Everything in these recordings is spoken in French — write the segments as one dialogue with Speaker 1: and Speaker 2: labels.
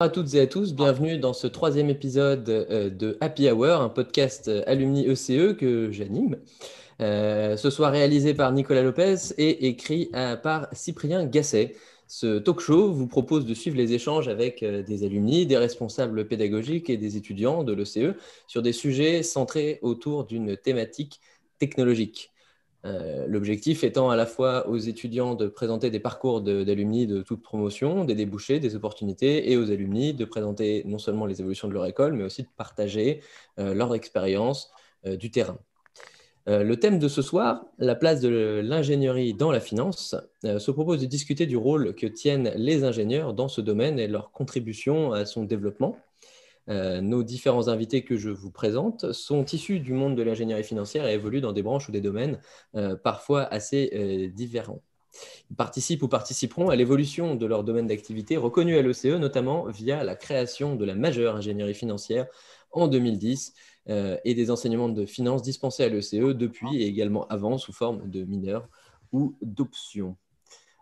Speaker 1: à toutes et à tous, bienvenue dans ce troisième épisode euh, de Happy Hour, un podcast euh, alumni ECE que j'anime. Euh, ce soir réalisé par Nicolas Lopez et écrit par Cyprien Gasset. Ce talk show vous propose de suivre les échanges avec des alumni, des responsables pédagogiques et des étudiants de l'ECE sur des sujets centrés autour d'une thématique technologique. Euh, l'objectif étant à la fois aux étudiants de présenter des parcours d'alumni de, toute promotion, des débouchés, des opportunités, et aux alumni de présenter non seulement les évolutions de leur école, mais aussi de partager euh, leur expérience euh, du terrain. le thème de ce soir, la place de l'ingénierie dans la finance, se propose de discuter du rôle que tiennent les ingénieurs dans ce domaine et leur contribution à son développement. Euh, nos différents invités que je vous présente sont issus du monde de l'ingénierie financière et évoluent dans des branches ou des domaines euh, parfois assez euh, différents. Ils participent ou participeront à l'évolution de leur domaine d'activité reconnu à l'OCE, notamment via la création de la majeure ingénierie financière en 2010 et des enseignements de finance dispensés à l'OCE depuis et également avant sous forme de mineurs ou d'options.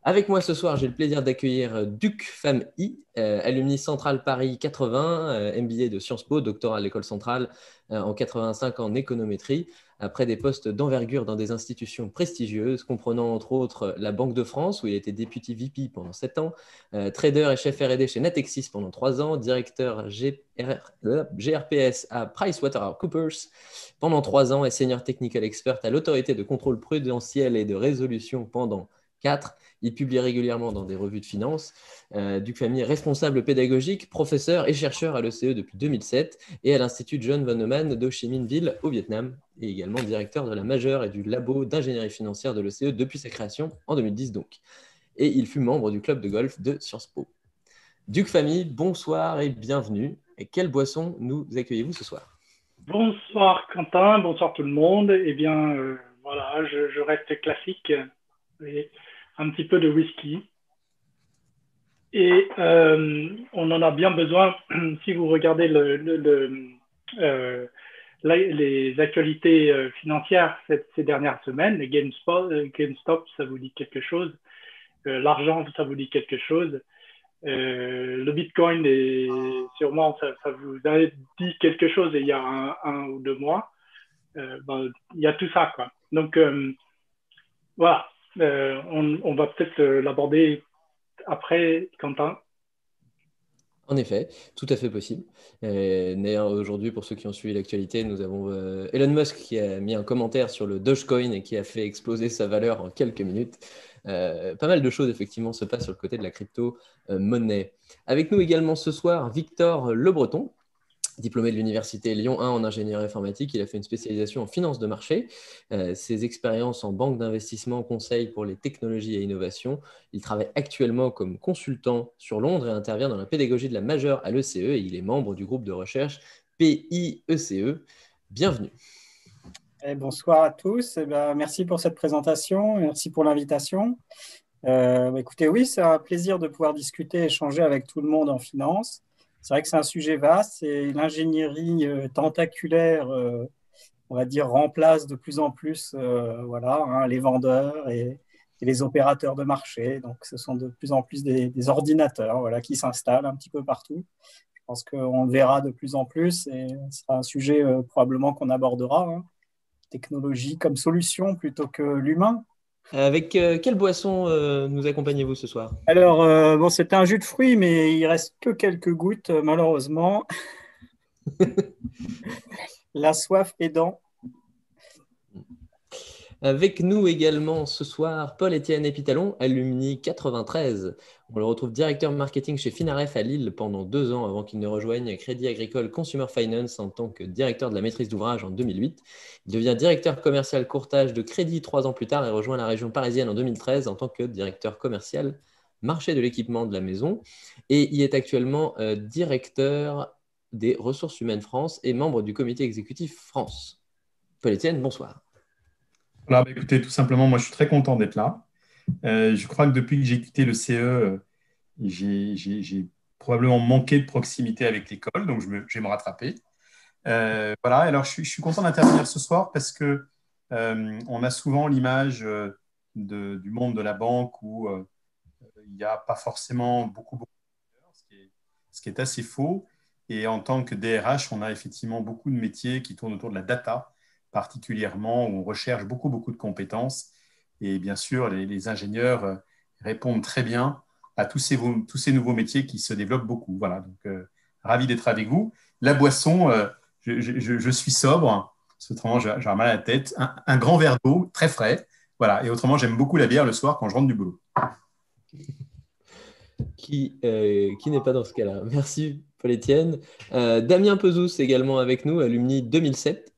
Speaker 1: Avec moi ce soir, j'ai le plaisir d'accueillir euh, Duc Femme I, euh, alumni Centrale Paris 80, euh, MBA de Sciences Po, doctorat à l'école centrale en 85 en économétrie, après des postes d'envergure dans des institutions prestigieuses, comprenant entre autres la Banque de France, où il était député VP pendant 7 ans, trader et chef RD chez Natexis pendant 3 ans, directeur GRPS à PricewaterhouseCoopers pendant 3 ans et senior technical expert à l'autorité de contrôle prudentiel et de résolution pendant 4 il publie régulièrement dans des revues de finance. Euh, Duc Famille est responsable pédagogique, professeur et chercheur à l'ECE depuis 2007 et à l'Institut John von Neumann d'Ho Chi Minh Ville au Vietnam et également directeur de la majeure et du labo d'ingénierie financière de l'ECE depuis sa création en 2010 donc. Et il fut membre du club de golf de Sciences Po. Duc Famille, bonsoir et bienvenue. Et quelle boisson nous accueillez-vous ce soir?
Speaker 2: Bonsoir Quentin, bonsoir tout le monde. Eh bien, euh, voilà, je, reste classique un petit peu de whisky. Et euh, on en a bien besoin si vous regardez euh, les actualités euh, financières ces dernières semaines. Les GameStop, GameStop, ça vous dit quelque chose. L'argent, ça vous dit quelque chose. le Bitcoin, est, sûrement, ça, vous a dit quelque chose il y a un, ou deux mois. Ben, il y a tout ça, quoi. Donc, voilà. Euh, on, va peut-être euh, l'aborder après, Quentin.
Speaker 1: En effet, tout à fait possible. D'ailleurs, aujourd'hui, pour ceux qui ont suivi l'actualité, nous avons euh, Elon Musk qui a mis un commentaire sur le Dogecoin et qui a fait exploser sa valeur en quelques minutes. pas mal de choses, effectivement, se passent sur le côté de la crypto-monnaie. Avec nous également ce soir, Victor Le Breton, Diplômé de l'Université Lyon 1 en ingénierie informatique, il a fait une spécialisation en finance de marché. Euh, ses expériences en banque d'investissement, conseil pour les technologies et innovations. Il travaille actuellement comme consultant sur Londres et intervient dans la pédagogie de la majeure à l'ECE et il est membre du groupe de recherche PIECE. Bienvenue.
Speaker 3: Eh, bonsoir à tous. Eh ben, merci pour cette présentation. Merci pour l'invitation. Euh, écoutez, oui, c'est un plaisir de pouvoir discuter, échanger avec tout le monde en finance. C'est vrai que c'est un sujet vaste et l'ingénierie euh, tentaculaire, euh, on va dire, remplace de plus en plus euh, voilà, hein, les vendeurs et, les opérateurs de marché. Donc, ce sont de plus en plus des, ordinateurs voilà, qui s'installent un petit peu partout. Je pense qu'on le verra de plus en plus et ce sera un sujet probablement qu'on abordera. Hein. Technologie comme solution plutôt que l'humain.
Speaker 1: Avec euh, quelle boisson euh, nous accompagnez-vous ce soir?
Speaker 3: Alors, euh, bon, c'était un jus de fruits, mais il reste que quelques gouttes, malheureusement. La soif aidant.
Speaker 1: Avec nous également ce soir, Paul-Étienne Épitalon, alumni 93. On le retrouve directeur marketing chez Finaref à Lille pendant deux ans avant qu'il ne rejoigne Crédit Agricole Consumer Finance en tant que directeur de la maîtrise d'ouvrage en 2008. Il devient directeur commercial courtage de Crédit trois ans plus tard et rejoint la région parisienne en 2013 en tant que directeur commercial marché de l'équipement de la maison. Et il est actuellement euh, directeur des ressources humaines France et membre du comité exécutif France. Paul-Étienne, bonsoir.
Speaker 4: Bah, écoutez, tout simplement, moi, je suis très content d'être là. Euh, je crois que depuis que j'ai quitté le CE, j'ai probablement manqué de proximité avec l'école, donc je, vais me rattraper. Euh, voilà, alors je suis, content d'intervenir ce soir parce que euh, on a souvent l'image du monde de la banque où il n'y a pas forcément beaucoup, beaucoup ce, ce qui est assez faux. Et en tant que DRH, on a effectivement beaucoup de métiers qui tournent autour de la data, particulièrement où on recherche beaucoup, beaucoup de compétences. Et bien sûr, les, ingénieurs euh, répondent très bien à tous ces, tous ces nouveaux métiers qui se développent beaucoup. Voilà, donc euh, ravi d'être avec vous. La boisson, euh, je, suis sobre, autrement j'ai mal à la tête. Un, grand verre d'eau, très frais. Voilà, et autrement, j'aime beaucoup la bière le soir quand je rentre du boulot.
Speaker 1: Qui, qui n'est pas dans ce cas-là. Merci Paul-Étienne. Damien Pezous également avec nous, alumni 2007.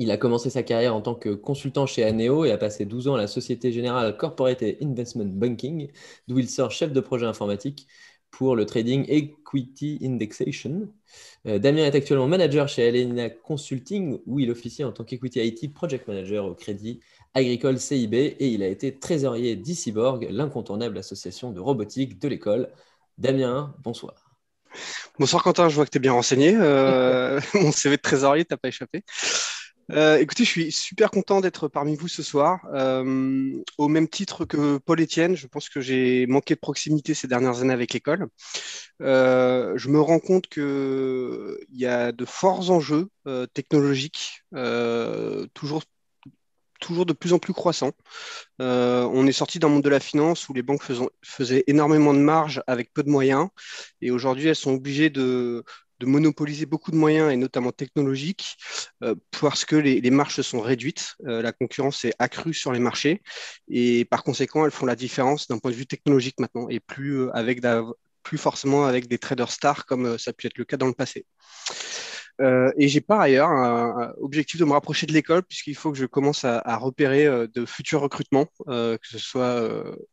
Speaker 1: Il a commencé sa carrière en tant que consultant chez Aneo et a passé 12 ans à la Société Générale Corporate Investment Banking, d'où il sort chef de projet informatique pour le trading Equity Indexation. Euh, Damien est actuellement manager chez Alenia Consulting, où il officie en tant qu'Equity IT Project Manager au Crédit Agricole CIB, et il a été trésorier d'Easyborg, l'incontournable association de robotique de l'école. Damien, bonsoir.
Speaker 5: Bonsoir Quentin, je vois que tu es bien renseigné. Euh, mon CV de trésorier, t'as pas échappé. Euh, écoutez, je suis super content d'être parmi vous ce soir. Euh, au même titre que Paul Etienne, je pense que j'ai manqué de proximité ces dernières années avec l'école. Euh, je me rends compte qu'il y a de forts enjeux technologiques, toujours toujours de plus en plus croissants. on est sorti d'un monde de la finance où les banques faisaient énormément de marge avec peu de moyens. Et aujourd'hui, elles sont obligées de, de monopoliser beaucoup de moyens, et notamment technologiques, euh, parce que les, les, marges sont réduites, euh, la concurrence est accrue sur les marchés, et par conséquent, elles font la différence d'un point de vue technologique maintenant, et plus, euh, avec plus forcément avec des traders stars, comme ça a pu être le cas dans le passé. et j'ai par ailleurs un, objectif de me rapprocher de l'école, puisqu'il faut que je commence à, à repérer de futurs recrutements, que ce soit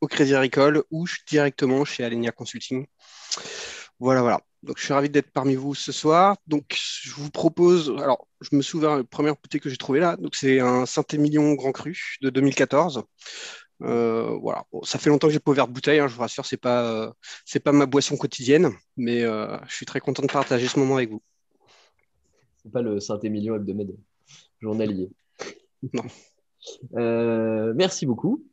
Speaker 5: au Crédit Agricole ou directement chez Alenia Consulting. Voilà, voilà. Donc, je suis ravi d'être parmi vous ce soir. Donc, je vous propose. Alors, je me souviens, la première bouteille que j'ai trouvée là, donc c'est un Saint-Émilion Grand Cru de 2014. Euh, voilà. ça fait longtemps que j'ai pas ouvert de bouteille. Hein, je vous rassure, c'est pas c'est pas ma boisson quotidienne, mais euh, je suis très content de partager ce moment avec vous.
Speaker 1: C'est pas le Saint-Émilion hebdomadaire, journalier. Non. Euh, merci beaucoup.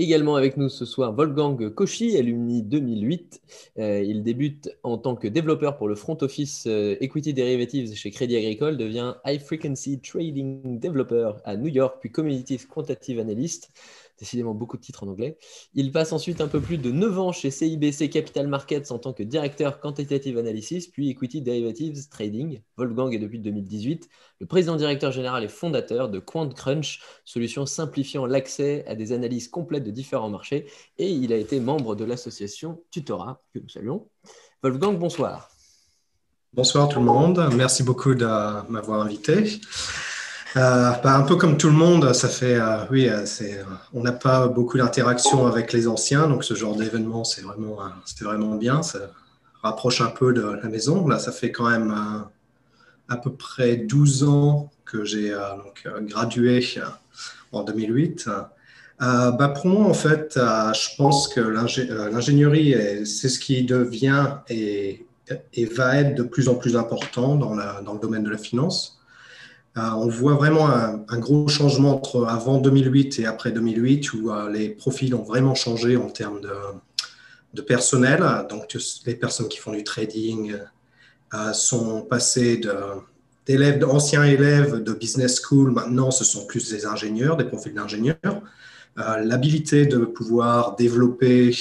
Speaker 1: Également avec nous ce soir, Wolfgang Cauchy, alumni 2008. Euh, il débute en tant que développeur pour le front office euh, Equity Derivatives chez Crédit Agricole, devient High Frequency Trading Developer à New York, puis Community Quantitative Analyst décidément beaucoup de titres en anglais. Il passe ensuite un peu plus de 9 ans chez CIBC Capital Markets en tant que directeur Quantitative Analysis, puis Equity Derivatives Trading. Wolfgang est depuis 2018 le président directeur général et fondateur de QuantCrunch, solution simplifiant l'accès à des analyses complètes de différents marchés, et il a été membre de l'association Tutora, que nous saluons. Wolfgang, bonsoir.
Speaker 6: Bonsoir tout le monde, merci beaucoup de m'avoir invité. Euh, bah, un peu comme tout le monde, ça fait, euh, oui, euh, c'est, on n'a pas beaucoup d'interaction avec les anciens, donc ce genre d'événement, c'est vraiment, c'était vraiment bien. Ça rapproche un peu de la maison. Là, ça fait quand même à peu près 12 ans que j'ai donc, gradué en 2008. bah pour moi, en fait, je pense que l'ingénierie, c'est ce qui devient et, va être de plus en plus important dans le domaine de la finance. Euh, on voit vraiment un, gros changement entre avant 2008 et après 2008 où euh, les profils ont vraiment changé en termes de, personnel. Donc, les personnes qui font du trading euh, sont passées d'élèves, d'anciens élèves de business school. Maintenant, ce sont plus des ingénieurs, des profils d'ingénieurs. L'habilité de pouvoir développer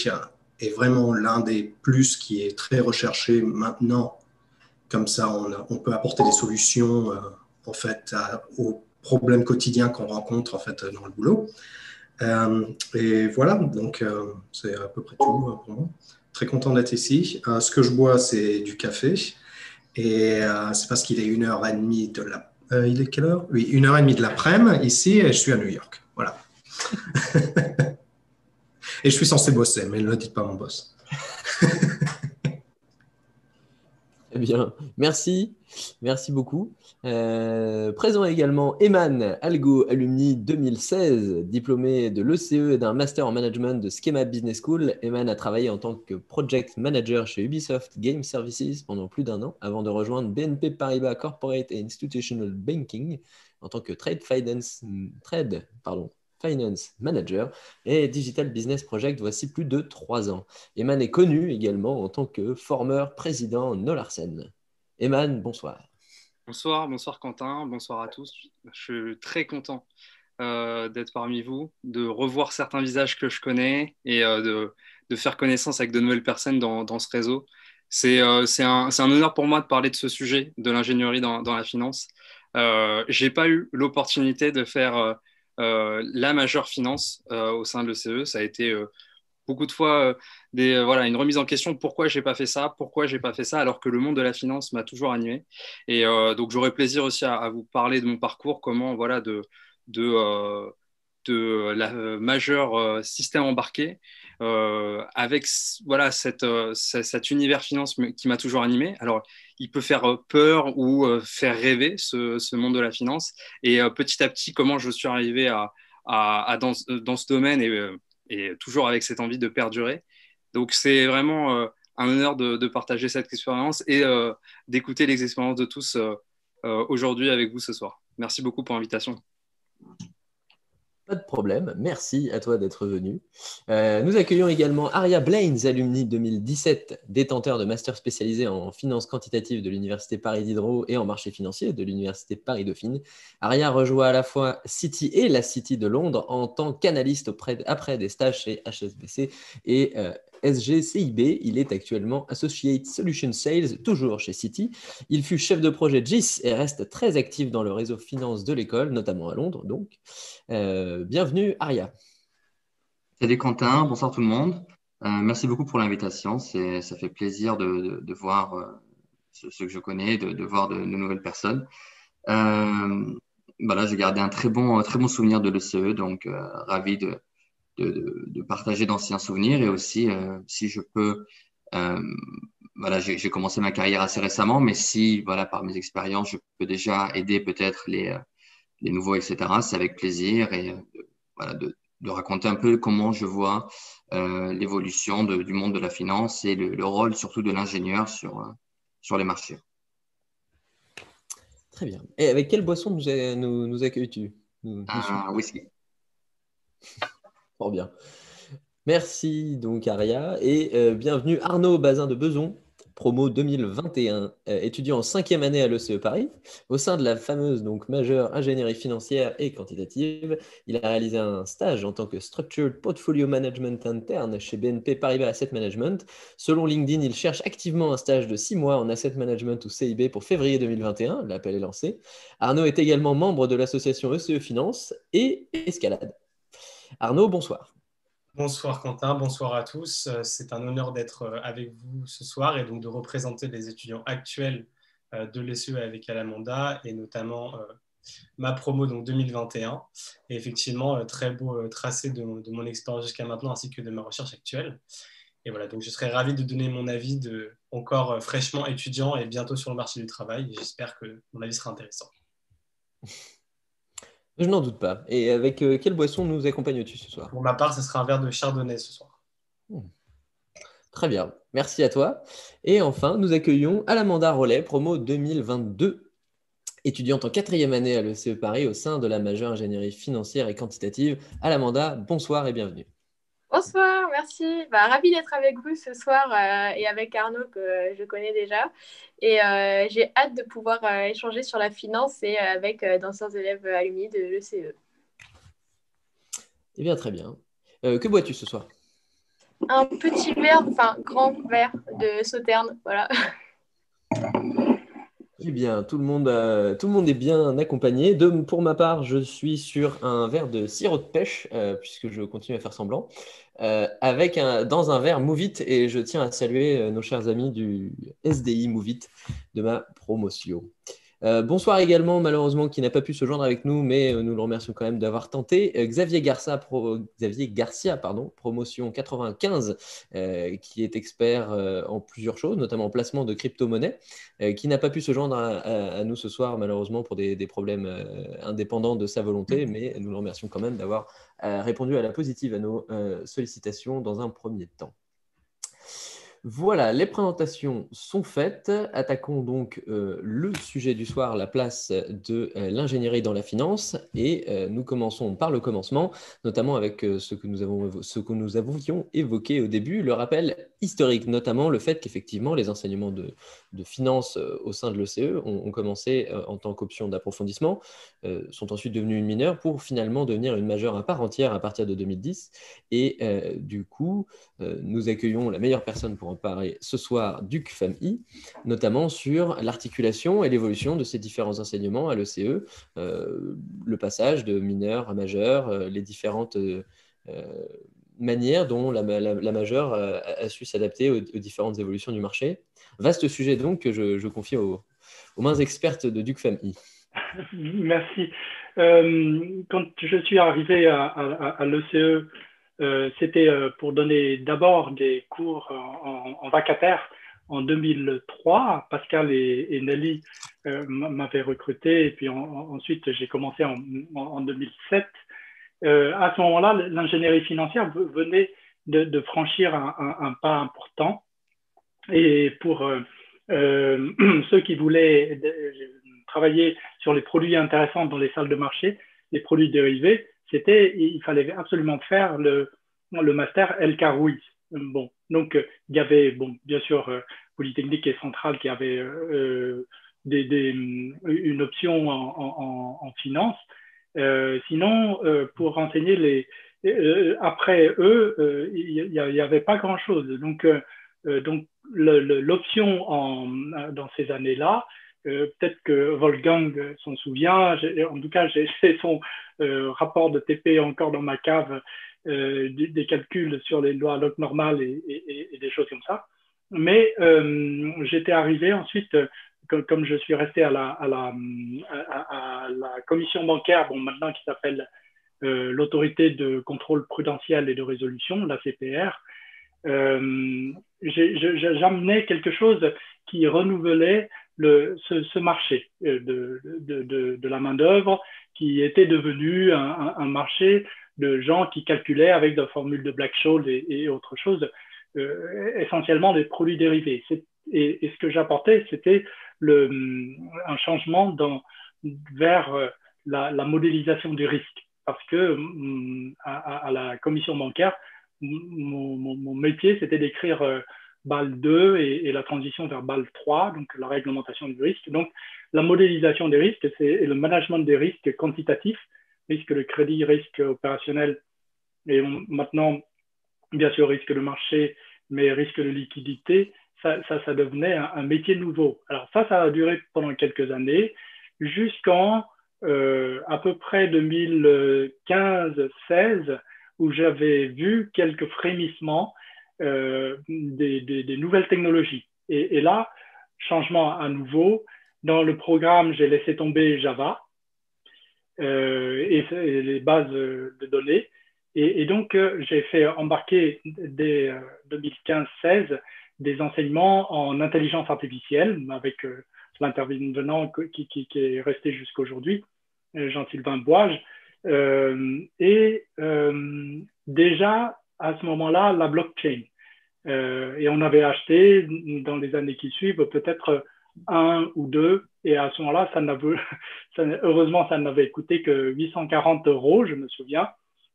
Speaker 6: est vraiment l'un des plus qui est très recherché maintenant. Comme ça, on peut apporter des solutions en fait, aux problèmes quotidiens qu'on rencontre en fait dans le boulot. Euh, et voilà, donc euh, c'est à peu près tout pour moi. Très content d'être ici. Euh, ce que je bois, c'est du café. Et c'est parce qu'il est une heure et demie de la. il est quelle heure? Oui, une heure et demie de l'après-midi ici et je suis à New York. Voilà. et je suis censé bosser, mais ne le dites pas mon boss.
Speaker 1: Eh bien, merci. Merci beaucoup. Euh, présent également Eman Algo, alumni 2016, diplômé de l'ECE et d'un master en management de Schema Business School. Eman a travaillé en tant que project manager chez Ubisoft Game Services pendant plus d'un an avant de rejoindre BNP Paribas Corporate et Institutional Banking en tant que trade Finance Manager et Digital Business Project voici plus de trois ans. Eman est connu également en tant que former président Nolarsen. Eman, bonsoir.
Speaker 7: Bonsoir, bonsoir Quentin, bonsoir à tous. Je suis très content euh, d'être parmi vous, de revoir certains visages que je connais et euh, de, faire connaissance avec de nouvelles personnes dans, ce réseau. Euh, c'est un, honneur pour moi de parler de ce sujet, de l'ingénierie dans, la finance. Je n'ai pas eu l'opportunité de faire la majeure finance au sein de l'ECE. Ça a été beaucoup de fois des, voilà, une remise en question pourquoi j'ai pas fait ça, pourquoi j'ai pas fait ça, alors que le monde de la finance m'a toujours animé. Et donc j'aurais plaisir aussi à, vous parler de mon parcours, comment voilà de de, de la majeure système embarqué avec voilà cette, cet univers finance qui m'a toujours animé. Alors il peut faire peur ou faire rêver ce, ce, monde de la finance. Et petit à petit, comment je suis arrivé à, à, dans, dans, ce domaine et et toujours avec cette envie de perdurer. Donc c'est vraiment euh, un honneur de, partager cette expérience et euh, d'écouter les expériences de tous euh, aujourd'hui avec vous ce soir. Merci beaucoup pour l'invitation.
Speaker 1: Pas de problème, merci à toi d'être venu. nous accueillons également Aria Blaines, alumni 2017, détenteur de master spécialisé en finance quantitative de l'Université Paris Diderot et en marché financier de l'Université Paris Dauphine. Aria rejoint à la fois City et la City de Londres en tant qu'analyste après des stages chez HSBC et SGCIB. Il est actuellement Associate Solution Sales, toujours chez City. Il fut chef de projet GIS et reste très actif dans le réseau finance de l'école, notamment à Londres. Donc, euh, bienvenue, Aria.
Speaker 8: Salut Quentin, bonsoir tout le monde. Euh, merci beaucoup pour l'invitation. Ça fait plaisir de, voir euh, ceux ce que je connais, de, voir de, nouvelles personnes. voilà, j'ai gardé un très bon, très bon souvenir de l'ECE, donc ravi de, de, partager d'anciens souvenirs et aussi, euh, si je peux, euh, voilà, j'ai commencé ma carrière assez récemment, mais si, voilà, par mes expériences, je peux déjà aider peut-être les, euh, les nouveaux, etc., c'est avec plaisir et voilà, de, de, raconter un peu comment je vois l'évolution du monde de la finance et le, rôle surtout de l'ingénieur sur, sur les marchés.
Speaker 1: Très bien. Et avec quelle boisson nous, nous, nous accueilles-tu
Speaker 8: Un whisky.
Speaker 1: Bien. Merci donc Aria et euh, bienvenue Arnaud Bazin de Beson, promo 2021, euh, étudiant en cinquième année à l'ECE Paris, au sein de la fameuse donc majeure ingénierie financière et quantitative. Il a réalisé un stage en tant que Structured Portfolio Management interne chez BNP Paribas Asset Management. Selon LinkedIn, il cherche activement un stage de six mois en Asset Management ou CIB pour février 2021. L'appel est lancé. Arnaud est également membre de l'association ECE Finance et Escalade. Arnaud, bonsoir.
Speaker 9: Bonsoir Quentin, bonsoir à tous. Euh, c'est un honneur d'être euh, avec vous ce soir et donc de représenter les étudiants actuels euh, de l'ESE avec Alamanda et notamment ma promo donc 2021. Et effectivement, très beau tracé de, mon expérience jusqu'à maintenant ainsi que de ma recherche actuelle. Et voilà, donc je serais ravi de donner mon avis de encore fraîchement étudiant et bientôt sur le marché du travail. J'espère que mon avis sera intéressant.
Speaker 1: Je n'en doute pas. Et avec euh, quelle boisson nous accompagnes-tu ce soir?
Speaker 9: Pour ma part, ce sera un verre de chardonnay ce soir.
Speaker 1: Hmm. Très bien, merci à toi. Et enfin, nous accueillons Alamanda Rollet, promo 2022, étudiante en quatrième année à l'ECE Paris au sein de la majeure ingénierie financière et quantitative. Alamanda, bonsoir et bienvenue.
Speaker 10: Bonsoir, merci. Bah, ravi d'être avec vous ce soir euh, et avec Arnaud que je connais déjà. Et euh, j'ai hâte de pouvoir euh, échanger sur la finance et avec d'anciens élèves alumni de l'ECE.
Speaker 1: Eh bien, très bien. que bois-tu ce soir?
Speaker 10: Un petit verre, enfin grand verre de sauterne, voilà.
Speaker 1: Eh bien, tout le monde, tout le monde est bien accompagné. Pour ma part, je suis sur un verre de sirop de pêche, euh, puisque je continue à faire semblant, euh, avec un, dans un verre Movit. Et je tiens à saluer euh, nos chers amis du SDI Movit de ma promotion. Euh, bonsoir également, malheureusement, qui n'a pas pu se joindre avec nous, mais euh, nous le remercions quand même d'avoir tenté. Euh, Xavier, Garcia, Xavier Garcia, pardon, promotion 95, qui est expert en plusieurs choses, notamment en placement de crypto-monnaies, qui n'a pas pu se joindre à, nous ce soir, malheureusement, pour des problèmes indépendants de sa volonté, mais nous le remercions quand même d'avoir répondu à la positive à nos sollicitations dans un premier temps. Voilà, les présentations sont faites. Attaquons donc euh, le sujet du soir, la place de euh, l'ingénierie dans la finance. Et euh, nous commençons par le commencement, notamment avec ce, que nous ce que nous avions évoqué au début, le rappel historique, notamment le fait qu'effectivement les enseignements de, finance au sein de l'OCE ont, commencé en tant qu'option d'approfondissement, sont ensuite devenus une mineure pour finalement devenir une majeure à part entière à partir de 2010. Et du coup, nous accueillons la meilleure personne pour en parler ce soir du CFAMI, notamment sur l'articulation et l'évolution de ces différents enseignements à euh, le passage de mineur à majeur, euh, les différentes euh, manières dont la, majeure a, su s'adapter aux, différentes évolutions du marché. Vaste sujet donc que je, confie aux, mains expertes de Duc Famille.
Speaker 2: Merci. quand je suis arrivé à, à l'ECE euh, c'était euh, pour donner d'abord des cours en, vacataire en 2003. Pascal et, Nelly euh, m'avaient recruté et puis ensuite j'ai commencé en, 2007. À ce moment-là, l'ingénierie financière venait de, franchir un, pas important. Et pour ceux qui voulaient travailler sur les produits intéressants dans les salles de marché, les produits dérivés, c'était il fallait absolument faire le, master El Karoui. Bon, donc il y avait bon, bien sûr euh, Polytechnique et Centrale qui euh, des, une option en, finance. Euh, sinon, pour renseigner les après eux, il n'y avait pas grand chose. Donc, donc l'option dans ces années-là, peut-être que Wolfgang s'en souvient. En tout cas, j'ai son rapport de TP encore dans ma cave euh, des, calculs sur les lois log normales et, des choses comme ça. Mais euh, j'étais arrivé ensuite, comme, je suis resté à la, commission bancaire, bon, maintenant qui s'appelle euh, l'autorité de contrôle prudentiel et de résolution, la CPR, j'amenais quelque chose qui renouvelait ce, marché de, de, la main-d'œuvre qui était devenu un, marché de gens qui calculaient avec des formules de Black-Scholes et, autre chose, euh, essentiellement des produits dérivés. Et, ce que j'apportais, c'était un changement vers euh, la, modélisation du risque. Parce que mm, à, la commission bancaire, mon, métier, c'était d'écrire euh, BAL 2 et, la transition vers BAL 3, donc la réglementation du risque. Donc, la modélisation des risques et le management des risques quantitatifs risque de crédit, risque opérationnel, et maintenant, bien sûr, risque de marché, mais risque de liquidité, ça, ça, devenait un, métier nouveau. Alors ça, ça a duré pendant quelques années, jusqu'en euh, à peu près 2015-16, où j'avais vu quelques frémissements euh, des, nouvelles technologies. Et, là, changement à nouveau. Dans le programme, j'ai laissé tomber Java euh, et, les bases de données. Et, donc, j'ai fait embarquer dès 2015-16 des enseignements en intelligence artificielle avec l'intervenant qui, est resté jusqu'à aujourd'hui, Jean-Sylvain Boige. Euh, et déjà, à ce moment-là, la blockchain. Euh, et on avait acheté dans les années qui suivent peut-être un ou deux. Et à ce moment-là, heureusement, ça n'avait coûté que 840 euros, je me souviens.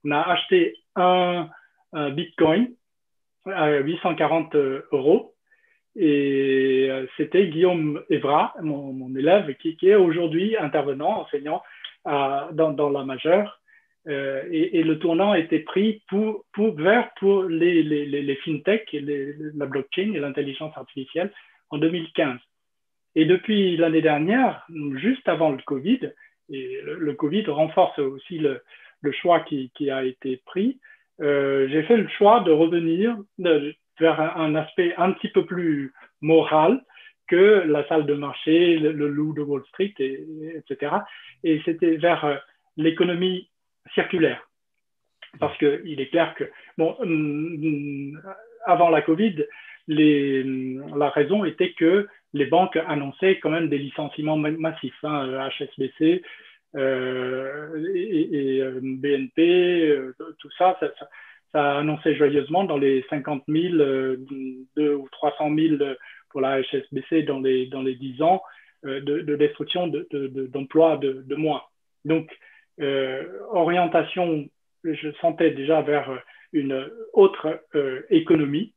Speaker 2: On a acheté un, Bitcoin 840 euros. Et euh, c'était Guillaume Evra, mon, élève, qui, est aujourd'hui intervenant, enseignant dans, dans, la majeure. Euh, et, le tournant été pris vers pour les, les, fintech, la blockchain et l'intelligence artificielle en 2015. Et depuis l'année dernière, juste avant le Covid, et le, Covid renforce aussi le, choix qui, a été pris, euh, j'ai fait le choix de revenir vers un, aspect un petit peu plus moral que la salle de marché, le, loup de Wall Street, et, etc. Et c'était vers euh, l'économie circulaire. Parce qu'il est clair que, bon, hum, hum, avant la Covid, les, la raison était que les banques annonçaient quand même des licenciements massifs. HSBC hein, euh, et, BNP, euh, tout ça ça a annoncé joyeusement dans les 50 000, 2 ou 300 000 pour la HSBC dans les, dans les 10 ans de, de, destruction d'emplois de, de, de, moins. Donc, orientation, je sentais déjà vers une autre économie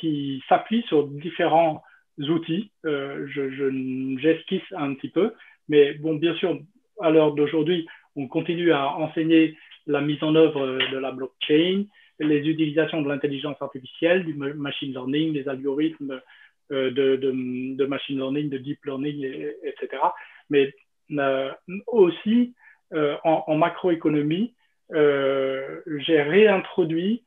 Speaker 2: qui s'appuie sur différents outils. Euh, je, j'esquisse un petit peu, mais bon, bien sûr, à l'heure d'aujourd'hui, on continue à enseigner la mise en œuvre de la blockchain, les utilisations de l'intelligence artificielle, du machine learning, des algorithmes euh, de, machine learning, de deep learning, etc. Mais euh, aussi, en, macroéconomie, j'ai réintroduit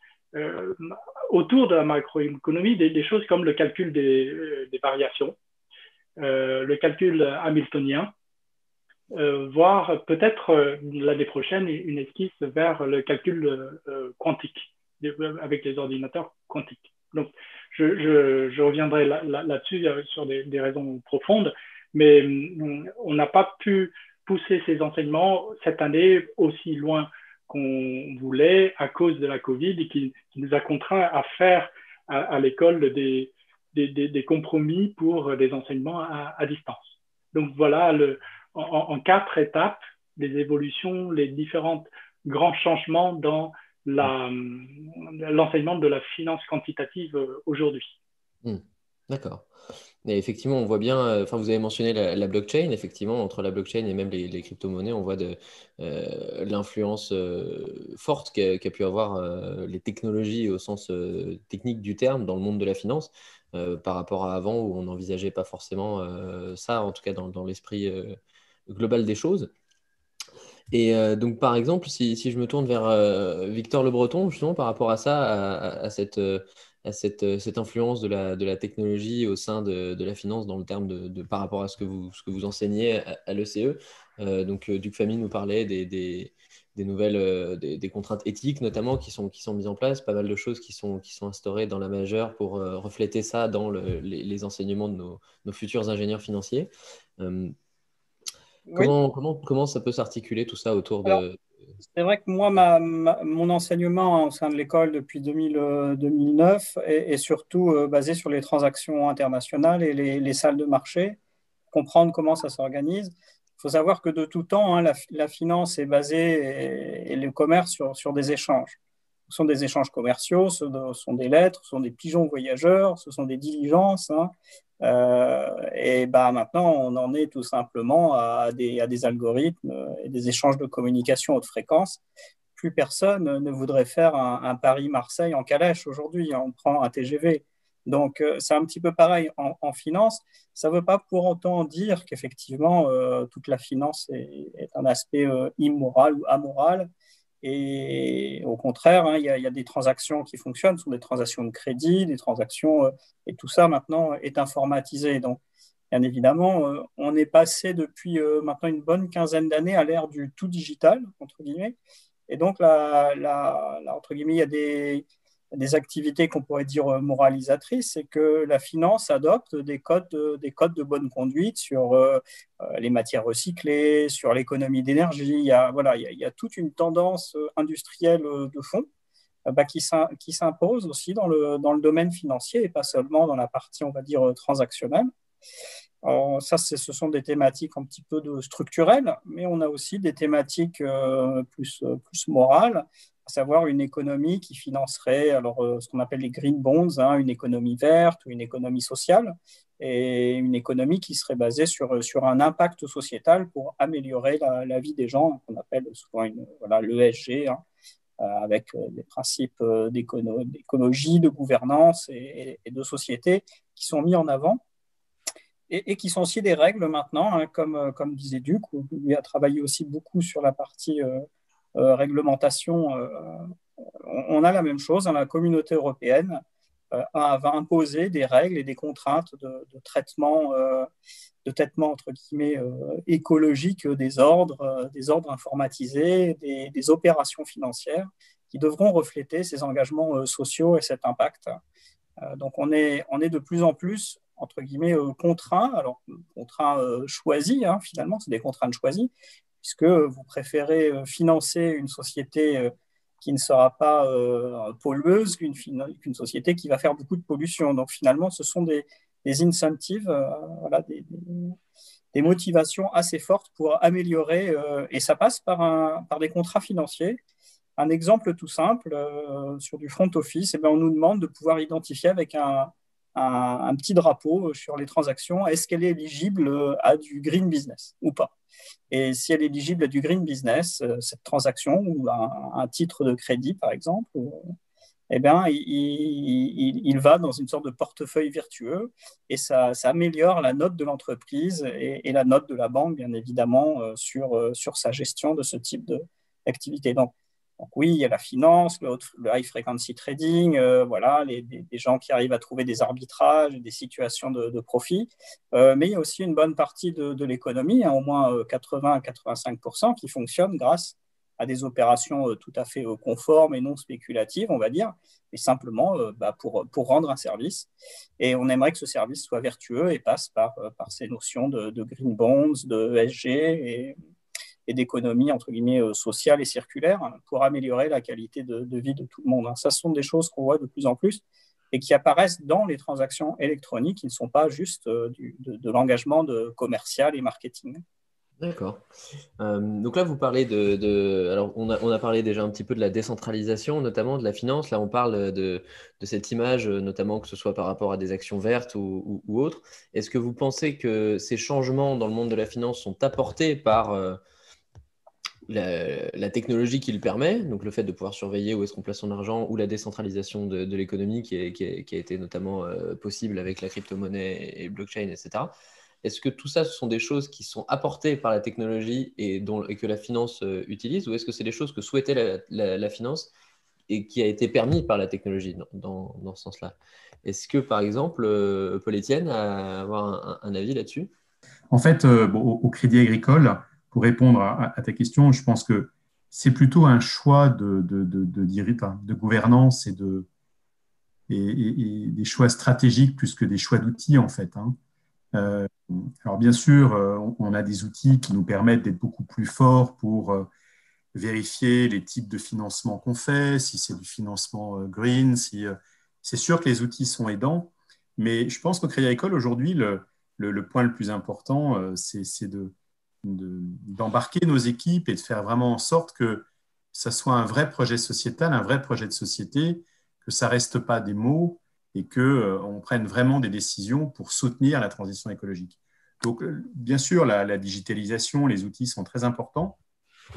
Speaker 2: autour de la macroéconomie des, choses comme le calcul des, euh, variations, euh, le calcul hamiltonien, euh, voire peut-être l'année prochaine une esquisse vers le calcul quantique avec les ordinateurs quantiques. Donc, je, reviendrai là-dessus sur des, des, raisons profondes, mais on n'a pas pu pousser ces enseignements cette année aussi loin qu'on voulait à cause de la Covid et qui, nous a contraints à faire à, l'école des, des, compromis pour des enseignements à, distance. Donc voilà, le, en, quatre étapes, les évolutions, les différents grands changements dans l'enseignement de la finance quantitative aujourd'hui.
Speaker 1: Hmm. D'accord. Et effectivement, on voit bien, euh, enfin, vous avez mentionné la, blockchain, effectivement, entre la blockchain et même les, crypto-monnaies, on voit de, euh, l'influence euh, forte qu'a pu avoir les technologies au sens technique du terme dans le monde de la finance par rapport à avant où on n'envisageait pas forcément ça, en tout cas dans, l'esprit global des choses. Et donc, par exemple, si, je me tourne vers Victor Le Breton, justement, par rapport à ça, à cette à cette, cette, influence de la, de la, technologie au sein de, de, la finance dans le terme de, par rapport à ce que vous, ce que vous enseignez à, l'ECE. Euh, donc, euh, Duc Famille nous parlait des, des, nouvelles euh, des, contraintes éthiques notamment qui sont, qui sont mises en place, pas mal de choses qui sont, qui sont instaurées dans la majeure pour refléter ça dans le, les, enseignements de nos, futurs ingénieurs financiers. Comment, comment, comment, ça peut s'articuler tout ça autour de,
Speaker 3: c'est vrai que moi, ma, mon enseignement au sein de l'école depuis 2009 est, surtout euh, basé sur les transactions internationales et les, salles de marché, comprendre comment ça s'organise. Il faut savoir que de tout temps, hein, la, finance est basée et, le commerce sur, sur, des échanges. Ce sont des échanges commerciaux, ce sont des lettres, ce sont des pigeons voyageurs, ce sont des diligences. Hein. Euh, et bah, maintenant, on en est tout simplement à des, algorithmes et des échanges de communication haute fréquence. Plus personne ne voudrait faire un, Paris-Marseille en calèche aujourd'hui. On prend un TGV. Donc, euh, c'est un petit peu pareil en, finance. Ça ne veut pas pour autant dire qu'effectivement, euh, toute la finance est un aspect immoral ou amoral. Et au contraire, hein, il y, a des transactions qui fonctionnent, ce sont des transactions de crédit, des transactions, euh, et tout ça maintenant est informatisé. Donc, bien évidemment, euh, on est passé depuis euh, maintenant une bonne quinzaine d'années à l'ère du tout digital, entre guillemets. Et donc, là, entre guillemets, il y a des, des activités qu'on pourrait dire euh, moralisatrices, c'est que la finance adopte des codes, de, des codes de bonne conduite sur euh, euh, les matières recyclées, sur l'économie d'énergie. Il, y a, voilà, il, y a, toute une tendance industrielle de fond bah, qui s'impose aussi dans le, dans le domaine financier et pas seulement dans la partie, on va dire, transactionnelle. ça, ce sont des thématiques un petit peu de structurelles, mais on a aussi des thématiques plus, plus morales à savoir une économie qui financerait alors, euh, ce qu'on appelle les green bonds, hein, une économie verte ou une économie sociale, et une économie qui serait basée sur, sur un impact sociétal pour améliorer la, vie des gens, qu'on appelle souvent voilà, l'ESG, hein, euh, avec euh, des principes d'écologie, de gouvernance et, de société qui sont mis en avant. Et, qui sont aussi des règles maintenant, hein, comme, comme disait Duc, où lui a travaillé aussi beaucoup sur la partie euh, réglementation, euh, on a la même chose. La communauté européenne euh, va imposer des règles et des contraintes de, traitement, de traitement entre guillemets écologique des ordres, des ordres informatisés, des, opérations financières qui devront refléter ces engagements sociaux et cet impact. donc on est, on est de plus en plus entre guillemets contraints, alors contraints choisis hein, finalement, c'est des contraintes choisies, puisque vous préférez euh, financer une société euh, qui ne sera pas pollueuse qu'une société qui va faire beaucoup de pollution. Donc finalement, ce sont des, incentives, voilà, des, des, motivations assez fortes pour améliorer, et ça passe par, un, par des contrats financiers. Un exemple tout simple, sur du front office, eh bien, on nous demande de pouvoir identifier avec un, un, petit drapeau sur les transactions. Est-ce qu'elle est éligible à du green business ou pas? Et si elle est éligible à du green business, euh, cette transaction ou un, titre de crédit, par exemple, euh, eh bien, il, va dans une sorte de portefeuille vertueux et ça, améliore la note de l'entreprise et, la note de la banque, bien évidemment, euh, sur, sur sa gestion de ce type d'activité. Donc, donc oui, il y a la finance, le, high frequency trading, euh, voilà, les, des, gens qui arrivent à trouver des arbitrages, des situations de, profit, euh, mais il y a aussi une bonne partie de, l'économie, hein, au moins 80 à 85 qui fonctionne grâce à des opérations euh, tout à fait conformes et non spéculatives, on va dire, mais simplement bah, pour, rendre un service. Et on aimerait que ce service soit vertueux et passe par, ces notions de, de green bonds, de SG et et d'économie entre guillemets euh, sociale et circulaire pour améliorer la qualité de, vie de tout le monde. Hein. Ça, ce sont des choses qu'on voit de plus en plus et qui apparaissent dans les transactions électroniques, qui ne sont pas juste euh, de, l'engagement commercial et marketing.
Speaker 1: D'accord. Euh, donc là, vous parlez de, alors on a, parlé déjà un petit peu de la décentralisation, notamment de la finance. Là, on parle de, cette image, notamment que ce soit par rapport à des actions vertes ou, autres. Est-ce que vous pensez que ces changements dans le monde de la finance sont apportés par la, technologie qui le permet, donc le fait de pouvoir surveiller où est-ce qu'on place son argent, ou la décentralisation de, l'économie qui, a été notamment euh, possible avec la crypto-monnaie et blockchain, etc. Est-ce que tout ça, ce sont des choses qui sont apportées par la technologie et, que la finance euh, utilise, ou est-ce que c'est des choses que souhaitait la, finance et qui a été permis par la technologie dans, ce sens-là? Est-ce que, par exemple, euh, Paul Etienne a un, avis là-dessus?
Speaker 4: En fait, au Crédit Agricole, pour répondre à, ta question, je pense que c'est plutôt un choix de, de, de, gouvernance et, et, des choix stratégiques plus que des choix d'outils, en fait. Hein. Euh, alors, bien sûr, euh, on a des outils qui nous permettent d'être beaucoup plus forts pour euh, vérifier les types de financement qu'on fait, si c'est du financement green, si, c'est sûr que les outils sont aidants, mais je pense qu'au Crédit Agricole, aujourd'hui, le, point le plus important, c'est de d'embarquer nos équipes et de faire vraiment en sorte que ça soit un vrai projet sociétal, un vrai projet de société, que ça reste pas des mots et que euh, on prenne vraiment des décisions pour soutenir la transition écologique. Donc, euh, bien sûr, la, digitalisation, les outils sont très importants.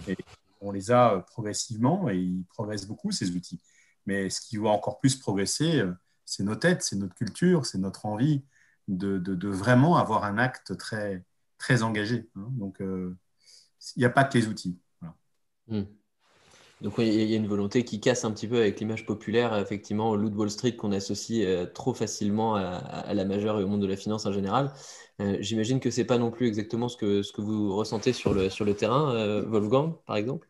Speaker 4: Et on les a euh, progressivement et ils progressent beaucoup, ces outils. Mais ce qui va encore plus progresser, c'est nos têtes, c'est notre culture, c'est notre envie de, de, vraiment avoir un acte très, très engagé. Hein. Donc, euh, il n'y a pas que les outils.
Speaker 1: Hmm. Donc, il y a une volonté qui casse un petit peu avec l'image populaire, effectivement, au loup de Wall Street qu'on associe euh, trop facilement à, la majeure et au monde de la finance en général. Euh, j'imagine que ce n'est pas non plus exactement ce que, ce que vous ressentez sur le, sur le terrain, Wolfgang, par exemple?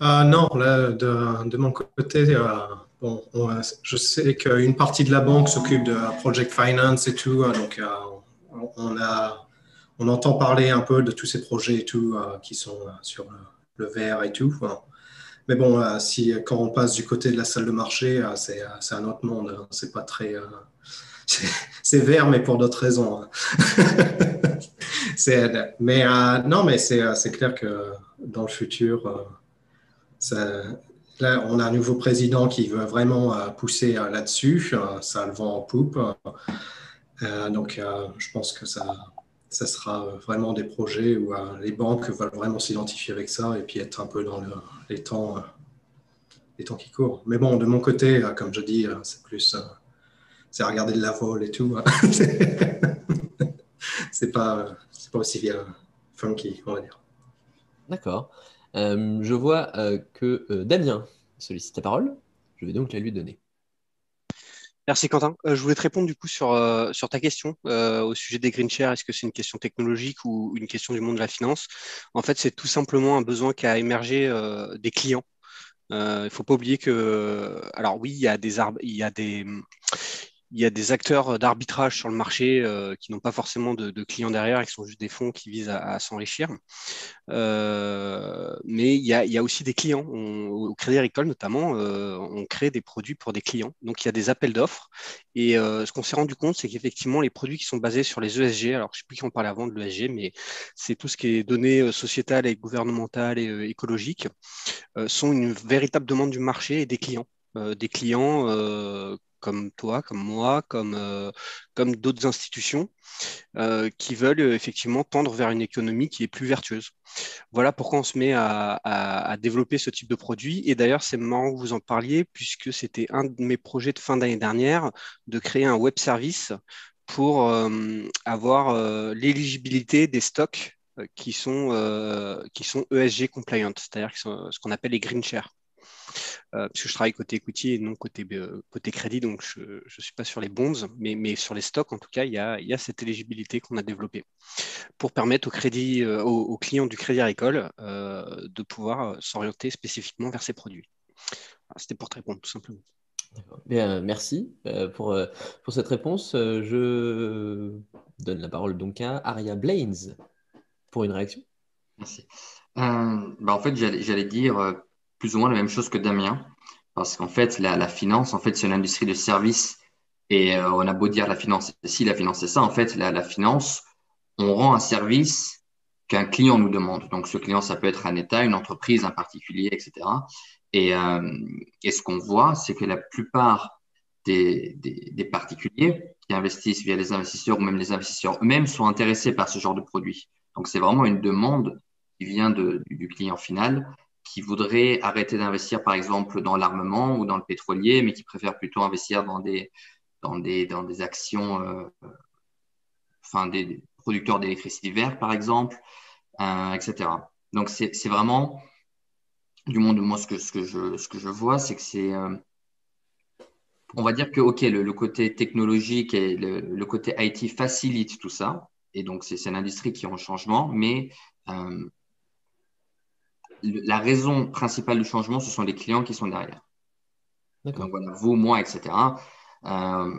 Speaker 6: Non, là, de, de, mon côté, bon, je sais qu'une partie de la banque s'occupe de Project Finance et tout, donc on a on entend parler un peu de tous ces projets et tout euh, qui sont euh, sur le, vert et tout. Mais bon, euh, si, quand on passe du côté de la salle de marché, c'est un autre monde. Hein. C'est pas très. c'est vert, mais pour d'autres raisons. Hein. mais non, mais c'est clair que dans le futur, là, on a un nouveau président qui veut vraiment pousser là-dessus. Ça le vend en poupe. donc, je pense que ça, ça sera euh, vraiment des projets où euh, les banques veulent vraiment s'identifier avec ça et puis être un peu dans les, temps, euh, les temps qui courent. Mais bon, de mon côté, comme je dis, c'est plus c'est regarder de la vol et tout. Hein. c'est pas, pas aussi bien funky, on va dire.
Speaker 1: D'accord. je vois que Damien sollicite la parole. Je vais donc la lui donner.
Speaker 5: Merci Quentin. Euh, je voulais te répondre du coup sur, euh, ta question euh, au sujet des green shares. Est-ce que c'est une question technologique ou une question du monde de la finance? En fait, c'est tout simplement un besoin qui a émergé des clients. Il ne faut pas oublier que, alors oui, il y a des, il y a des, il y a des acteurs d'arbitrage sur le marché euh, qui n'ont pas forcément de, clients derrière et qui sont juste des fonds qui visent à, s'enrichir. Euh, mais il y, a, aussi des clients. au Crédit Agricole, notamment, euh, on crée des produits pour des clients. Donc, il y a des appels d'offres. Et ce qu'on s'est rendu compte, c'est qu'effectivement, les produits qui sont basés sur les ESG, alors je ne sais plus qui en parlait avant de l'ESG, mais c'est tout ce qui est données sociétales et gouvernementales et écologiques, sont une véritable demande du marché et des clients. des clients comme toi, comme moi, comme, euh, comme d'autres institutions euh, qui veulent euh, effectivement tendre vers une économie qui est plus vertueuse. Voilà pourquoi on se met à, développer ce type de produit. Et d'ailleurs, c'est marrant que vous en parliez, puisque c'était un de mes projets de fin d'année dernière de créer un web service pour avoir l'éligibilité des stocks qui sont, qui sont ESG compliant, c'est-à-dire ce qu'on appelle les green shares. Euh, parce que je travaille côté equity et non côté, euh, côté crédit, donc je ne suis pas sur les bonds, mais, mais, sur les stocks, en tout cas, il y a, y a cette éligibilité qu'on a développée pour permettre au crédit, euh, aux, clients du crédit agricole de pouvoir s'orienter spécifiquement vers ces produits. C'était pour te répondre, tout simplement.
Speaker 1: Bien, merci pour, pour cette réponse. je donne la parole donc à Aria Blaines pour une réaction.
Speaker 8: Merci. bah en fait, j'allais dire plus ou moins la même chose que Damien, parce qu'en fait, la, finance, en fait, c'est une industrie de service. Et euh, on a beau dire la finance, si la finance c'est ça, en fait, la, finance, on rend un service qu'un client nous demande. Donc, ce client, ça peut être un État, une entreprise, un particulier, etc. Et, euh, et ce qu'on voit, c'est que la plupart des, particuliers qui investissent via les investisseurs ou même les investisseurs eux-mêmes sont intéressés par ce genre de produit. Donc, c'est vraiment une demande qui vient du client final qui voudraient arrêter d'investir, par exemple, dans l'armement ou dans le pétrolier, mais qui préfèrent plutôt investir dans des, dans des, dans des actions, euh, enfin, des producteurs d'électricité verte, par exemple, euh, etc. Donc, c'est vraiment, du monde, moi, ce que, ce que, je, ce que je vois, c'est que c'est. Euh, on va dire que, OK, le, côté technologique et le, le, côté IT facilite tout ça. Et donc, c'est une industrie qui est en changement, mais la raison principale du changement, ce sont les clients qui sont derrière. Donc voilà, vous, moi, etc. Euh,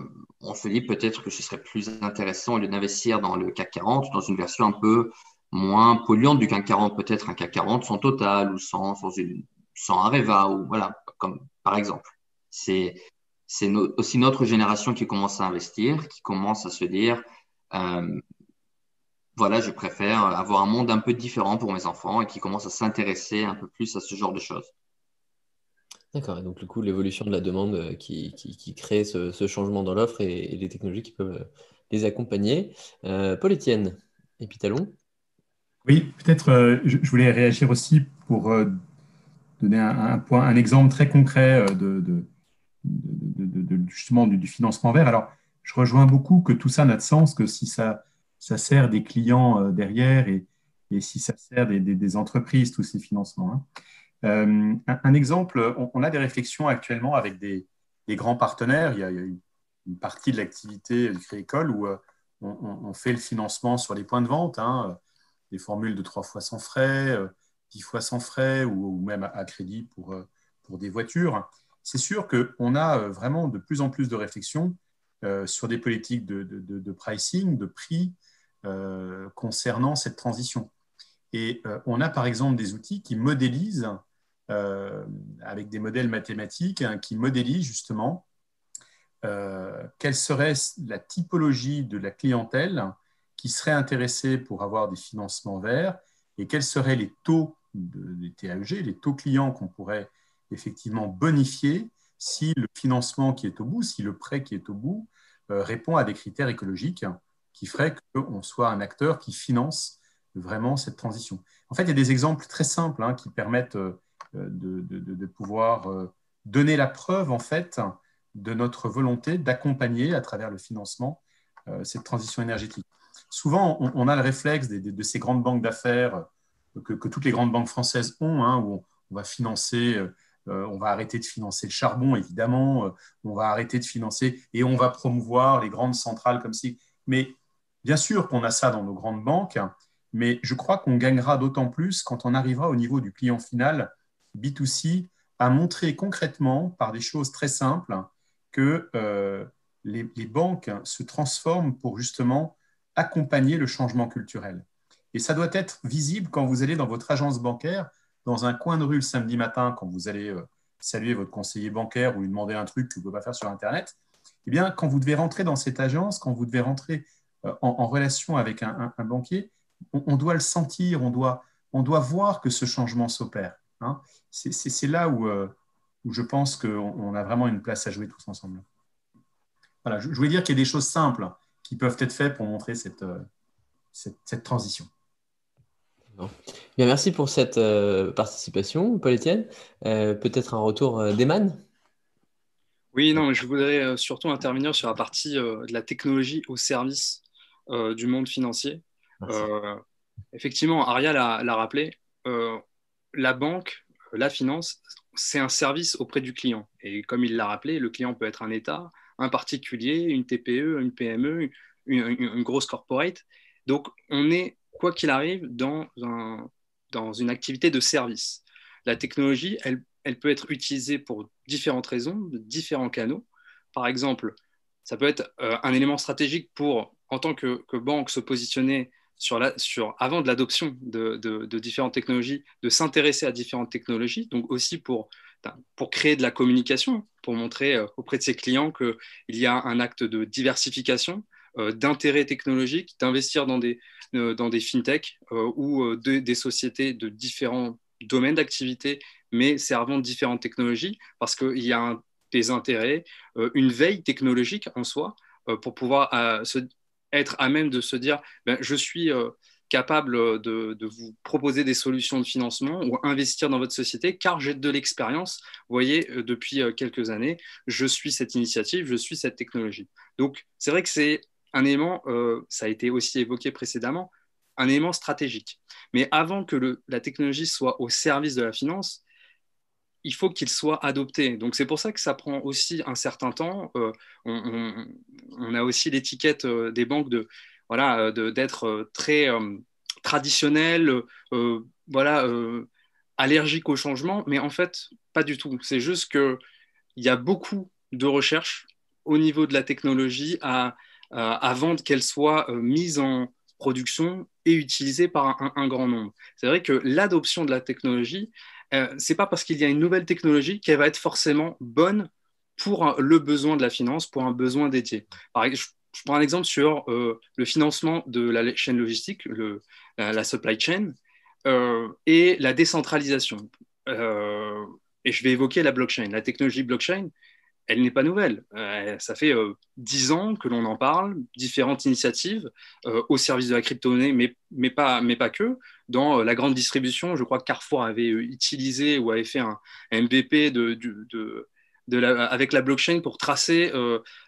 Speaker 8: on se dit peut-être que ce serait plus intéressant au lieu d'investir dans le CAC 40, dans une version un peu moins polluante du CAC 40, peut-être un CAC 40 sans Total ou sans, sans, sans Areva, ou voilà, comme par exemple. C'est aussi notre génération qui commence à investir, qui commence à se dire euh, voilà, je préfère avoir un monde un peu différent pour mes enfants et qui commencent à s'intéresser un peu plus à ce genre de choses.
Speaker 1: D'accord, et donc du coup, l'évolution de la demande euh, qui, crée ce, changement dans l'offre et, les technologies qui peuvent euh, les accompagner. Euh, Paul-Étienne, Épitalon
Speaker 4: Oui, peut-être je, voulais réagir aussi pour donner un, point, un exemple très concret de, justement du, du, financement vert. Alors, je rejoins beaucoup que tout ça n'a de sens que si ça ça sert des clients euh, derrière et, si ça sert des, entreprises, tous ces financements. Hein. Euh, un, exemple, on, a des réflexions actuellement avec des, grands partenaires. Il y a, une, partie de l'activité du Crédit où euh, on, fait le financement sur les points de vente, hein, des formules de trois fois sans frais, dix fois sans frais ou, même à, crédit pour, des voitures. C'est sûr qu'on a vraiment de plus en plus de réflexions sur des politiques de, de pricing, de prix, concernant cette transition. Et euh, on a par exemple des outils qui modélisent, euh, avec des modèles mathématiques, hein, qui modélisent justement quelle serait la typologie de la clientèle qui serait intéressée pour avoir des financements verts et quels seraient les taux des TAEG, les taux clients qu'on pourrait effectivement bonifier si le financement qui est au bout, si le prêt qui est au bout répond à des critères écologiques qui ferait qu'on soit un acteur qui finance vraiment cette transition. En fait, il y a des exemples très simples hein, qui permettent euh, de, pouvoir euh, donner la preuve, en fait, de notre volonté d'accompagner à travers le financement euh, cette transition énergétique. Souvent, on, a le réflexe de, ces grandes banques d'affaires que, toutes les grandes banques françaises ont, hein, où on, va financer, on va arrêter de financer le charbon, évidemment, on va arrêter de financer et on va promouvoir les grandes centrales comme si. Mais Bien sûr qu'on a ça dans nos grandes banques, mais je crois qu'on gagnera d'autant plus quand on arrivera au niveau du client final B2C à montrer concrètement par des choses très simples que euh, les, banques se transforment pour justement accompagner le changement culturel. Et ça doit être visible quand vous allez dans votre agence bancaire, dans un coin de rue le samedi matin, quand vous allez euh, saluer votre conseiller bancaire ou lui demander un truc que vous ne pouvez pas faire sur Internet. Eh bien, quand vous devez rentrer dans cette agence, quand vous devez rentrer euh, en, relation avec un, banquier, on, doit le sentir, on doit, on doit voir que ce changement s'opère. Hein. C'est là où, euh, où, je pense qu'on a vraiment une place à jouer tous ensemble. Voilà, je, voulais dire qu'il y a des choses simples qui peuvent être faites pour montrer cette, euh, cette, transition.
Speaker 1: Bien, merci pour cette participation, Paul-Étienne. Peut-être un retour d'Eman?
Speaker 7: Oui, non, je voudrais surtout intervenir sur la partie de la technologie au service euh, du monde financier. Euh, effectivement, Aria l'a rappelé, euh, la banque, la finance, c'est un service auprès du client. Et comme il l'a rappelé, le client peut être un État, un particulier, une TPE, une PME, une, grosse corporate. Donc, on est, quoi qu'il arrive, dans, dans une activité de service. La technologie, elle, elle, peut être utilisée pour différentes raisons, de différents canaux. Par exemple, ça peut être un élément stratégique pour en tant que, banque, se positionner sur la, sur, avant de l'adoption de, différentes technologies, de s'intéresser à différentes technologies, donc aussi pour, pour créer de la communication, pour montrer euh, auprès de ses clients qu'il y a un acte de diversification, euh, d'intérêt technologique, d'investir dans des, euh, dans des fintechs ou des sociétés de différents domaines d'activité, mais servant différentes technologies, parce qu'il y a des intérêts, une veille technologique en soi, pour pouvoir se, être à même de se dire ben, je suis euh, capable de, vous proposer des solutions de financement ou investir dans votre société car j'ai de l'expérience. Vous voyez, euh, depuis euh, quelques années, je suis cette initiative, je suis cette technologie. Donc, c'est vrai que c'est un élément, ça a été aussi évoqué précédemment, un élément stratégique. Mais avant que la technologie soit au service de la finance, il faut qu'il soit adopté. Donc c'est pour ça que ça prend aussi un certain temps. Euh, on, a aussi l'étiquette euh, des banques de voilà euh, d'être très traditionnel, voilà allergique au changement, mais en fait pas du tout. C'est juste que il y a beaucoup de recherches au niveau de la technologie avant qu'elle soit mise en production et utilisée par un grand nombre. C'est vrai que l'adoption de la technologie, euh, c'est pas parce qu'il y a une nouvelle technologie qu'elle va être forcément bonne pour le besoin de la finance, pour un besoin dédié. je, prends un exemple sur euh, le financement de la chaîne logistique, la, supply chain, euh, et la décentralisation. et je vais évoquer la blockchain. La technologie blockchain, elle n'est pas nouvelle. Euh, ça fait euh, dix ans que l'on en parle, différentes initiatives euh, au service de la crypto-monnaie, mais pas que. Dans la grande distribution, je crois que Carrefour avait utilisé ou avait fait un, MVP avec la blockchain pour tracer,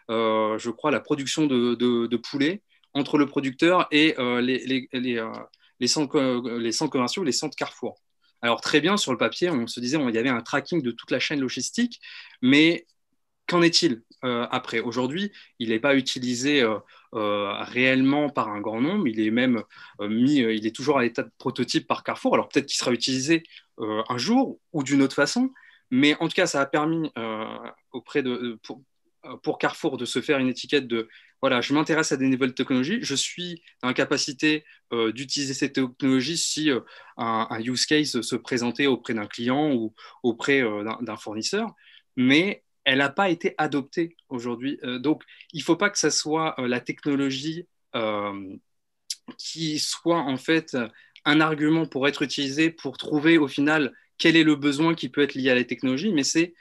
Speaker 7: je crois, la production de, poulets entre le producteur et les centres commerciaux, les centres Carrefour. Alors très bien, sur le papier, on se disait qu'il y avait un tracking de toute la chaîne logistique, mais Qu'en est-il euh, après? Aujourd'hui, il n'est pas utilisé euh, euh, réellement par un grand nombre, il est même mis, il est toujours à l'état de prototype par Carrefour. Alors peut-être qu'il sera utilisé un jour ou d'une autre façon, mais en tout cas, ça a permis auprès de, pour, Carrefour de se faire une étiquette de voilà, je m'intéresse à des nouvelles technologies, je suis dans la capacité d'utiliser ces technologies si un, use case se présentait auprès d'un client ou auprès d'un fournisseur. Mais elle n'a pas été adoptée aujourd'hui. Euh, donc, il ne faut pas que ce soit euh, la technologie euh, qui soit en fait un argument pour être utilisé pour trouver au final quel est le besoin qui peut être lié à la technologie, mais c'est,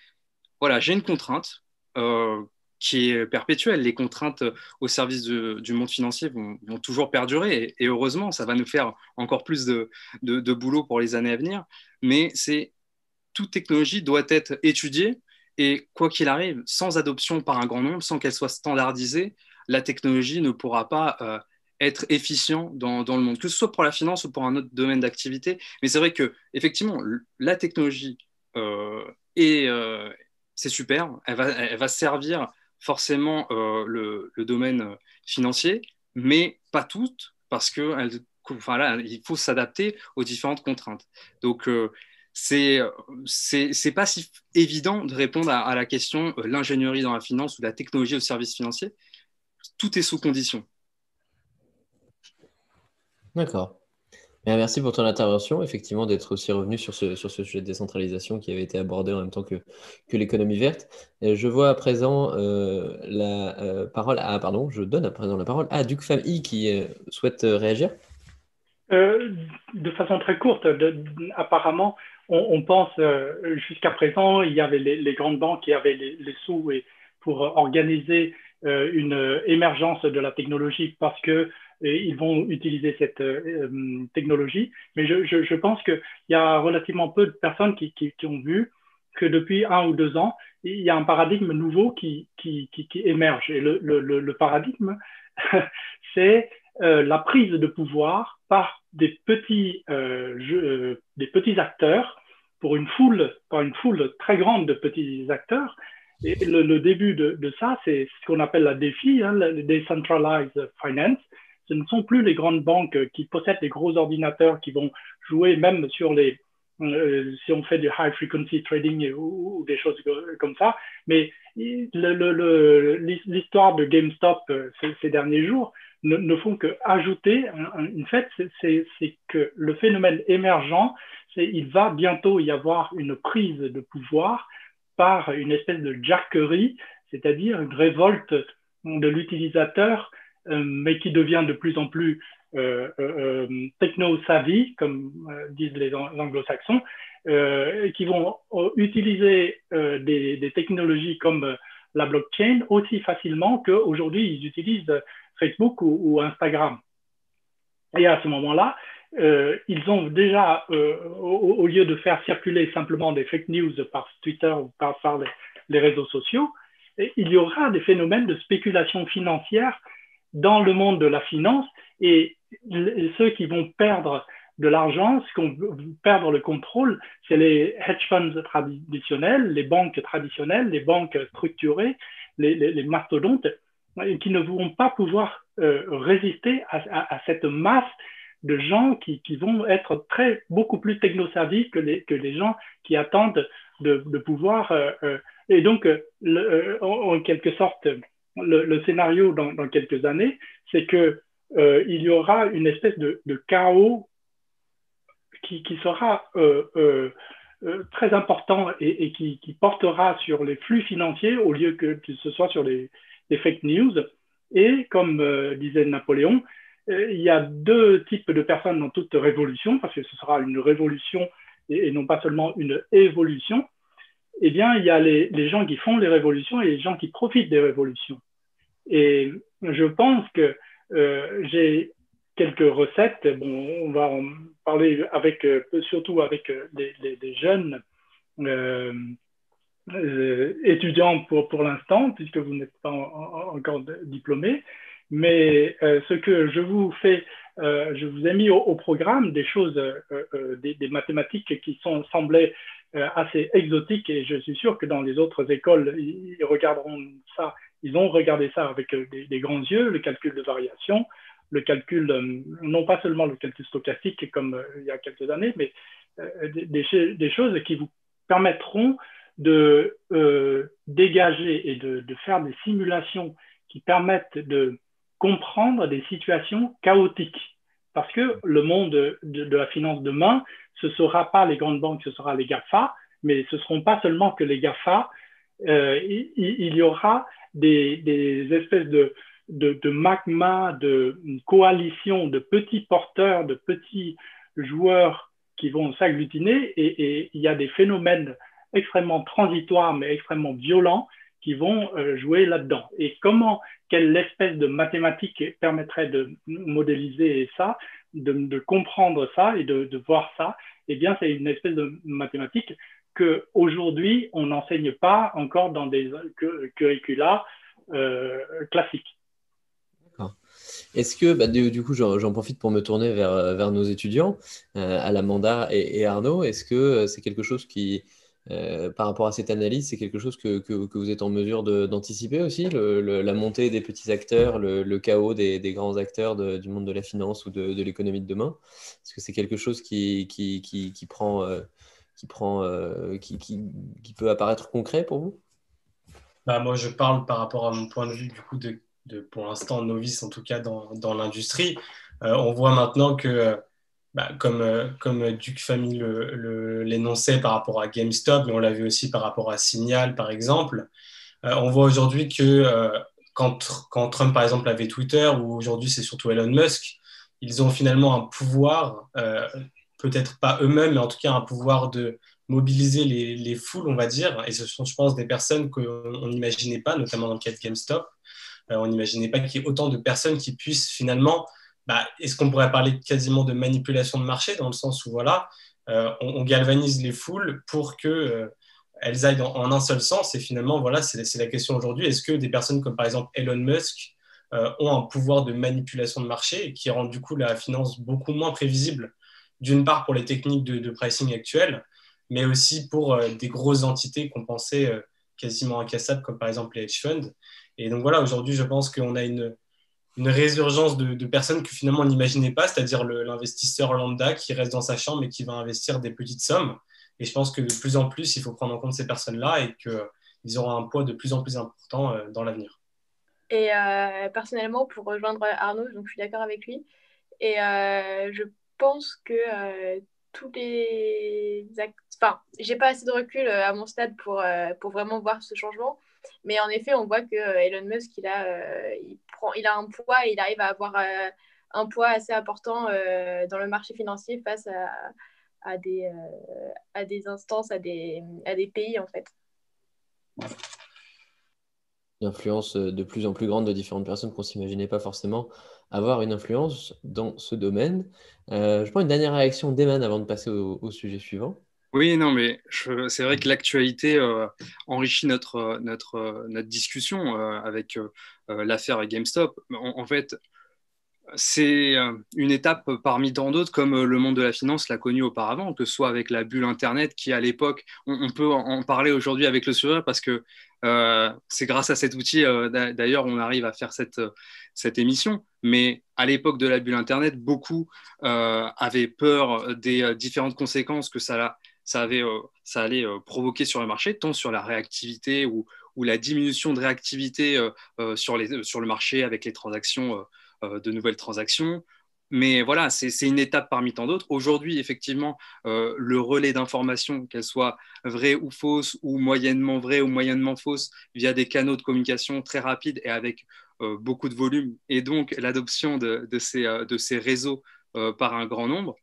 Speaker 7: voilà, j'ai une contrainte qui est perpétuelle. Les contraintes au service du monde financier vont, toujours perdurer et, heureusement, ça va nous faire encore plus de, de boulot pour les années à venir, mais c'est toute technologie doit être étudiée et quoi qu'il arrive, sans adoption par un grand nombre, sans qu'elle soit standardisée, la technologie ne pourra pas euh, être efficient dans, le monde, que ce soit pour la finance ou pour un autre domaine d'activité. Mais c'est vrai que effectivement, la technologie euh, euh, c'est super, elle va, elle va, servir forcément le, domaine financier, mais pas toutes, parce que enfin, là, il faut s'adapter aux différentes contraintes. Donc c'est c'est pas si évident de répondre à, la question l'ingénierie dans la finance ou la technologie au service financier. Tout est sous condition.
Speaker 1: D'accord. Merci pour ton intervention, effectivement, d'être aussi revenu sur ce, sur ce sujet de décentralisation qui avait été abordé en même temps que, que l'économie verte. je vois à présent euh, la euh, parole à, pardon, je donne à présent la parole à Duc Famille qui euh, souhaite réagir.
Speaker 2: de façon très courte, apparemment, on, pense jusqu'à présent, il y avait les, grandes banques qui avaient les, sous pour organiser une émergence de la technologie parce que ils vont utiliser cette euh, technologie. Mais je, pense qu'il y a relativement peu de personnes qui, ont vu que depuis un ou deux ans, il y a un paradigme nouveau qui, émerge. Et le, paradigme, c'est euh, la prise de pouvoir par des petits, euh, euh, des petits acteurs pour une foule, par une foule très grande de petits acteurs. Et le, début de, ça, c'est ce qu'on appelle la défi, hein, le Decentralized Finance, ce ne sont plus les grandes banques qui possèdent des gros ordinateurs qui vont jouer même sur les, euh, si on fait du high frequency trading ou, des choses comme ça. Mais l'histoire de GameStop ces, derniers jours ne, font que ajouter une fait, c'est que le phénomène émergent, c'est il va bientôt y avoir une prise de pouvoir par une espèce de jacquerie, c'est-à-dire une révolte de l'utilisateur euh, mais qui devient de plus en plus euh, euh, techno-savvy, comme disent les anglo-saxons, qui vont utiliser des, des, technologies comme la blockchain aussi facilement qu'aujourd'hui ils utilisent Facebook ou, Instagram. Et à ce moment-là, euh, ils ont déjà, euh, au, lieu de faire circuler simplement des fake news par Twitter ou par, les, les, réseaux sociaux, il y aura des phénomènes de spéculation financière dans le monde de la finance et ceux qui vont perdre de l'argent, ceux qui vont perdre le contrôle, c'est les hedge funds traditionnels, les banques traditionnelles, les banques structurées, les, les, mastodontes, qui ne vont pas pouvoir euh, résister à, cette masse de gens qui, vont être très beaucoup plus technosavis que les, gens qui attendent de, pouvoir. Euh, euh, et donc, en, quelque sorte, le, scénario dans, quelques années, c'est que il y aura une espèce de, chaos qui, sera très important et, qui, portera sur les flux financiers au lieu que, ce soit sur les, fake news. Et comme disait Napoléon, il y a deux types de personnes dans toute révolution, parce que ce sera une révolution et, non pas seulement une évolution eh bien, il y a les, les, gens qui font les révolutions et les gens qui profitent des révolutions. Et je pense que euh, j'ai quelques recettes. Bon, on va en parler avec, euh, surtout avec euh, des, des, jeunes euh, euh, étudiants pour, pour l'instant, puisque vous n'êtes pas encore diplômés. Mais ce que je vous fais, je vous ai mis au, programme des choses, des, des, mathématiques qui sont, semblaient euh, assez exotique et je suis sûr que dans les autres écoles, ils regarderont ça, ils ont regardé ça avec euh, des, grands yeux, le calcul de variation, le calcul, euh, non pas seulement le calcul stochastique comme il y a quelques années, mais des, choses qui vous permettront de dégager et de, faire des simulations qui permettent de comprendre des situations chaotiques. Parce que le monde de, la finance demain, ce ne sera pas les grandes banques, ce sera les GAFA, mais ce ne seront pas seulement que les GAFA. Euh, il, y aura des, espèces de, de, de, magma, de coalition de petits porteurs, de petits joueurs qui vont s'agglutiner et, il y a des phénomènes extrêmement transitoires mais extrêmement violents qui vont euh, jouer là-dedans. Et comment, quelle espèce de mathématiques permettrait de modéliser ça, de, comprendre ça et de, voir ça? Eh bien, c'est une espèce de mathématique que aujourd'hui on n'enseigne pas encore dans des curricula euh, classiques.
Speaker 1: D'accord. Est-ce que, bah, du, coup, j'en profite pour me tourner vers, vers nos étudiants, euh, à l'Amanda et, et Arnaud, est-ce que euh, c'est quelque chose qui, euh, par rapport à cette analyse, c'est quelque chose que, que, vous êtes en mesure d'anticiper aussi, la montée des petits acteurs, le, chaos des, grands acteurs du monde de la finance ou de, de l'économie de demain? Est-ce que c'est quelque chose qui, qui, qui, prend, euh, qui, prend, qui, peut apparaître concret pour vous?
Speaker 9: Bah, Moi, je parle par rapport à mon point de vue, du coup, de, pour l'instant, novice en tout cas dans, dans l'industrie. on voit maintenant que bah, comme, euh, comme Duke Family l'énonçait par rapport à GameStop, mais on l'a vu aussi par rapport à Signal, par exemple, euh, on voit aujourd'hui que euh, quand, Trump, par exemple, avait Twitter, ou aujourd'hui c'est surtout Elon Musk, ils ont finalement un pouvoir, peut-être pas eux-mêmes, mais en tout cas un pouvoir de mobiliser les, les, foules, on va dire. Et ce sont, je pense, des personnes qu'on n'imaginait pas, notamment dans le cas de GameStop. on n'imaginait pas qu'il y ait autant de personnes qui puissent finalement bah, est-ce qu'on pourrait parler quasiment de manipulation de marché dans le sens où voilà, euh, on, galvanise les foules pour que euh, elles aillent en un seul sens? Et finalement voilà, c'est la question aujourd'hui. Est-ce que des personnes comme par exemple Elon Musk euh, ont un pouvoir de manipulation de marché qui rend du coup la finance beaucoup moins prévisible, d'une part pour les techniques de, pricing actuelles, mais aussi pour des grosses entités qu'on pensait quasiment incassables comme par exemple les hedge funds? Et donc voilà, aujourd'hui je pense qu'on a une une résurgence de, personnes que finalement on n'imaginait pas, c'est-à-dire l'investisseur lambda qui reste dans sa chambre et qui va investir des petites sommes. Et je pense que de plus en plus, il faut prendre en compte ces personnes-là et qu'ils auront un poids de plus en plus important euh, dans l'avenir.
Speaker 10: Et euh, personnellement, pour rejoindre Arnaud, donc je suis d'accord avec lui. Et euh, je pense que tous les... Enfin, j'ai pas assez de recul à mon stade pour, pour vraiment voir ce changement. Mais en effet, on voit que Elon Musk, il a, il a un poids et il arrive à avoir euh, un poids assez important euh, dans le marché financier face à, des, euh, des instances, à des, pays en fait.
Speaker 1: Une influence de plus en plus grande de différentes personnes qu'on ne s'imaginait pas forcément avoir une influence dans ce domaine. je prends une dernière réaction d'Eman avant de passer au sujet suivant.
Speaker 7: Oui, non, mais c'est vrai que l'actualité euh, enrichit notre, notre, notre discussion euh, avec euh, l'affaire GameStop. En, fait, c'est une étape parmi tant d'autres, comme le monde de la finance l'a connu auparavant, que ce soit avec la bulle Internet, qui à l'époque, on, peut en parler aujourd'hui avec le sourire parce que c'est grâce à cet outil, d'ailleurs, on arrive à faire cette, cette émission. Mais à l'époque de la bulle Internet, beaucoup avaient peur des différentes conséquences que ça ça, avait, euh, ça allait euh, provoquer sur le marché, tant sur la réactivité ou, la diminution de réactivité euh, sur, le marché avec les transactions, de nouvelles transactions. Mais voilà, c'est une étape parmi tant d'autres. Aujourd'hui, effectivement, le relais d'informations, qu'elles soient vraies ou fausses, ou moyennement vraies ou moyennement fausses, via des canaux de communication très rapides et avec beaucoup de volume, et donc l'adoption de, ces, réseaux par un grand nombre,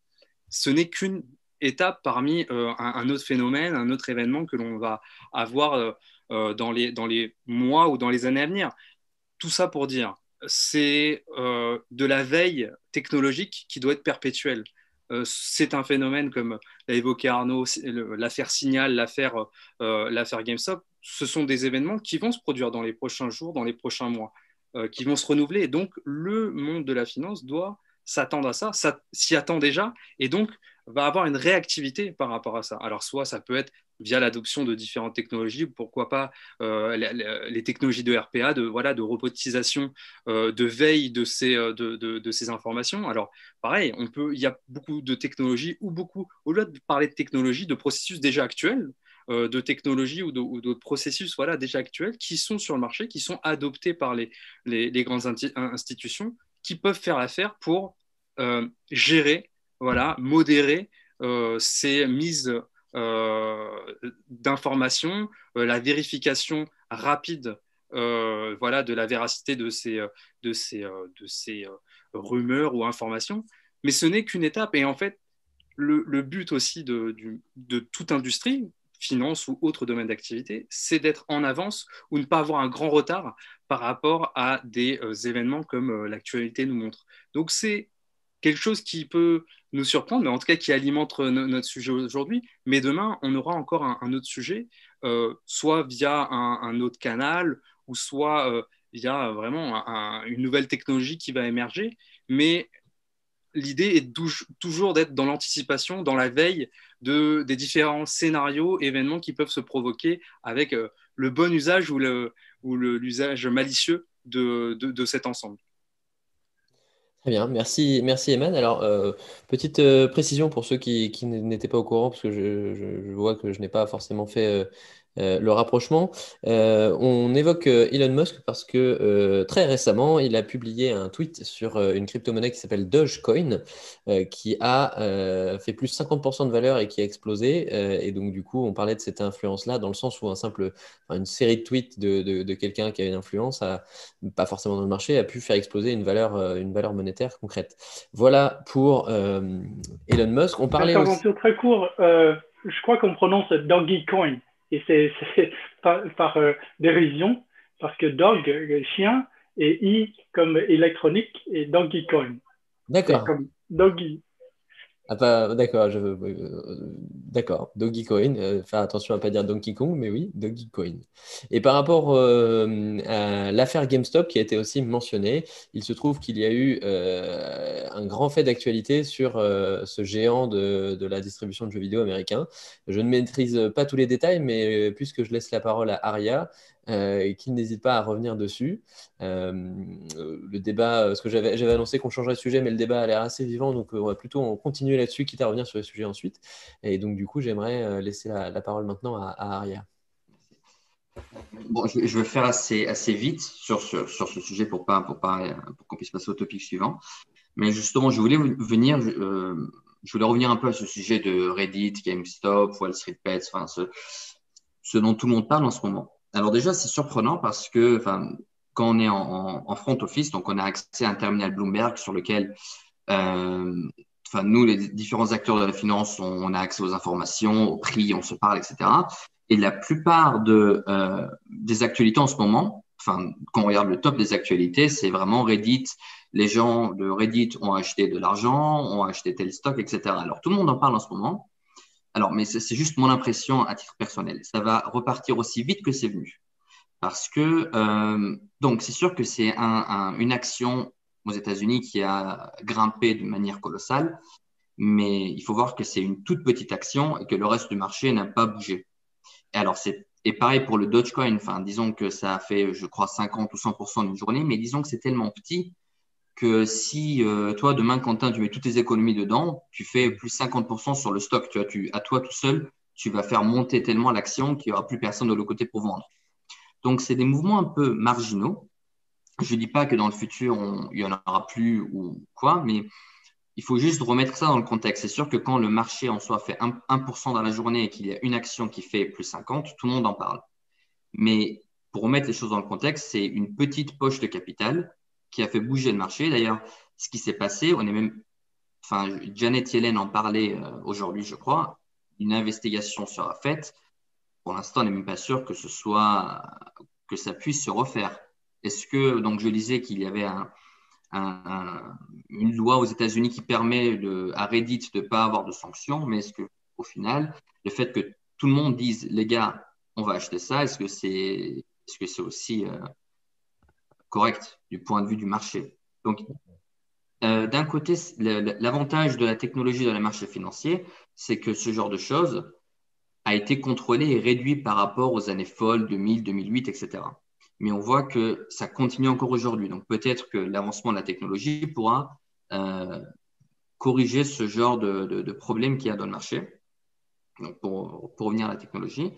Speaker 7: ce n'est qu'une étape parmi euh, un, autre phénomène, un autre événement que l'on va avoir euh, euh, dans, les, dans les mois ou dans les années à venir. Tout ça pour dire, c'est de la veille technologique qui doit être perpétuelle. c'est un phénomène, comme l'a évoqué Arnaud, l'affaire Signal, l'affaire GameStop. Ce sont des événements qui vont se produire dans les prochains jours, dans les prochains mois, qui vont se renouveler. Et donc, le monde de la finance doit s'attendre à ça, s'y attend déjà, et donc va avoir une réactivité par rapport à ça. Alors soit ça peut être via l'adoption de différentes technologies, pourquoi pas euh, les, technologies de RPA, de, voilà, de robotisation, euh, de veille de ces, euh, de, ces informations. Alors pareil, on peut, il y a beaucoup de technologies, ou beaucoup, au-delà de parler de technologies, de processus déjà actuels, de technologies ou d'autres processus voilà, déjà actuels qui sont sur le marché, qui sont adoptés par les, les, les grandes institutions, qui peuvent faire l'affaire pour gérer voilà, modérer euh, ces mises euh, d'informations, euh, la vérification rapide voilà, de la véracité de ces, de ces, de ces rumeurs ou informations. Mais ce n'est qu'une étape. Et en fait, le, but aussi de, de, toute industrie, finance ou autre domaine d'activité, c'est d'être en avance ou ne pas avoir un grand retard par rapport à des événements comme l'actualité nous montre. Donc c'est quelque chose qui peut nous surprendre, mais en tout cas qui alimente notre sujet aujourd'hui. Mais demain, on aura encore un, autre sujet, euh, soit via un, autre canal, ou soit euh, via vraiment une nouvelle technologie qui va émerger. Mais l'idée est toujours d'être dans l'anticipation, dans la veille de, des différents scénarios, événements qui peuvent se provoquer avec euh, le bon usage ou l'usage malicieux de cet ensemble.
Speaker 1: Très bien, merci, merci Eman. Alors, euh, petite euh, précision pour ceux qui, n'étaient pas au courant, parce que je, vois que je n'ai pas forcément fait euh, le rapprochement. Euh, on évoque euh, Elon Musk parce que très récemment, il a publié un tweet sur une crypto-monnaie qui s'appelle Dogecoin, qui a fait plus 50% de valeur et qui a explosé. Et donc, du coup, on parlait de cette influence-là dans le sens où un simple, enfin, une série de tweets de, de- de quelqu'un qui a une influence, a, pas forcément dans le marché, a pu faire exploser une valeur, une valeur monétaire concrète. Voilà pour Elon Musk. On parlait aussi.
Speaker 2: Très court. je crois qu'on prononce Doggy Coin. Et c'est par, par, euh, dérision, parce que dog, euh, chien, et i comme électronique, et Doggy Coin.
Speaker 1: D'accord.
Speaker 2: Doggy.
Speaker 1: Ah, d'accord, je, euh, d'accord. Coin, euh, faire attention à pas dire Donkey Kong, mais oui, Doggy Coin. Et par rapport euh, à l'affaire GameStop qui a été aussi mentionnée, il se trouve qu'il y a eu un grand fait d'actualité sur ce géant de, la distribution de jeux vidéo américain. Je ne maîtrise pas tous les détails, mais puisque je laisse la parole à Aria, et qu'il n'hésite pas à revenir dessus. Euh, le débat, parce que j'avais annoncé qu'on changerait de sujet, mais le débat a l'air assez vivant, donc euh, on va plutôt continuer là-dessus, quitte à revenir sur le sujet ensuite. Et donc, du coup, j'aimerais euh, laisser la, parole maintenant à, à.
Speaker 8: Bon, je, je vais faire assez, vite sur, ce sujet pour, pas, qu'on puisse passer au topic suivant. Mais justement, je voulais euh, revenir un peu à ce sujet de Reddit, GameStop, Wall Street Bets, enfin, ce, ce dont tout le monde parle en ce moment. Alors déjà, c'est surprenant parce que quand on est en, front office, donc on a accès à un terminal Bloomberg sur lequel euh, nous, les différents acteurs de la finance, on, a accès aux informations, aux prix, on se parle, etc. Et la plupart euh, des actualités en ce moment, quand on regarde le top des actualités, c'est vraiment Reddit. Les gens de Reddit ont acheté de l'argent, ont acheté tel stock, etc. Alors tout le monde en parle en ce moment. Alors, mais c'est juste mon impression à titre personnel. Ça va repartir aussi vite que c'est venu. Parce que, euh, donc, c'est sûr que c'est un, un, une action aux États-Unis qui a grimpé de manière colossale, mais il faut voir que c'est une toute petite action et que le reste du marché n'a pas bougé. Et alors, c'est et pareil pour le Dogecoin. Disons que ça a fait, je crois, 50 ou 100% d'une journée, mais disons que c'est tellement petit que si euh, toi, demain, Quentin, tu mets toutes tes économies dedans, tu fais plus 50% sur le stock. Tu vois, tu, à toi tout seul, tu vas faire monter tellement l'action qu'il n'y aura plus personne de l'autre côté pour vendre. Donc, c'est des mouvements un peu marginaux. Je ne dis pas que dans le futur, il n'y en aura plus ou quoi, mais il faut juste remettre ça dans le contexte. C'est sûr que quand le marché en soi fait 1%, 1 dans la journée et qu'il y a une action qui fait plus 50, tout le monde en parle. Mais pour remettre les choses dans le contexte, c'est une petite poche de capital qui a fait bouger le marché. D'ailleurs, ce qui s'est passé, on est même, enfin, Janet Yellen en parlait euh, aujourd'hui, je crois. Une investigation sera faite. Pour l'instant, on n'est même pas sûr que ce soit, que ça puisse se refaire. Est-ce que, donc, je disais qu'il y avait un, un, un, une loi aux États-Unis qui permet à Reddit de ne pas avoir de sanctions, mais est-ce que, au final, le fait que tout le monde dise, les gars, on va acheter ça, est-ce que c'est, est-ce que c'est aussi euh, correct du point de vue du marché. Donc, euh, d'un côté, l'avantage de la technologie dans les marchés financiers, c'est que ce genre de choses a été contrôlé et réduit par rapport aux années folles 2000, 2008, etc. Mais on voit que ça continue encore aujourd'hui. Donc, peut-être que l'avancement de la technologie pourra euh, corriger ce genre de, de, de problème qu'il y a dans le marché. Donc, pour, pour revenir à la technologie.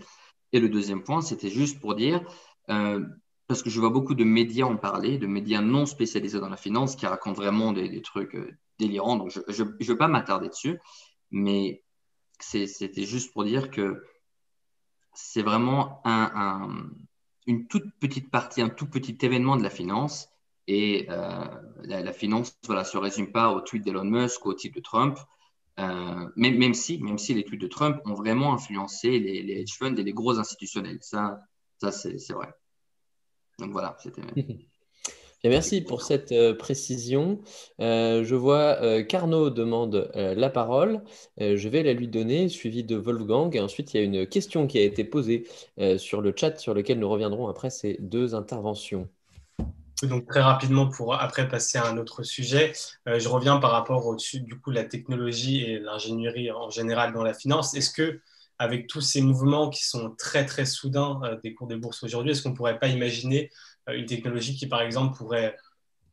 Speaker 8: Et le deuxième point, c'était juste pour dire, euh, parce que je vois beaucoup de médias en parler, de médias non spécialisés dans la finance qui racontent vraiment des, trucs euh, délirants. Donc, je ne veux pas m'attarder dessus, mais c'était juste pour dire que c'est vraiment un, un, une toute petite partie, un tout petit événement de la finance. Et euh, la, finance voilà, se résume pas au tweet d'Elon Musk, au tweet de Trump. Euh, même, même, si, même si les tweets de Trump ont vraiment influencé les, les hedge funds et les gros institutionnels. Ça, ça c'est vrai. Donc voilà, c'était.
Speaker 1: Bien, merci pour cette euh, précision. Euh, je vois euh, qu'Arnaud demande la parole. je vais la lui donner, suivi de Wolfgang. Et ensuite, il y a une question qui a été posée sur le chat sur lequel nous reviendrons après ces deux interventions.
Speaker 9: Donc très rapidement pour après passer à un autre sujet, je reviens par rapport au-dessus du coup la technologie et l'ingénierie en général dans la finance. Est-ce que avec tous ces mouvements qui sont très très soudains des cours des bourses aujourd'hui, est-ce qu'on ne pourrait pas imaginer une technologie qui, par exemple, pourrait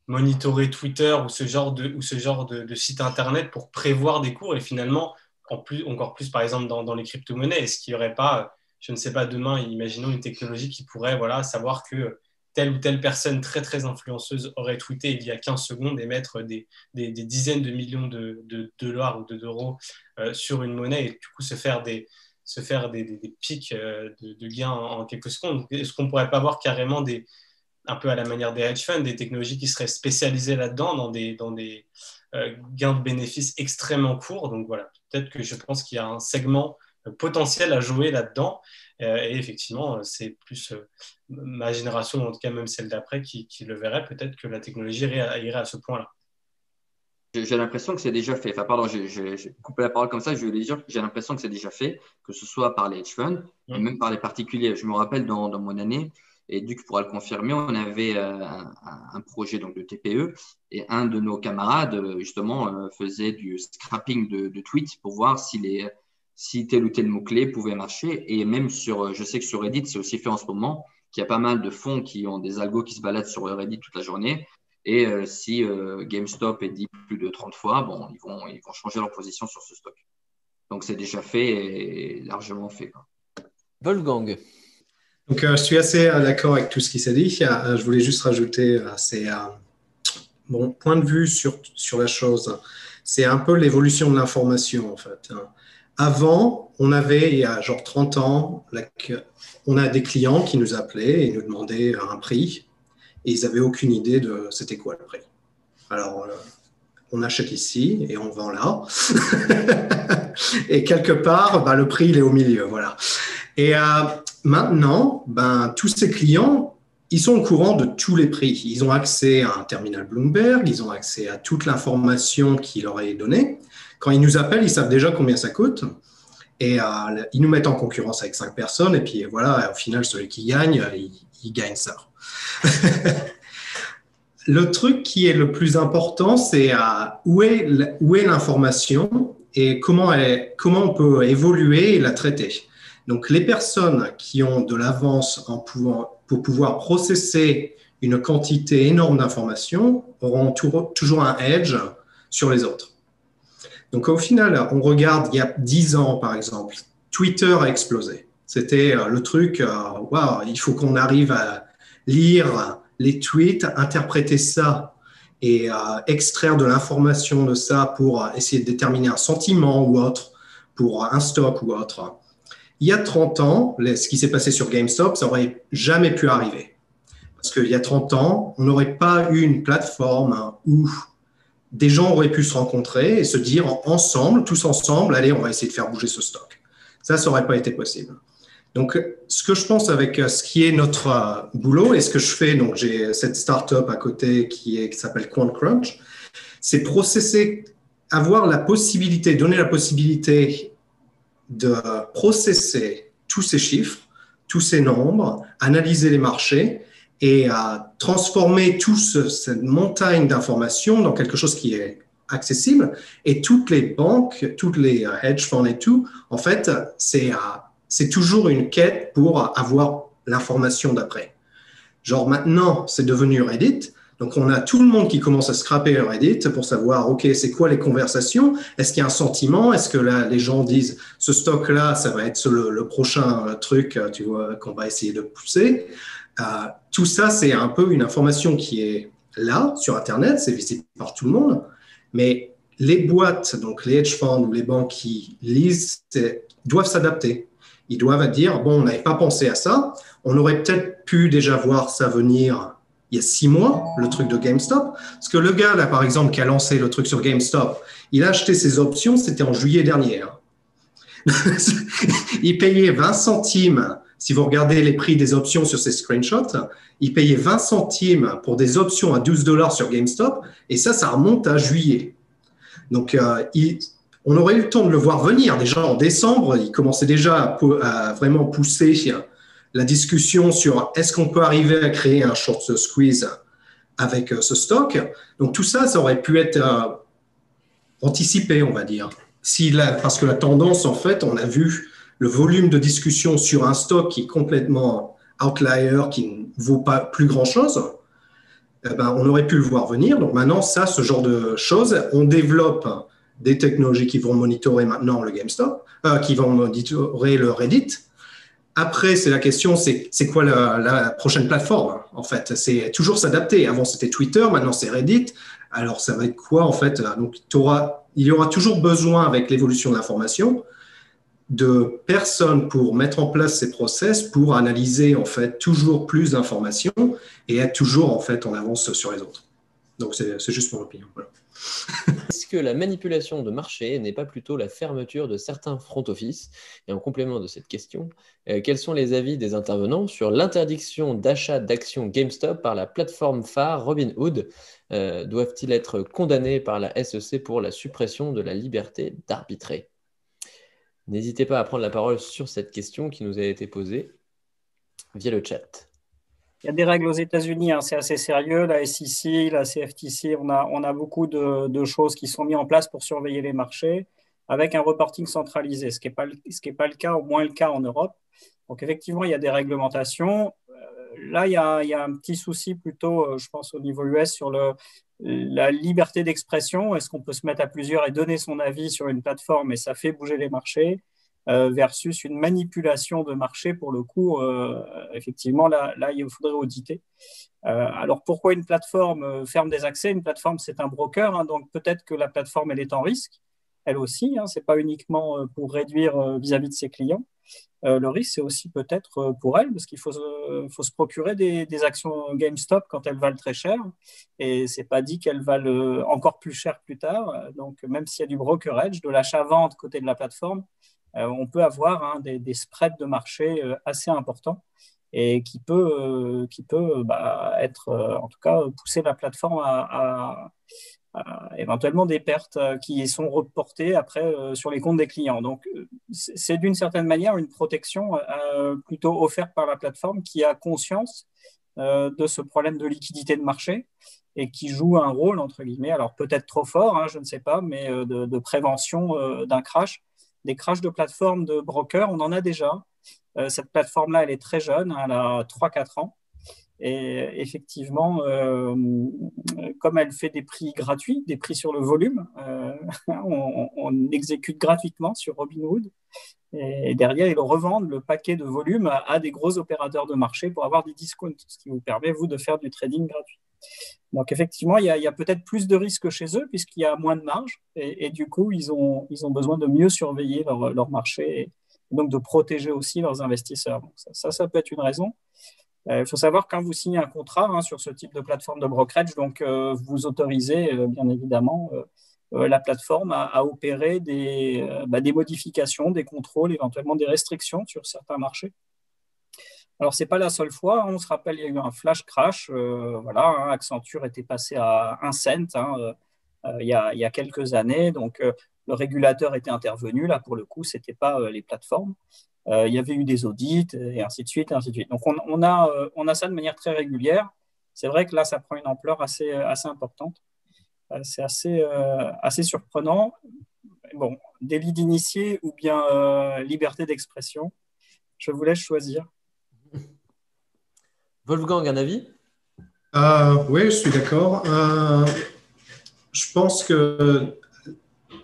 Speaker 9: monitorer Twitter ou ce genre de, ou ce genre de, site internet pour prévoir des cours et finalement, en plus, encore plus par exemple dans, les crypto-monnaies, est-ce qu'il n'y aurait pas, je ne sais pas, demain, imaginons une technologie qui pourrait voilà, savoir que telle ou telle personne très très influenceuse aurait tweeté il y a 15 secondes et mettre des, des, dizaines de millions de, dollars ou d'euros euh, sur une monnaie et du coup se faire des, se faire des, pics euh, de, gains en, quelques secondes. Est-ce qu'on ne pourrait pas avoir carrément des, un peu à la manière des hedge funds, des technologies qui seraient spécialisées là-dedans, dans des, euh, gains de bénéfices extrêmement courts? Donc voilà, peut-être que je pense qu'il y a un segment euh, potentiel à jouer là-dedans. et effectivement, c'est plus ma génération, en tout cas même celle d'après, qui, le verrait. Peut-être que la technologie irait à ce point-là.
Speaker 8: J'ai l'impression que c'est déjà fait. Enfin, pardon, j'ai coupé la parole comme ça. Je voulais dire que j'ai l'impression que c'est déjà fait, que ce soit par les hedge funds et même par les particuliers. Je me rappelle dans, dans, mon année, et Duc pourra le confirmer, on avait euh, un, projet donc, de TPE et un de nos camarades, euh, justement, euh, faisait du scrapping de, de, tweets pour voir si, les, si tel ou tel mot-clé pouvait marcher. Et même sur, je sais que sur Reddit, c'est aussi fait en ce moment, qu'il y a pas mal de fonds qui ont des algos qui se baladent sur Reddit toute la journée et euh, si euh, GameStop est dit plus de 30 fois, bon, ils vont, ils vont changer leur position sur ce stock. Donc c'est déjà fait et largement fait.
Speaker 1: Wolfgang.
Speaker 6: Donc euh, je suis assez d'accord avec tout ce qui s'est dit. je voulais juste rajouter, c'est mon point de vue sur, sur la chose. C'est un peu l'évolution de l'information en fait. Hein. Avant, on avait, il y a genre 30 ans, on a des clients qui nous appelaient et nous demandaient un prix ils n'avaient aucune idée de c'était quoi le prix. Alors, euh, on achète ici et on vend là. et quelque part, bah, le prix, il est au milieu. Voilà. Et euh, maintenant, ben, tous ces clients, ils sont au courant de tous les prix. Ils ont accès à un terminal Bloomberg, ils ont accès à toute l'information qui leur est donnée. Quand ils nous appellent, ils savent déjà combien ça coûte. Et euh, ils nous mettent en concurrence avec cinq personnes. Et puis voilà, au final, celui qui gagne, il, il gagne ça. le truc qui est le plus important, c'est euh, où est, l'information et comment, comment on peut évoluer et la traiter. Donc, les personnes qui ont de l'avance pour pouvoir processer une quantité énorme d'informations auront toujours un edge sur les autres. Donc, au final, on regarde, il y a 10 ans, par exemple, Twitter a explosé. C'était euh, le truc, euh, waouh, il faut qu'on arrive à lire les tweets, interpréter ça et euh, extraire de l'information de ça pour essayer de déterminer un sentiment ou autre, pour un stock ou autre. Il y a 30 ans, ce qui s'est passé sur GameStop, ça aurait jamais pu arriver. Parce qu'il y a 30 ans, on n'aurait pas eu une plateforme où des gens auraient pu se rencontrer et se dire ensemble, tous ensemble, allez, on va essayer de faire bouger ce stock. Ça, ça n'aurait pas été possible. Donc, ce que je pense avec euh, ce qui est notre euh, boulot et ce que je fais, donc j'ai cette startup à côté qui, est, qui s'appelle QuantCrunch, c'est processer, avoir la possibilité, donner la possibilité de processer tous ces chiffres, tous ces nombres, analyser les marchés et à transformer toute cette montagne d'informations dans quelque chose qui est accessible. Et toutes les banques, toutes les euh, hedge funds et tout, en fait, c'est à c'est toujours une quête pour avoir l'information d'après. Genre maintenant, c'est devenu Reddit. Donc, on a tout le monde qui commence à scraper Reddit pour savoir, OK, c'est quoi les conversations? Est-ce qu'il y a un sentiment? Est-ce que là, les gens disent, ce stock-là, ça va être le, prochain truc, tu vois, qu'on va essayer de pousser? euh, Tout ça, c'est un peu une information qui est là, sur Internet, c'est visible par tout le monde. Mais les boîtes, donc les hedge funds ou les banques qui lisent, doivent s'adapter. Ils doivent dire, bon, on n'avait pas pensé à ça, on aurait peut-être pu déjà voir ça venir il y a six mois, le truc de GameStop. Parce que le gars, là, par exemple, qui a lancé le truc sur GameStop, il a acheté ses options, c'était en juillet dernier. Hein. il payait 20 centimes. Si vous regardez les prix des options sur ces screenshots, il payait 20 centimes pour des options à 12 dollars sur GameStop. Et ça, ça remonte à juillet. Donc, euh, on aurait eu le temps de le voir venir. Déjà en décembre, il commençait déjà à, vraiment pousser la discussion sur est-ce qu'on peut arriver à créer un short squeeze avec euh, ce stock. Donc tout ça, ça aurait pu être euh, anticipé, on va dire. Parce que la tendance, en fait, on a vu le volume de discussion sur un stock qui est complètement outlier, qui ne vaut pas plus grand-chose. eh ben, on aurait pu le voir venir. Donc maintenant, ça, ce genre de choses, on développe des technologies qui vont monitorer maintenant le GameStop, euh, qui vont monitorer le Reddit. Après, c'est la question, c'est quoi la, prochaine plateforme En fait, c'est toujours s'adapter. Avant, c'était Twitter, maintenant c'est Reddit. Alors, ça va être quoi en fait? Donc, il y aura toujours besoin, avec l'évolution de l'information, de personnes pour mettre en place ces process, pour analyser en fait toujours plus d'informations et être toujours en fait en avance sur les autres. Donc c'est juste mon opinion.
Speaker 1: Est-ce que la manipulation de marché n'est pas plutôt la fermeture de certains front office? Et en complément de cette question, euh, quels sont les avis des intervenants sur l'interdiction d'achat d'actions GameStop par la plateforme phare Robinhood? Euh, Doivent-ils être condamnés par la SEC pour la suppression de la liberté d'arbitrer? N'hésitez pas à prendre la parole sur cette question qui nous a été posée via le chat.
Speaker 3: Il y a des règles aux États-Unis, hein, c'est assez sérieux. La SEC, la CFTC, on a, on a beaucoup de, choses qui sont mises en place pour surveiller les marchés avec un reporting centralisé, ce qui n'est pas, pas, le cas, au moins le cas en Europe. Donc effectivement, il y a des réglementations. Euh, là, il y, a, il y, a, un petit souci plutôt, euh, je pense, au niveau US sur le, la liberté d'expression. Est-ce qu'on peut se mettre à plusieurs et donner son avis sur une plateforme et ça fait bouger les marchés euh, versus une manipulation de marché pour le coup, euh, effectivement, là, il faudrait auditer. Euh, alors pourquoi une plateforme ferme des accès? Une plateforme, c'est un broker, hein, donc peut-être que la plateforme, elle est en risque, elle aussi. Hein, ce n'est pas uniquement pour réduire vis-à-vis de ses clients. Le risque, c'est aussi peut-être pour elle, parce qu'il faut, faut, se procurer des, actions GameStop quand elles valent très cher, et c'est pas dit qu'elles valent encore plus cher plus tard. Donc, même s'il y a du brokerage, de l'achat-vente côté de la plateforme, euh, on peut avoir hein, des, spreads de marché euh, assez importants et qui peut, euh, qui peut bah, être, en tout cas, pousser la plateforme à, éventuellement des pertes qui sont reportées après sur les comptes des clients. Donc, c'est d'une certaine manière une protection plutôt offerte par la plateforme qui a conscience de ce problème de liquidité de marché et qui joue un rôle, entre guillemets, alors peut-être trop fort, hein, je ne sais pas, mais de prévention d'un crash des crashs de plateformes de brokers, on en a déjà. Euh, cette plateforme-là, elle est très jeune, elle a 3-4 ans. Et effectivement, euh, comme elle fait des prix gratuits, des prix sur le volume, euh, on, exécute gratuitement sur Robinhood. Et derrière, ils revendent le paquet de volume à, des gros opérateurs de marché pour avoir des discounts, ce qui vous permet, vous, de faire du trading gratuit. Donc effectivement, il y a, peut-être plus de risques chez eux puisqu'il y a moins de marge et, du coup, ils ont, ils ont besoin de mieux surveiller leur, leur marché et donc de protéger aussi leurs investisseurs. ça, ça, peut être une raison. Euh, il faut savoir quand vous signez un contrat hein, sur ce type de plateforme de brokerage, donc euh, vous autorisez euh, bien évidemment la plateforme à, opérer des, bah, des modifications, des contrôles, éventuellement des restrictions sur certains marchés. Alors, ce n'est pas la seule fois. Hein. On se rappelle, il y a eu un flash crash. Voilà, hein. Accenture était passé à un cent il, y a, quelques années. Donc, le régulateur était intervenu. Là, pour le coup, ce n'était pas les plateformes. Il y avait eu des audits et ainsi de suite. ainsi de suite. Donc, on, a, on a ça de manière très régulière. C'est vrai que là, ça prend une ampleur assez, assez importante. C'est assez, assez surprenant. Bon, délit d'initié ou bien liberté d'expression, je vous laisse choisir.
Speaker 1: Wolfgang, un avis?
Speaker 6: Euh, Oui, je suis d'accord. Euh, je pense que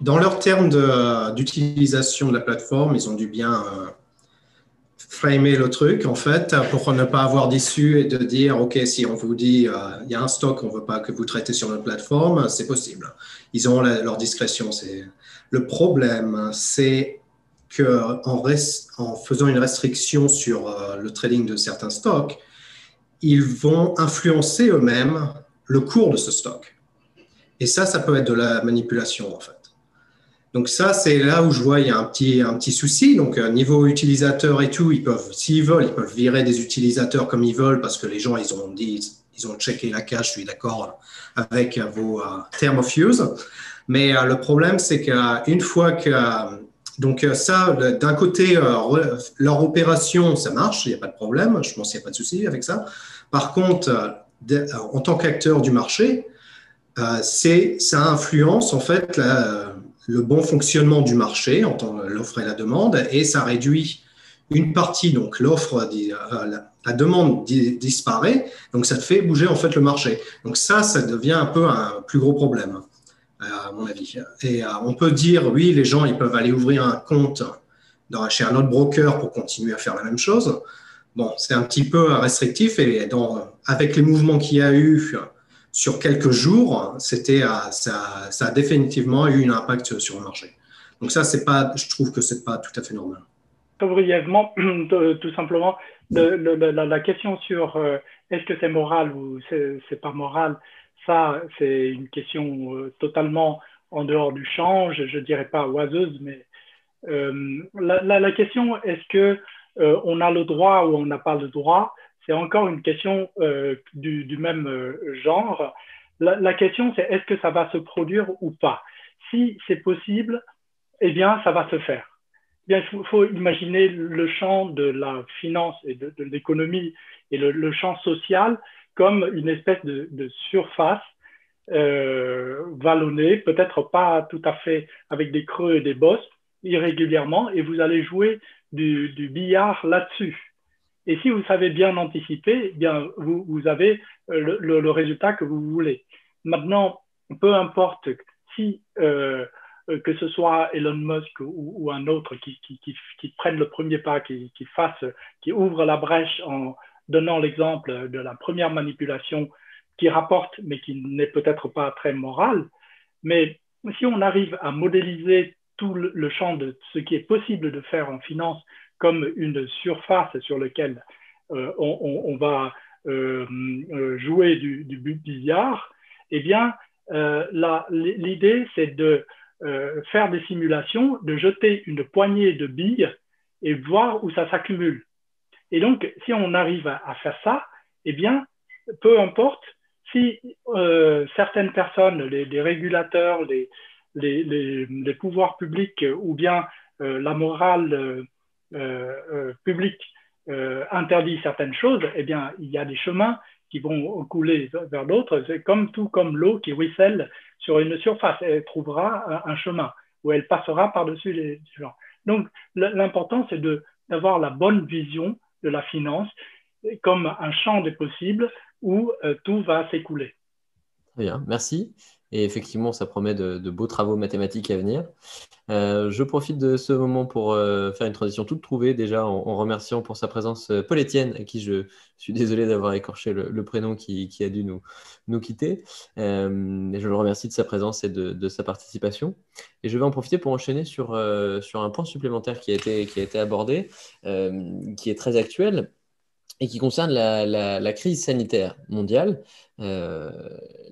Speaker 6: dans leurs termes d'utilisation de, la plateforme, ils ont dû bien euh, framer le truc, en fait, pour ne pas avoir d'issue et de dire, OK, si on vous dit, il y a un stock, on ne veut pas que vous traitez sur notre plateforme, c'est possible. Ils ont leur discrétion. Le problème, c'est qu'en en faisant une restriction sur le trading de certains stocks, ils vont influencer eux-mêmes le cours de ce stock. Et ça, ça peut être de la manipulation, en fait. Donc ça, c'est là où je vois il y a un petit, un petit souci. Donc euh, niveau utilisateur et tout, ils peuvent, s'ils veulent, ils peuvent virer des utilisateurs comme ils veulent parce que les gens, ils ont dit, ils ont checké la cache, je suis d'accord avec vos euh, termes of use. Mais euh, le problème, c'est qu'une fois que donc ça, d'un côté, leur opération, ça marche, il n'y a pas de problème, je pense qu'il n'y a pas de souci avec ça. Par contre, euh, en tant qu'acteur du marché, euh, ça influence en fait le bon fonctionnement du marché en tant l'offre et la demande et ça réduit une partie, donc l'offre, la, demande disparaît, donc ça fait bouger en fait le marché. Donc ça, ça devient un peu un plus gros problème, à mon avis. Et on peut dire, oui, les gens, ils peuvent aller ouvrir un compte dans, chez un autre broker pour continuer à faire la même chose. Bon, c'est un petit peu restrictif et avec les mouvements qu'il y a eu sur quelques jours, ça, a définitivement eu un impact sur le marché. Donc ça, je trouve que c'est pas tout à fait normal.
Speaker 2: Brièvement, tout simplement, la, question sur euh, est-ce que c'est moral ou c'est pas moral, ça, c'est une question euh, totalement en dehors du change, je dirais pas oiseuse, mais euh, la, question est-ce que on a le droit ou on n'a pas le droit, c'est encore une question du, du, même genre. La, question, c'est est-ce que ça va se produire ou pas? Si c'est possible, eh bien, ça va se faire. Eh il faut, imaginer le champ de la finance et de, l'économie et le, champ social comme une espèce de, surface euh, vallonnée, peut-être pas tout à fait avec des creux et des bosses, irrégulièrement, et vous allez jouer du, billard là-dessus. Et si vous savez bien anticiper, eh bien vous, avez le, le, résultat que vous voulez. Maintenant, peu importe si euh, euh, que ce soit Elon Musk ou, un autre qui, qui, qui, prenne le premier pas, qui, qui, fasse, qui ouvre la brèche en donnant l'exemple de la première manipulation qui rapporte, mais qui n'est peut-être pas très morale. Mais si on arrive à modéliser tout le champ de ce qui est possible de faire en finance comme une surface sur laquelle euh, on, va euh, jouer du, du billard, eh bien, l'idée, c'est de euh, faire des simulations, de jeter une poignée de billes et voir où ça s'accumule. Et donc, si on arrive à, faire ça, eh bien, peu importe si euh, certaines personnes, les, régulateurs, les, pouvoirs publics ou bien euh, la morale publique interdit certaines choses, eh bien, il y a des chemins qui vont couler vers d'autres. C'est comme tout comme l'eau qui ruisselle sur une surface. Elle trouvera un, chemin où elle passera par-dessus les gens. Donc, l'important, c'est d'avoir la bonne vision de la finance comme un champ des possibles où euh, tout va s'écouler.
Speaker 1: Bien, merci. Et effectivement, ça promet de, beaux travaux mathématiques à venir. Euh, je profite de ce moment pour euh, faire une transition toute trouvée, déjà en, remerciant pour sa présence euh, Paul Etienne, à qui je suis désolé d'avoir écorché le, prénom qui, a dû nous, nous quitter. et je le remercie de sa présence et de, sa participation. Et je vais en profiter pour enchaîner sur, sur un point supplémentaire qui a été, qui a été abordé, qui est très actuel et qui concerne la, crise sanitaire mondiale. Euh,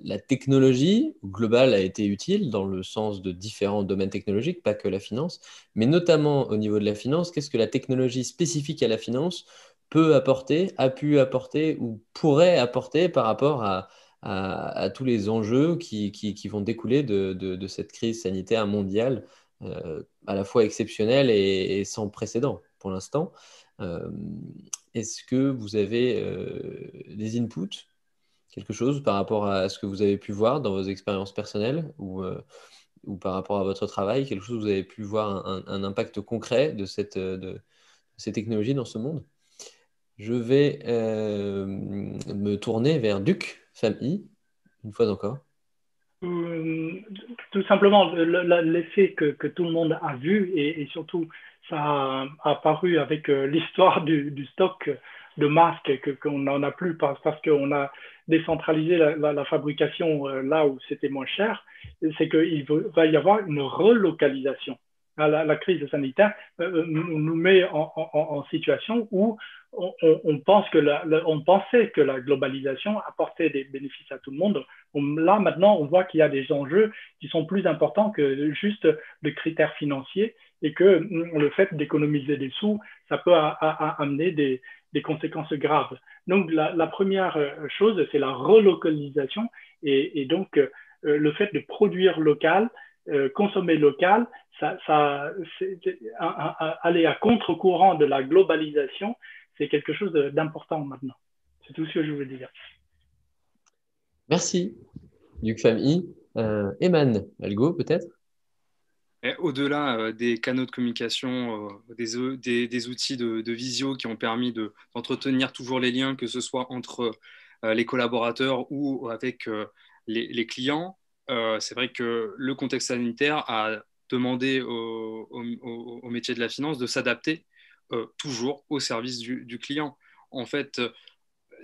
Speaker 1: la technologie globale a été utile dans le sens de différents domaines technologiques, pas que la finance, mais notamment au niveau de la finance, qu'est-ce que la technologie spécifique à la finance peut apporter, a pu apporter ou pourrait apporter par rapport à, tous les enjeux qui, vont découler de, cette crise sanitaire mondiale, euh, à la fois exceptionnelle et, sans précédent pour l'instant. Euh, est-ce que vous avez euh, des inputs, quelque chose par rapport à ce que vous avez pu voir dans vos expériences personnelles ou, euh, par rapport à votre travail, quelque chose où vous avez pu voir un, impact concret de, cette, de ces technologies dans ce monde? Je vais euh, me tourner vers Duc, famille, une fois encore.
Speaker 2: tout simplement, l'effet que, tout le monde a vu et surtout ça a apparu avec euh, l'histoire du, stock de masques qu'on n'en a plus parce, qu'on a décentralisé la, fabrication euh, là où c'était moins cher, c'est qu'il va y avoir une relocalisation. La, crise sanitaire euh, nous met en, situation où on, pensait que la globalisation apportait des bénéfices à tout le monde. là, maintenant, on voit qu'il y a des enjeux qui sont plus importants que juste le critère financier et que mm, le fait d'économiser des sous, ça peut amener des, conséquences graves. Donc la, première euh, chose, c'est la relocalisation et, donc euh, le fait de produire local, euh, consommer local, aller à contre-courant de la globalisation, c'est quelque chose d'important maintenant. C'est tout ce que je voulais dire.
Speaker 1: Merci, Duc Famille. Euh, Eman, Algo peut-être?
Speaker 7: Au-delà des canaux de communication, des, des, outils de, visio qui ont permis d'entretenir toujours les liens, que ce soit entre les collaborateurs ou avec les, clients, c'est vrai que le contexte sanitaire a demandé au, au, métier de la finance de s'adapter toujours au service du, du, client. En fait,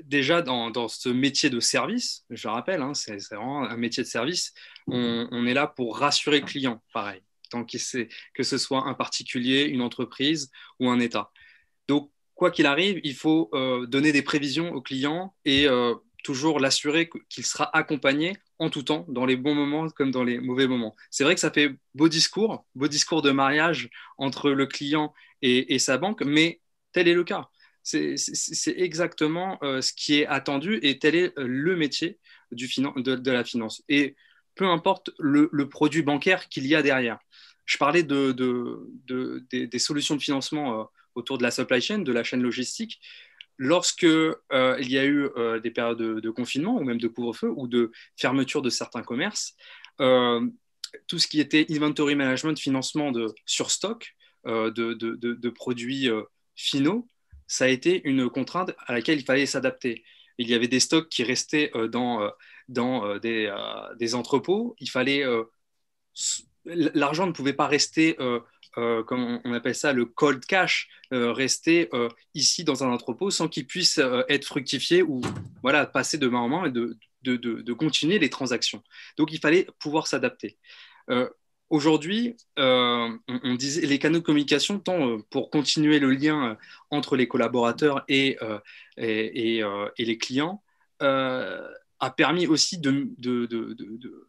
Speaker 7: déjà dans, ce métier de service, je le rappelle, hein, c'est vraiment un métier de service, on, est là pour rassurer le client, pareil, tant sait que ce soit un particulier, une entreprise ou un État. Donc, quoi qu'il arrive, il faut euh, donner des prévisions au client et euh, toujours l'assurer qu'il sera accompagné en tout temps, dans les bons moments comme dans les mauvais moments. C'est vrai que ça fait beau discours, beau discours de mariage entre le client et sa banque, mais tel est le cas c'est exactement euh, ce qui est attendu et tel est le métier du de, la finance. Et peu importe le, produit bancaire qu'il y a derrière. Je parlais de, des, solutions de financement euh, autour de la supply chain, de la chaîne logistique. Lorsque il y a eu des périodes de, confinement ou même de couvre-feu ou de fermeture de certains commerces, tout ce qui était inventory management, financement de surstock de, produits finaux, ça a été une contrainte à laquelle il fallait s'adapter. Il y avait des stocks qui restaient euh, dans, euh, euh, des, des, entrepôts. Il fallait l'argent ne pouvait pas rester, comme on appelle ça, le cold cash, rester ici dans un entrepôt sans qu'il puisse être fructifié ou voilà, passer de main en main et de, continuer les transactions. Donc il fallait pouvoir s'adapter. Aujourd'hui, euh, on, disait les canaux de communication, tant euh, pour continuer le lien euh, entre les collaborateurs et, les clients, a permis aussi de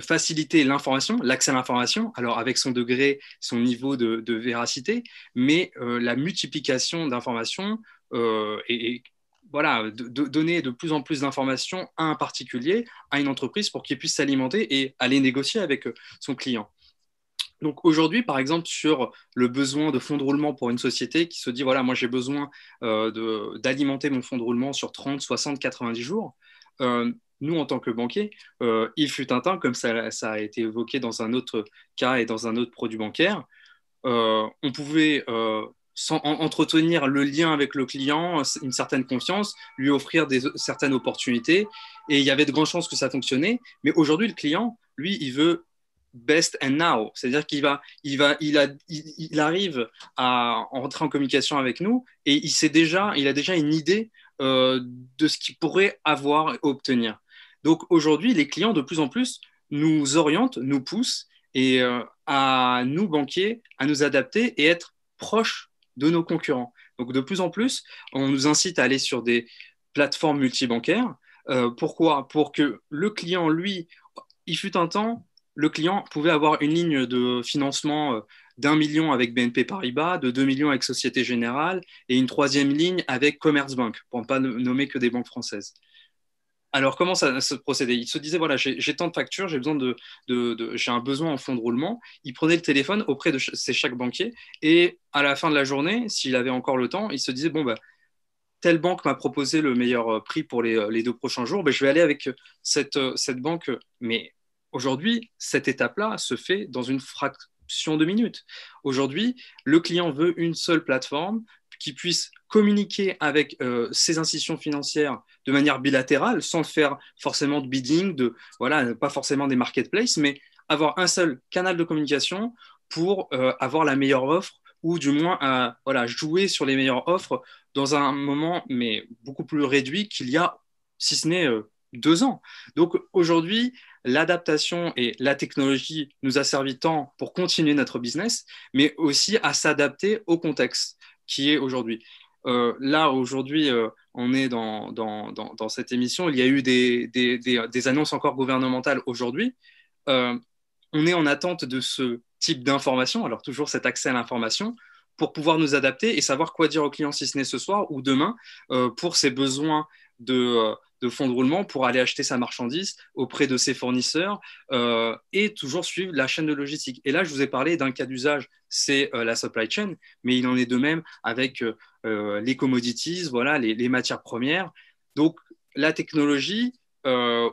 Speaker 7: faciliter l'information, l'accès à l'information, alors avec son degré, son niveau de, véracité, mais la multiplication d'informations et, voilà, de, donner de plus en plus d'informations à un particulier, à une entreprise pour qu'il puisse s'alimenter et aller négocier avec son client. Donc aujourd'hui, par exemple, sur le besoin de fonds de roulement pour une société qui se dit, voilà, moi j'ai besoin euh, d'alimenter mon fonds de roulement sur 30, 60, 90 jours, euh, nous, en tant que banquier, euh, il fut un temps, comme ça, a été évoqué dans un autre cas et dans un autre produit bancaire, on pouvait sans, entretenir le lien avec le client, une certaine confiance, lui offrir certaines opportunités, et il y avait de grandes chances que ça fonctionnait. Mais aujourd'hui, le client, lui, il veut best and now, c'est-à-dire qu'il va, il va, il, arrive à entrer en communication avec nous et il sait déjà, il a déjà une idée euh, de ce qu'il pourrait avoir et obtenir. Donc aujourd'hui, les clients de plus en plus nous orientent, nous poussent et euh, à nous banquiers à nous adapter et être proches de nos concurrents. Donc de plus en plus, on nous incite à aller sur des plateformes multibancaires. Euh, pourquoi? Pour que le client, lui, il fut un temps, le client pouvait avoir une ligne de financement euh, d'un million avec BNP Paribas, de deux millions avec Société Générale et une troisième ligne avec Commerzbank, pour ne pas nommer que des banques françaises. Alors, comment ça se procédait? Il se disait, voilà, j'ai tant de factures, j'ai besoin de, j'ai un besoin en fonds de roulement. Il prenait le téléphone auprès de ses chaque banquier et à la fin de la journée, s'il avait encore le temps, il se disait, bon, bah, telle banque m'a proposé le meilleur euh, prix pour les, euh, deux prochains jours, ben, je vais aller avec cette, cette banque. Mais Aujourd'hui, cette étape-là se fait dans une fraction de minutes. Aujourd'hui, le client veut une seule plateforme qui puisse communiquer avec euh, ses institutions financières de manière bilatérale, sans faire forcément de bidding, de voilà, pas forcément des marketplaces, mais avoir un seul canal de communication pour euh, avoir la meilleure offre ou du moins à voilà, jouer sur les meilleures offres dans un moment mais beaucoup plus réduit qu'il y a, si ce n'est euh, deux ans. Donc aujourd'hui, l'adaptation et la technologie nous a servi tant pour continuer notre business, mais aussi à s'adapter au contexte qui est aujourd'hui. Euh, là, aujourd'hui, euh, on est dans, dans, dans, cette émission. Il y a eu des, des, des, annonces encore gouvernementales aujourd'hui. Euh, on est en attente de ce type d'information, alors toujours cet accès à l'information, pour pouvoir nous adapter et savoir quoi dire aux clients si ce n'est ce soir ou demain pour ses besoins de, de fonds de roulement pour aller acheter sa marchandise auprès de ses fournisseurs euh, et toujours suivre la chaîne de logistique. Et là, je vous ai parlé d'un cas d'usage, c'est euh, la supply chain, mais il en est de même avec euh, les commodities, voilà, les, matières premières. Donc, la technologie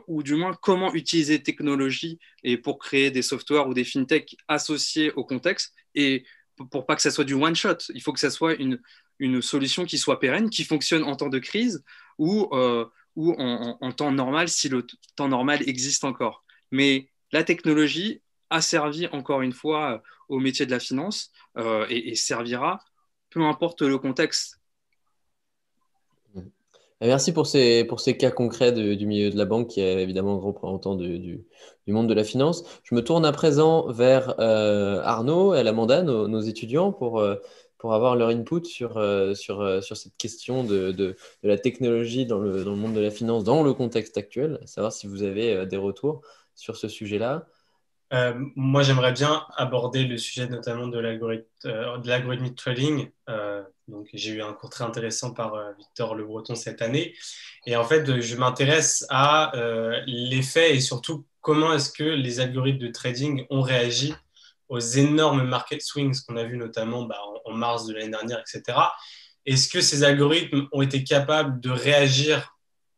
Speaker 7: ou du moins comment utiliser technologie et pour créer des softwares ou des fintech associés au contexte et pour pas que ça soit du one shot. Il faut que ça soit une, une solution qui soit pérenne, qui fonctionne en temps de crise ou, euh, ou en, temps normal si le temps normal existe encore. Mais la technologie a servi encore une fois au métier de la finance euh, et, servira, peu importe le contexte.
Speaker 1: Merci pour ces, cas concrets du milieu de la banque qui est évidemment représentant du, du, du, monde de la finance. Je me tourne à présent vers euh, Arnaud et Amanda, nos, étudiants, pour, euh, pour avoir leur input sur, euh, sur, euh, sur cette question de, de, de, la technologie dans le, dans le monde de la finance, dans le contexte actuel, savoir si vous avez euh, des retours sur ce sujet-là.
Speaker 9: Moi, j'aimerais bien aborder le sujet notamment de l'algorithmic trading. Euh, donc, j'ai eu un cours très intéressant par Victor Le Breton cette année. Et en fait, je m'intéresse à l'effet et surtout comment est-ce que les algorithmes de trading ont réagi aux énormes market swings qu'on a vu notamment bah, en, mars de l'année dernière, etc. Est-ce que ces algorithmes ont été capables de réagir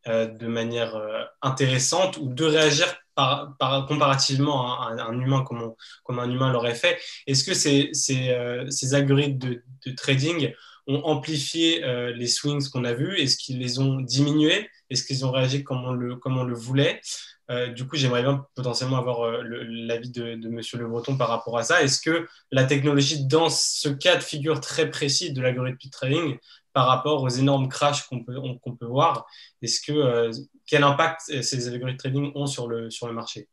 Speaker 9: de manière intéressante ou de réagir par, par, comparativement à un, humain comme, un humain l'aurait fait? Est-ce que ces, euh, algorithmes de, trading ont amplifié euh, les swings qu'on a vus? Est-ce qu'ils les ont diminués? Est-ce qu'ils ont réagi comme on le voulait? Euh, du coup, j'aimerais bien potentiellement avoir euh, l'avis de, de Monsieur Le Breton par rapport à ça. Est-ce que la technologie, dans ce cas de figure très précis de l'algorithme trading, par rapport aux énormes crashs qu'on peut, peut voir, est-ce que euh, quel impact ces algorithmes trading ont sur le, marché?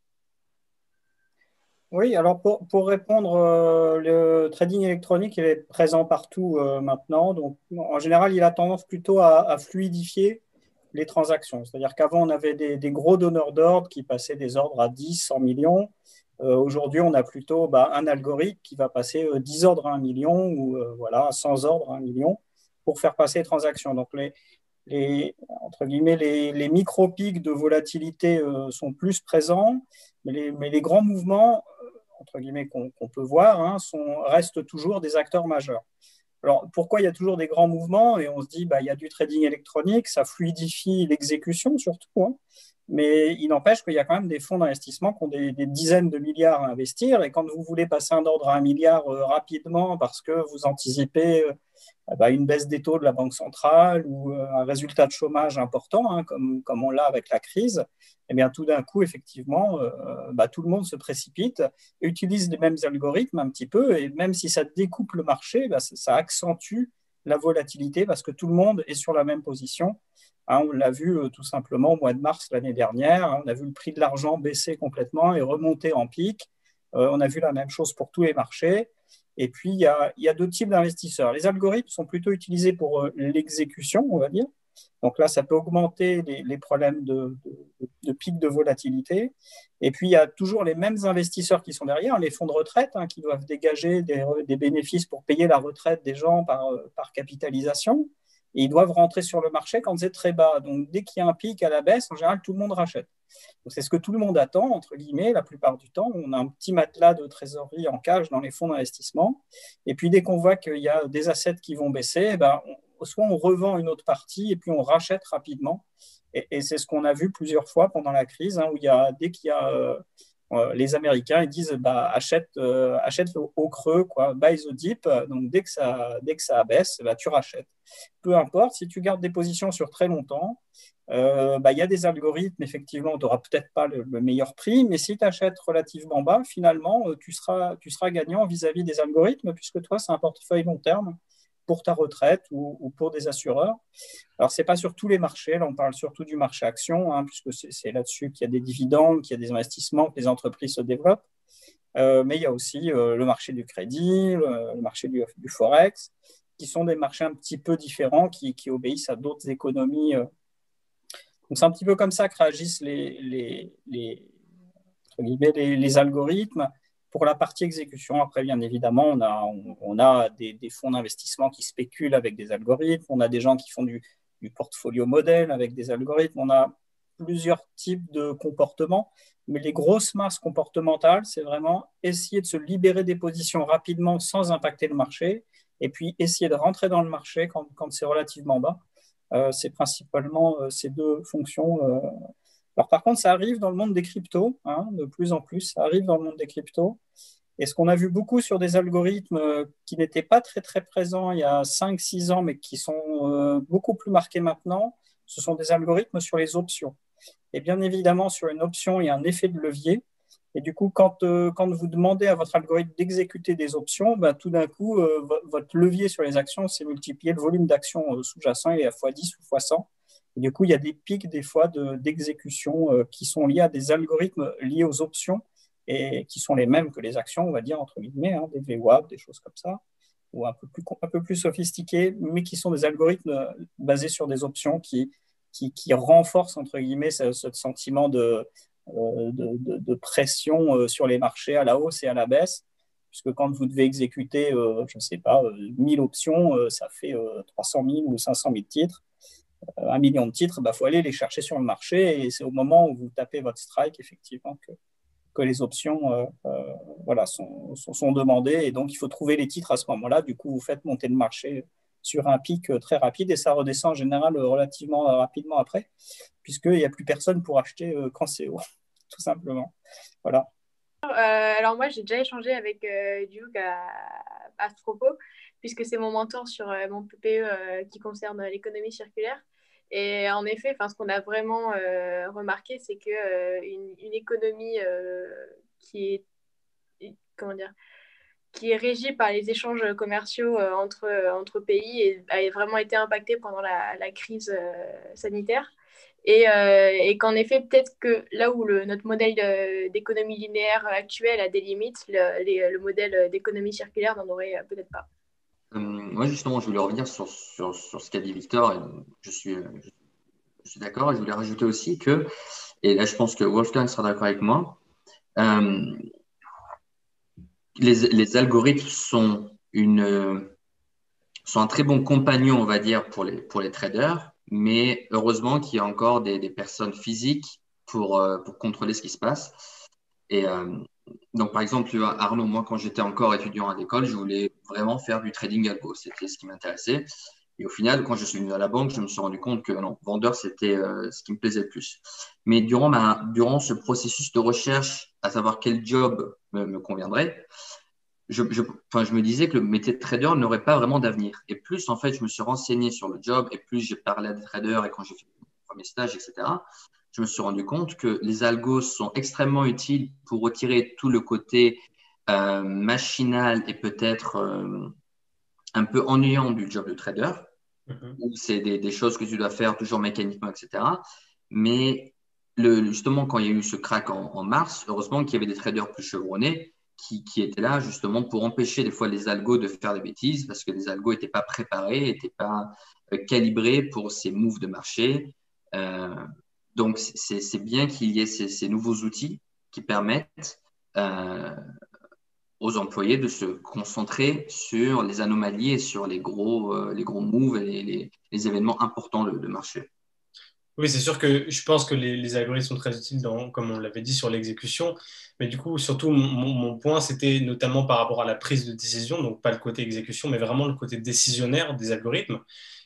Speaker 3: Oui, alors pour, répondre, le trading électronique est présent partout maintenant. Donc, en général, il a tendance plutôt à fluidifier les transactions. C'est-à-dire qu'avant, on avait des, gros donneurs d'ordre qui passaient des ordres à 10, 100 millions. Euh, Aujourd'hui, on a plutôt bah, un algorithme qui va passer 10 ordres à 1 million ou voilà, 100 ordres à 1 million pour faire passer les transactions. Donc, les, entre guillemets, les, micro-pics de volatilité euh, sont plus présents, mais les, grands mouvements, euh, entre guillemets, qu'on qu peut voir, hein, restent toujours des acteurs majeurs. Alors, pourquoi il y a toujours des grands mouvements Et on se dit, bah, il y a du trading électronique, ça fluidifie l'exécution surtout. Hein. Mais il n'empêche qu'il y a quand même des fonds d'investissement qui ont des, dizaines de milliards à investir. Et quand vous voulez passer un ordre à un milliard euh, rapidement parce que vous anticipez euh, bah, une baisse des taux de la Banque centrale ou euh, un résultat de chômage important, hein, comme, comme on l'a avec la crise, eh bien tout d'un coup, effectivement, euh, bah, tout le monde se précipite utilise les mêmes algorithmes un petit peu. Et même si ça découpe le marché, bah, ça, accentue la volatilité parce que tout le monde est sur la même position. Hein, on l'a vu euh, tout simplement au mois de mars l'année dernière. Hein, on a vu le prix de l'argent baisser complètement et remonter en pic. On a vu la même chose pour tous les marchés. Et puis, il y a, deux types d'investisseurs. Les algorithmes sont plutôt utilisés pour euh, l'exécution, on va dire. Donc là, ça peut augmenter les, problèmes de, de, de, pic de volatilité. Et puis, il y a toujours les mêmes investisseurs qui sont derrière, les fonds de retraite, hein, qui doivent dégager des, bénéfices pour payer la retraite des gens par, par capitalisation. Et ils doivent rentrer sur le marché quand c'est très bas. Donc, dès qu'il y a un pic à la baisse, en général, tout le monde rachète. C'est ce que tout le monde attend, entre guillemets, la plupart du temps. On a un petit matelas de trésorerie en cage dans les fonds d'investissement. Et puis, dès qu'on voit qu'il y a des assets qui vont baisser, eh ben, soit on revend une autre partie et puis on rachète rapidement. Et, c'est ce qu'on a vu plusieurs fois pendant la crise, hein, où il y a, dès qu'il y a euh, les Américains ils disent bah, achète, euh, achète au, au, creux, quoi, buy the dip. Donc dès que ça, dès que ça baisse, bah, tu rachètes. Peu importe, si tu gardes des positions sur très longtemps, euh, bah, il y a des algorithmes, effectivement, tu n'auras peut-être pas le, le, meilleur prix, mais si tu achètes relativement bas, finalement, euh, tu seras, gagnant vis-à-vis -vis des algorithmes, puisque toi, c'est un portefeuille long terme pour ta retraite ou, ou pour des assureurs. Alors, ce n'est pas sur tous les marchés, là, on parle surtout du marché action, hein, puisque c'est là-dessus qu'il y a des dividendes, qu'il y a des investissements, que les entreprises se développent. Euh, mais il y a aussi euh, le marché du crédit, le, marché du, forex, qui sont des marchés un petit peu différents, qui obéissent à d'autres économies. Donc, c'est un petit peu comme ça que réagissent les, les, les, algorithmes. Pour la partie exécution, après, bien évidemment, on a, on, a des, des fonds d'investissement qui spéculent avec des algorithmes, on a des gens qui font du, du portfolio modèle avec des algorithmes, on a plusieurs types de comportements, mais les grosses masses comportementales, c'est vraiment essayer de se libérer des positions rapidement sans impacter le marché, et puis essayer de rentrer dans le marché quand, quand c'est relativement bas. Euh, c'est principalement euh, ces deux fonctions euh, par contre, ça arrive dans le monde des cryptos, hein, de plus en plus, ça arrive dans le monde des cryptos. Et ce qu'on a vu beaucoup sur des algorithmes qui n'étaient pas très très présents il y a 5-6 ans, mais qui sont beaucoup plus marqués maintenant, ce sont des algorithmes sur les options. Et bien évidemment, sur une option, il y a un effet de levier. Et du coup, quand, euh, quand vous demandez à votre algorithme d'exécuter des options, ben, tout d'un coup, votre levier sur les actions, c'est multiplié. Le volume d'actions sous-jacent est à x10 ou x100. Et du coup, il y a des pics des fois d'exécution qui sont liés à des algorithmes liés aux options et qui sont les mêmes que les actions, on va dire, entre guillemets, hein, des VWAP, des choses comme ça, ou un peu plus, un peu plus sophistiqués, mais qui sont des algorithmes euh, basés sur des options qui, qui, qui renforcent, entre guillemets, ce, sentiment de, euh, de, pression euh, sur les marchés à la hausse et à la baisse, puisque quand vous devez exécuter, je ne sais pas, 1000 options, ça fait 300 000 ou 500 000 titres. Un million de titres, il bah, faut aller les chercher sur le marché et c'est au moment où vous tapez votre strike, effectivement, que, que les options euh, euh, voilà, sont, sont, demandées. Et donc, il faut trouver les titres à ce moment-là. Du coup, vous faites monter le marché sur un pic euh, très rapide et ça redescend en général relativement rapidement après, puisqu'il n'y a plus personne pour acheter quand c'est haut, tout simplement. Voilà.
Speaker 10: alors moi, j'ai déjà échangé avec Duke à, à puisque c'est mon mentor sur mon PPE qui concerne l'économie circulaire. Et en effet, ce qu'on a vraiment euh, remarqué, c'est qu'une euh, une économie euh, qui est comment dire qui est régie par les échanges commerciaux entre, entre pays a vraiment été impactée pendant la, crise sanitaire. Et, et qu'en effet, peut-être que là où notre modèle d'économie linéaire actuel a des limites, le, le modèle d'économie circulaire n'en aurait peut-être pas.
Speaker 8: Euh, moi, justement, je voulais revenir sur, sur, ce qu'a dit Victor. Et je suis, je suis d'accord. Et je voulais rajouter aussi que, et là, je pense que Wolfgang sera d'accord avec moi, euh, les, algorithmes sont, une, sont un très bon compagnon, on va dire, pour les, pour les traders. Mais heureusement qu'il y a encore des, des personnes physiques pour, euh, pour contrôler ce qui se passe. Et, donc, par exemple, Arnaud, moi, quand j'étais encore étudiant à l'école, je voulais vraiment faire du trading algo. C'était ce qui m'intéressait. Et au final, quand je suis venu à la banque, je me suis rendu compte que non, vendeur, c'était euh, ce qui me plaisait le plus. Mais durant, ma, durant ce processus de recherche, à savoir quel job me, conviendrait, je, me disais que le métier de trader n'aurait pas vraiment d'avenir. Et plus, en fait, je me suis renseigné sur le job et plus j'ai parlé à des traders et quand j'ai fait mon premier stage, etc., je me suis rendu compte que les algos sont extrêmement utiles pour retirer tout le côté euh, machinal et peut-être euh, un peu ennuyant du job de trader, mm-hmm. où c'est des, choses que tu dois faire toujours mécaniquement, etc. Mais le, justement, quand il y a eu ce crack en, mars, heureusement qu'il y avait des traders plus chevronnés qui, qui, étaient là justement pour empêcher des fois les algos de faire des bêtises parce que les algos n'étaient pas préparés, n'étaient pas euh, calibrés pour ces moves de marché. Donc, c'est bien qu'il y ait ces, nouveaux outils qui permettent euh, aux employés de se concentrer sur les anomalies et sur les gros, euh, les gros moves et les, événements importants de, marché.
Speaker 9: Oui, c'est sûr que je pense que les, algorithmes sont très utiles, dans, comme on l'avait dit, sur l'exécution. Mais du coup, surtout, mon, point, c'était notamment par rapport à la prise de décision, donc pas le côté exécution, mais vraiment le côté décisionnaire des algorithmes.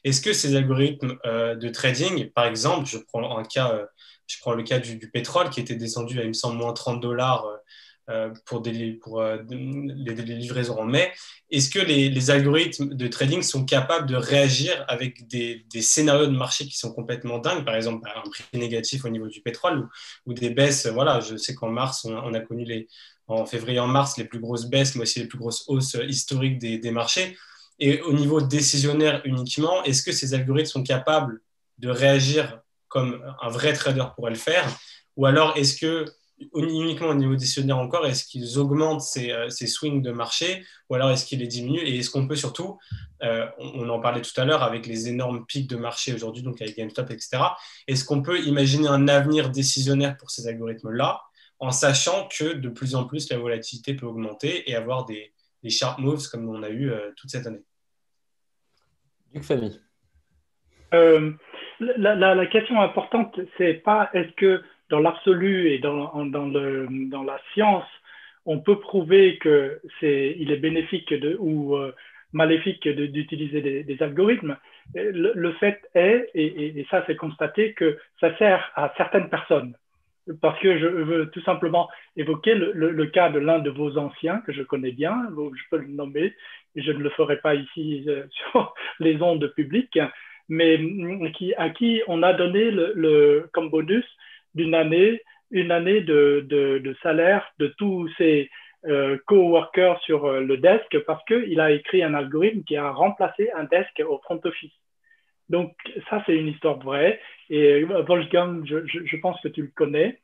Speaker 9: Est-ce que ces algorithmes euh, de trading, par exemple, je prends un cas, euh, je prends le cas du, pétrole qui était descendu à, il me semble, moins 30 dollars euh, pour, des, pour les, livraisons en mai, est-ce que les, algorithmes de trading sont capables de réagir avec des, scénarios de marché qui sont complètement dingues, par exemple un prix négatif au niveau du pétrole ou, des baisses Voilà, je sais qu'en mars, on, a connu les, en février, en mars, les plus grosses baisses, mais aussi les plus grosses hausses historiques des marchés. Et au niveau décisionnaire uniquement, est-ce que ces algorithmes sont capables de réagir comme un vrai trader pourrait le faire? Ou alors est-ce que uniquement au niveau décisionnaire encore, est-ce qu'ils augmentent ces, euh, ces, swings de marché ou alors est-ce qu'ils les diminuent Et est-ce qu'on peut surtout, euh, on, en parlait tout à l'heure avec les énormes pics de marché aujourd'hui, donc avec GameStop, etc., est-ce qu'on peut imaginer un avenir décisionnaire pour ces algorithmes-là en sachant que de plus en plus la volatilité peut augmenter et avoir des, des sharp moves comme on a eu euh, toute cette année?
Speaker 1: Duc Famille.
Speaker 2: Euh, la, question importante, c'est pas est-ce que dans l'absolu et dans, dans, le, dans, la science, on peut prouver que c'est est bénéfique de, ou euh, maléfique d'utiliser des, algorithmes. Le, fait est, et, ça c'est constaté, que ça sert à certaines personnes. Parce que je veux tout simplement évoquer le, cas de l'un de vos anciens que je connais bien, je peux le nommer, et je ne le ferai pas ici euh, sur les ondes publiques, mais qui, à qui on a donné le, comme bonus d'une année, une année de, de, salaire de tous ces euh, coworkers sur euh, le desk parce qu'il a écrit un algorithme qui a remplacé un desk au front office. Donc ça, c'est une histoire vraie. Et euh, Wolfgang, je, je, pense que tu le connais.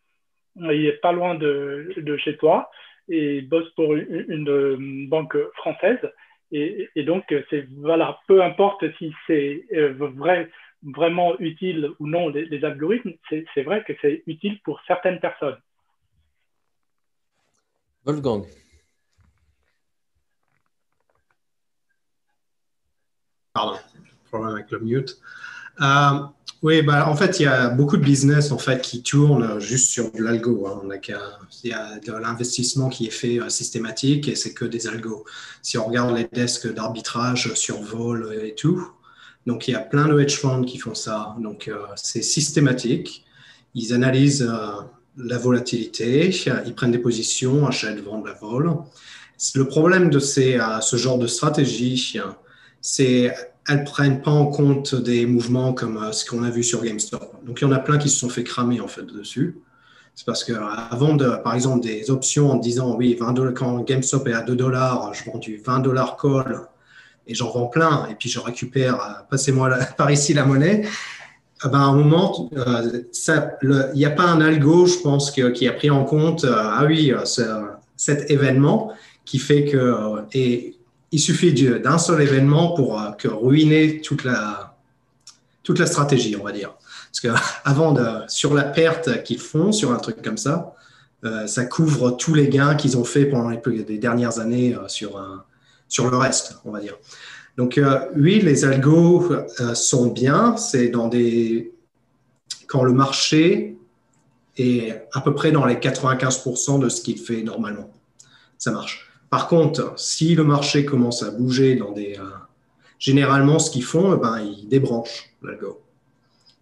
Speaker 2: Il est pas loin de, de chez toi et bosse pour une, une banque française. Et, donc, c'est voilà, peu importe si c'est euh, vrai, vraiment utile ou non les, algorithmes, c'est vrai que c'est utile pour certaines personnes.
Speaker 1: Wolfgang.
Speaker 6: Pardon, problème avec le mute. Euh, oui, bah, en fait, il y a beaucoup de business en fait, qui tournent juste sur de l'algo. Hein. Il y a de l'investissement qui est fait euh, systématique et c'est que des algos. Si on regarde les desks d'arbitrage sur vol et tout, donc il y a plein de hedge funds qui font ça. Donc euh, c'est systématique. Ils analysent la volatilité, ils prennent des positions, achètent, vendent la vol. Le problème de ces, ce genre de stratégie, c'est elles prennent pas en compte des mouvements comme euh, ce qu'on a vu sur GameStop. Donc il y en a plein qui se sont fait cramer en fait dessus. C'est parce que euh, avant de, par exemple, des options en disant oui, 20 dollars, quand GameStop est à 2 dollars, je vends du 20 dollars call et j'en vends plein et puis je récupère, euh, passez-moi par ici la monnaie. Eh ben, à un moment, il n'y a pas un algo, je pense, qui a pris en compte, ah oui, cet événement qui fait que, et il suffit d'un seul événement pour euh, ruiner toute la, toute la stratégie, on va dire. Parce qu'avant, de, sur la perte qu'ils font sur un truc comme ça, euh, ça couvre tous les gains qu'ils ont fait pendant les, dernières années euh, sur, un, sur le reste, on va dire. Donc, oui, les algos sont bien. C'est dans des. Quand le marché est à peu près dans les 95% de ce qu'il fait normalement. Ça marche. Par contre, si le marché commence à bouger dans des... Euh, généralement, ce qu'ils font, eh ben, ils débranchent l'algo.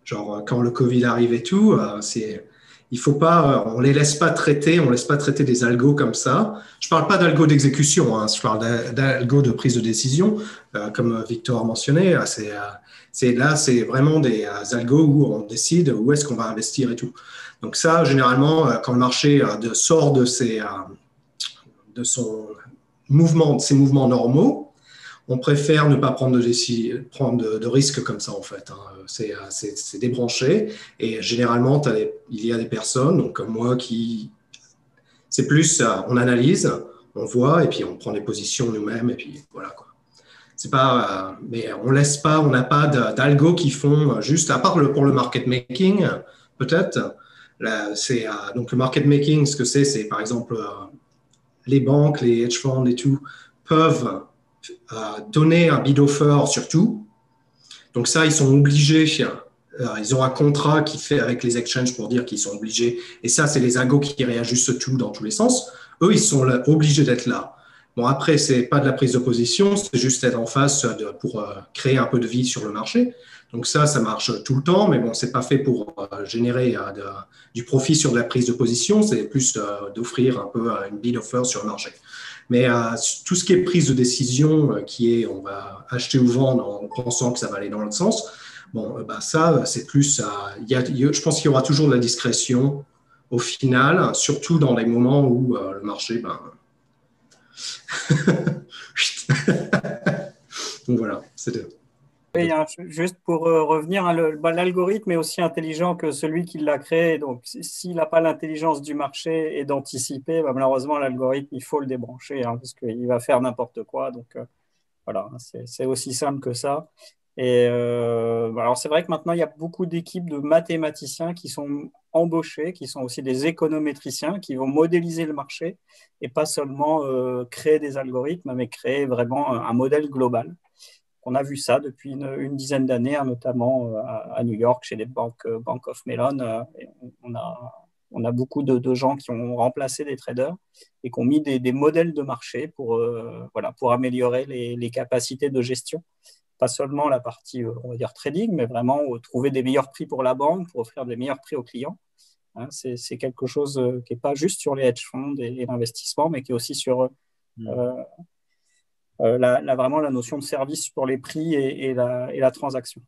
Speaker 6: Genre, euh, quand le Covid arrive et tout, euh, c'est... Il faut pas, on les laisse pas traiter, on laisse pas traiter des algos comme ça. Je parle pas d'algo d'exécution, hein, je parle d'algo de prise de décision, comme Victor mentionnait. C'est, c'est là, c'est vraiment des algos où on décide où est-ce qu'on va investir et tout. Donc ça, généralement, quand le marché sort de ses, de son mouvement, de ces mouvements normaux, on préfère ne pas prendre de, prendre risques comme ça en fait. Hein. C'est débranché et généralement il y a des personnes comme moi qui c'est plus euh, on analyse, on voit et puis on prend des positions nous-mêmes et puis voilà quoi. C'est pas euh, mais on laisse pas, on n'a pas d'algo qui font juste à part pour le market making peut-être. C'est euh, donc le market making, ce que c'est, c'est par exemple les banques, les hedge funds et tout peuvent donner un bid offer sur tout. Donc ça, ils sont obligés. Euh, ils ont un contrat qui fait avec les exchanges pour dire qu'ils sont obligés. Et ça, c'est les agos qui réajustent tout dans tous les sens. Eux, ils sont obligés d'être là. Bon, après, c'est pas de la prise de position, c'est juste être en face pour euh, créer un peu de vie sur le marché. Donc ça, ça marche tout le temps, mais bon, c'est pas fait pour euh, générer du profit sur de la prise de position, c'est plus d'offrir un peu une bid offer sur le marché. Mais tout ce qui est prise de décision, qui est on va acheter ou vendre en pensant que ça va aller dans l'autre sens, bon, bah ça, c'est plus, il y a, je pense qu'il y aura toujours de la discrétion au final, surtout dans les moments où le marché, ben, donc voilà, c'est
Speaker 3: oui, hein, juste pour euh, revenir, hein, bah, l'algorithme est aussi intelligent que celui qui l'a créé. Donc, s'il n'a pas l'intelligence du marché et d'anticiper, bah, malheureusement, l'algorithme, il faut le débrancher hein, parce qu'il va faire n'importe quoi. Donc, euh, voilà, c'est aussi simple que ça. Et euh, alors, c'est vrai que maintenant, il y a beaucoup d'équipes de mathématiciens qui sont embauchés, qui sont aussi des économétriciens, qui vont modéliser le marché et pas seulement créer des algorithmes, mais créer vraiment un modèle global. On a vu ça depuis une, dizaine d'années, hein, notamment euh, à, New York, chez les banques euh, Bank of Mellon. Euh, on, a, beaucoup de, gens qui ont remplacé des traders et qui ont mis des, modèles de marché pour, voilà, pour améliorer les, capacités de gestion. Pas seulement la partie, on va dire, trading, mais vraiment trouver des meilleurs prix pour la banque, pour offrir des meilleurs prix aux clients. Hein, c'est quelque chose qui n'est pas juste sur les hedge funds et, l'investissement, mais qui est aussi sur mmh. La, vraiment la notion de service pour les prix et la transaction.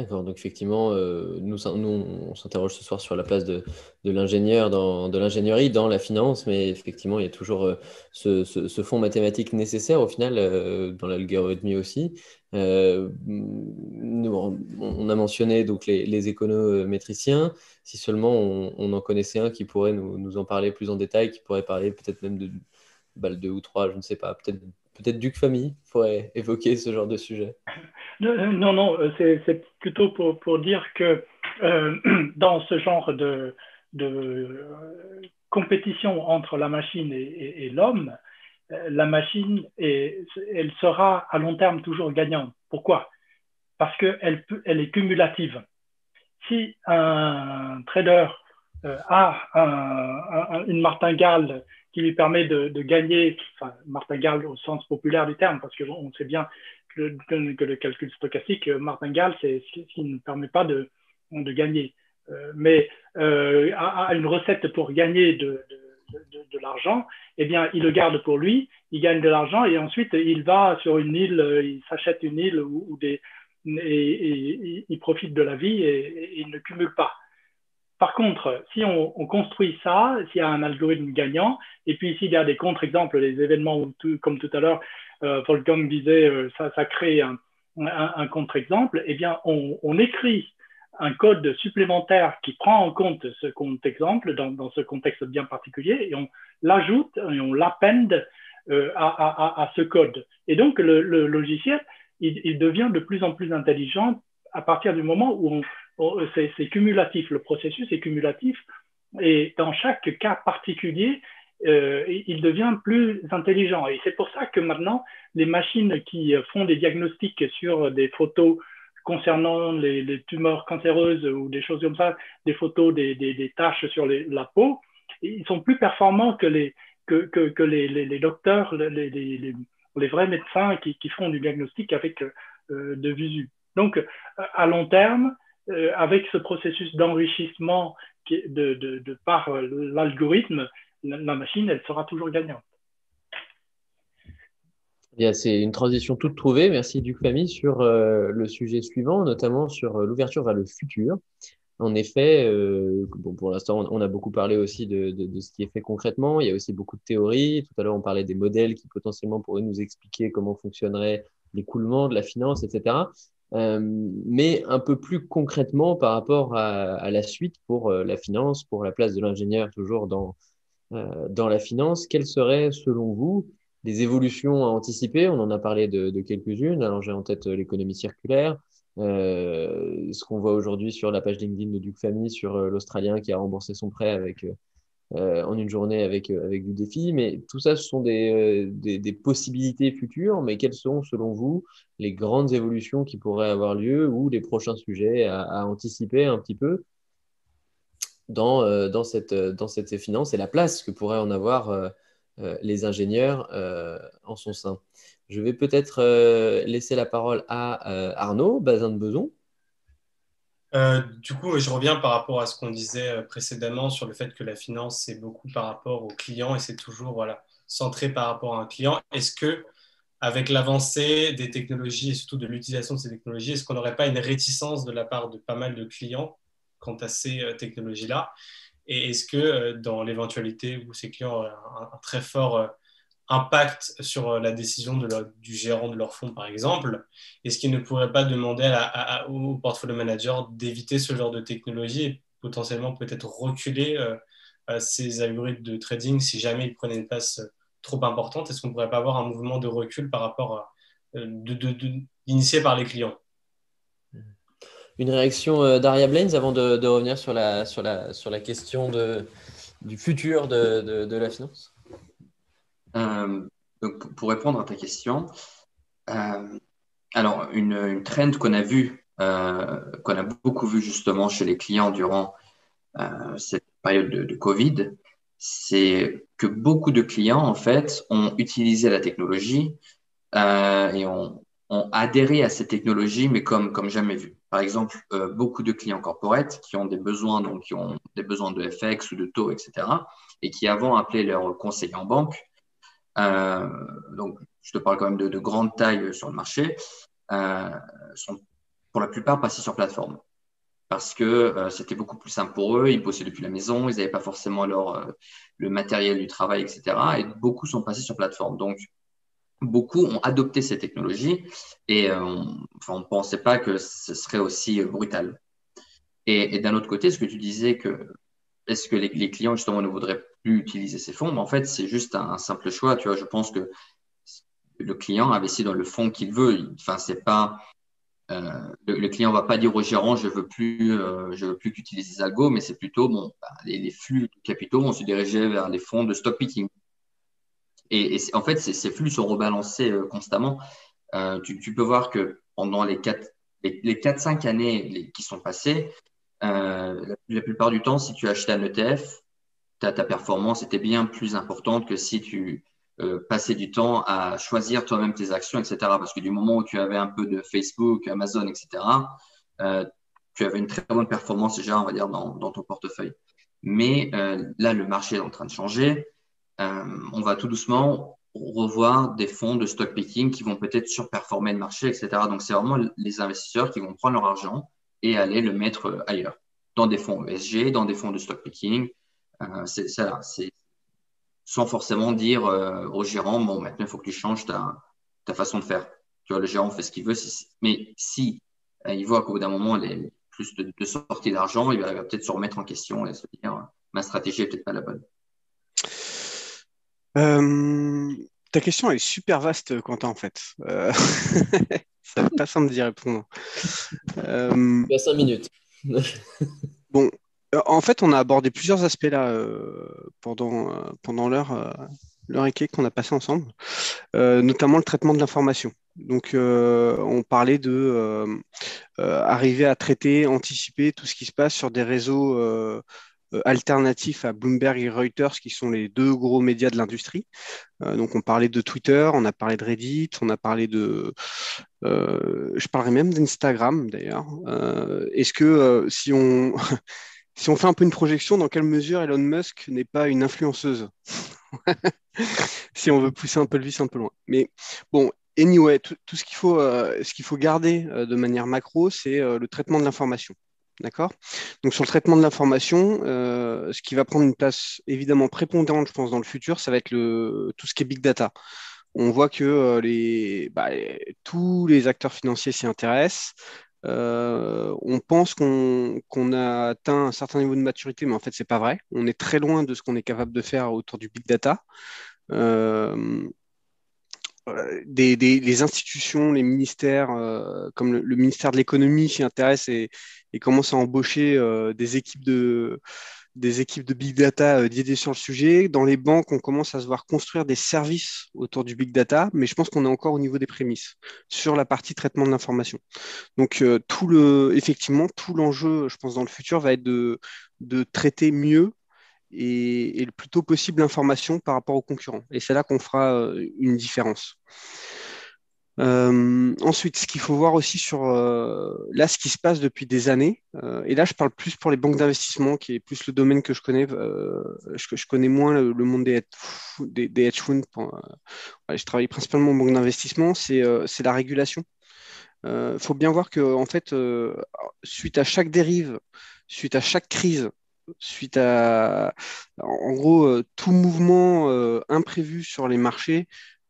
Speaker 1: D'accord, donc effectivement, euh, nous, nous, on s'interroge ce soir sur la place de, de l'ingénieur dans de l'ingénierie dans la finance, mais effectivement, il y a toujours euh, ce, ce, fond mathématique nécessaire au final, euh, dans l'algorithmie aussi. nous, on a mentionné donc les, les économétriciens. Si seulement on, en connaissait un qui pourrait nous, nous, en parler plus en détail, qui pourrait parler peut-être même de 2 ou 3, je ne sais pas, peut-être peut-être Duc Famille pourrait évoquer ce genre de sujet.
Speaker 2: Euh, non, non, euh, c'est plutôt pour, dire que euh, dans ce genre de, compétition entre la machine et, l'homme, la machine, est, elle sera à long terme toujours gagnante. Pourquoi? Parce qu'elle elle est cumulative. Si un trader a un, une martingale qui lui permet de, de gagner, enfin, martingale au sens populaire du terme, parce qu'on sait bien que, que, le calcul stochastique, euh, martingale, c'est ce qui ne permet pas de, de gagner. Euh, mais euh, a, une recette pour gagner de, de, l'argent, eh bien, il le garde pour lui, il gagne de l'argent et ensuite il va sur une île, il s'achète une île ou, des, et, il profite de la vie et, et il ne cumule pas. Par contre, si on, construit ça, s'il y a un algorithme gagnant, et puis s'il y a des contre-exemples, les événements comme tout à l'heure, euh, disait, euh, ça, crée un, contre-exemple, eh bien, on, écrit un code supplémentaire qui prend en compte ce contre-exemple dans, ce contexte bien particulier, et on l'ajoute et on l'append euh, à, ce code. Et donc, le, logiciel, il, devient de plus en plus intelligent à partir du moment où on, c'est cumulatif, le processus est cumulatif et dans chaque cas particulier, euh, il devient plus intelligent. Et c'est pour ça que maintenant, les machines qui font des diagnostics sur des photos concernant les, tumeurs cancéreuses ou des choses comme ça, des photos des, des, taches sur la peau, ils sont plus performants que les, que, que, les, les, docteurs, les, vrais médecins qui, qui, font du diagnostic avec euh, de visu. Donc, à long terme, euh, avec ce processus d'enrichissement de, par euh, l'algorithme, la, machine, elle sera toujours gagnante.
Speaker 1: C'est une transition toute trouvée. Merci Duc Famille sur euh, le sujet suivant, notamment sur l'ouverture vers le futur. En effet, pour l'instant, on, a beaucoup parlé aussi de, de, ce qui est fait concrètement. Il y a aussi beaucoup de théories. Tout à l'heure, on parlait des modèles qui potentiellement pourraient nous expliquer comment fonctionnerait l'écoulement de la finance, etc. Euh, mais un peu plus concrètement par rapport à, la suite pour euh, la finance, pour la place de l'ingénieur toujours dans, euh, dans la finance, quelles seraient selon vous des évolutions à anticiper? On en a parlé de quelques-unes. Alors j'ai en tête l'économie circulaire, ce qu'on voit aujourd'hui sur la page LinkedIn de Duke Family sur l'Australien qui a remboursé son prêt avec euh, en une journée avec, euh, avec du défi. Mais tout ça, ce sont des, euh, des, possibilités futures. Mais quelles sont, selon vous, les grandes évolutions qui pourraient avoir lieu ou les prochains sujets à, à anticiper un petit peu dans, dans, cette, dans cette finance et la place que pourraient en avoir les ingénieurs en son sein? Je vais peut-être laisser la parole à Arnaud Bazin de Beson.
Speaker 9: Euh, du coup, je reviens par rapport à ce qu'on disait euh, précédemment sur le fait que la finance, c'est beaucoup par rapport au client et c'est toujours voilà, centré par rapport à un client. Est-ce que, avec l'avancée des technologies et surtout de l'utilisation de ces technologies, est-ce qu'on n'aurait pas une réticence de la part de pas mal de clients quant à ces euh, technologies-là? Et est-ce que, dans l'éventualité où ces clients auraient un, très fort impact sur euh, la décision du gérant de leur fonds, par exemple Est-ce qu'ils ne pourraient pas demander au portfolio manager d'éviter ce genre de technologie et potentiellement peut-être reculer euh, euh, ces algorithmes de trading si jamais ils prenaient une place trop importante? Est-ce qu'on ne pourrait pas avoir un mouvement de recul par rapport à, de, par les clients?
Speaker 1: Une réaction d'Aria Blaines avant de, revenir sur la, question du futur de la finance?
Speaker 8: Euh, pour répondre à ta question, euh, alors une, une trend qu'on a vue, euh, qu'on a beaucoup vu justement chez les clients durant cette période de, Covid, c'est que beaucoup de clients, en fait, ont utilisé la technologie et ont, adhéré à cette technologie, mais comme, jamais vu. Par exemple, beaucoup de clients corporate qui ont des besoins, donc qui ont des besoins de FX ou de taux, etc., et qui avant appelaient leur conseiller en banque. Euh, donc, je te parle quand même de, de grande taille sur le marché, sont pour la plupart passés sur plateforme parce que euh, c'était beaucoup plus simple pour eux. Ils bossaient depuis la maison, ils n'avaient pas forcément leur, euh, le matériel du travail, etc. Et beaucoup sont passés sur plateforme. Donc, beaucoup ont adopté ces technologies et euh, on ne pensait pas que ce serait aussi brutal. Et, d'un autre côté, ce que tu disais que est-ce que les, clients justement ne voudraient plus utiliser ces fonds? En fait, c'est juste un, simple choix. Tu vois, je pense que le client investit dans le fonds qu'il veut. Enfin, c'est pas euh, le, client va pas dire au gérant je veux plus euh, je veux plus qu'utilise les algos, mais c'est plutôt bon bah, les, flux de capitaux vont se diriger vers les fonds de stock picking. Et, en fait, ces, flux sont rebalancés euh, constamment. Tu, peux voir que pendant les 4 les, les 4-5 années qui sont passées, la, la, plupart du temps, si tu achetais un ETF, ta, performance était bien plus importante que si tu euh, passer du temps à choisir toi-même tes actions, etc. Parce que du moment où tu avais un peu de Facebook, Amazon, etc., euh, tu avais une très bonne performance déjà, on va dire, dans, ton portefeuille. Mais euh, là, le marché est en train de changer. on va tout doucement revoir des fonds de stock picking qui vont peut-être surperformer le marché, etc. Donc, c'est vraiment les investisseurs qui vont prendre leur argent et aller le mettre ailleurs, dans des fonds ESG, dans des fonds de stock picking. c'est ça, c'est sans forcément dire euh, au gérant, bon, maintenant, il faut que tu changes ta, ta, façon de faire. Tu vois, le gérant fait ce qu'il veut. mais si euh, il voit qu'au bout d'un moment, il a plus de, de d'argent, il va, peut-être se remettre en question et se dire, ma stratégie n'est peut-être pas la bonne.
Speaker 5: Euh, ta question est super vaste, Quentin, en fait. ça va pas simple d'y répondre.
Speaker 1: Il y a cinq minutes.
Speaker 5: bon, euh, en fait, on a abordé plusieurs aspects là euh, pendant, euh, pendant l'heure l'heure et qu'on a passé ensemble, notamment le traitement de l'information. Donc, on parlait de arriver à traiter, anticiper tout ce qui se passe sur des réseaux alternatifs à Bloomberg et Reuters, qui sont les deux gros médias de l'industrie. donc, on parlait de Twitter, on a parlé de Reddit, on a parlé de. je parlerai même d'Instagram d'ailleurs. Est-ce que si on si on fait un peu une projection, dans quelle mesure Elon Musk n'est pas une influenceuse? Si on veut pousser un peu le vice un peu loin. Mais bon, anyway, tout, ce qu'il faut, euh, ce faut garder euh, de manière macro, c'est euh, le traitement de l'information. D'accord? Donc sur le traitement de l'information, ce qui va prendre une place évidemment prépondérante, je pense, dans le futur, ça va être tout ce qui est big data. On voit que les, bah, tous les acteurs financiers s'y intéressent. Euh, on pense qu'on a atteint un certain niveau de maturité, mais en fait, ce n'est pas vrai. On est très loin de ce qu'on est capable de faire autour du big data. Euh, des, les institutions, les ministères, euh, comme le, ministère de l'économie s'y intéresse et, et, commence à embaucher des équipes de, des équipes de big data euh, dédiées sur le sujet. Dans les banques, on commence à se voir construire des services autour du big data, mais je pense qu'on est encore au niveau des prémices sur la partie traitement de l'information. Donc, euh, tout le, effectivement, tout l'enjeu, je pense, dans le futur va être de, de traiter mieux et, le plus tôt possible l'information par rapport aux concurrents. Et c'est là qu'on fera euh, une différence. Euh, ensuite, ce qu'il faut voir aussi sur euh, là, ce qui se passe depuis des années, et là, je parle plus pour les banques d'investissement, qui est plus le domaine que je connais. Je, connais moins le, monde des, des, des hedge funds. je travaille principalement en banque d'investissement. C'est la régulation. Il faut bien voir que, en fait, suite à chaque dérive, suite à chaque crise, suite à, en gros, tout mouvement imprévu sur les marchés,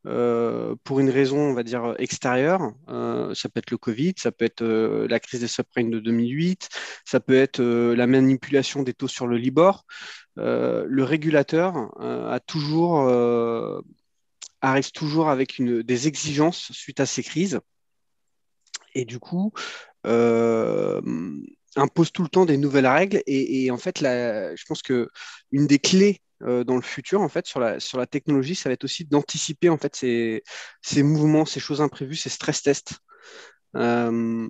Speaker 5: euh, pour une raison, on va dire, extérieure. Euh, ça peut être le Covid, ça peut être euh, la crise des subprimes de 2008, ça peut être la manipulation des taux sur le Libor. le régulateur arrive toujours avec des exigences suite à ces crises. Et du coup, impose tout le temps des nouvelles règles. Et, et en fait, la, je pense que une des clés euh, dans le futur, en fait, sur la, sur la technologie, ça va être aussi d'anticiper en fait ces, ces, mouvements, ces choses imprévues, ces stress tests. Euh,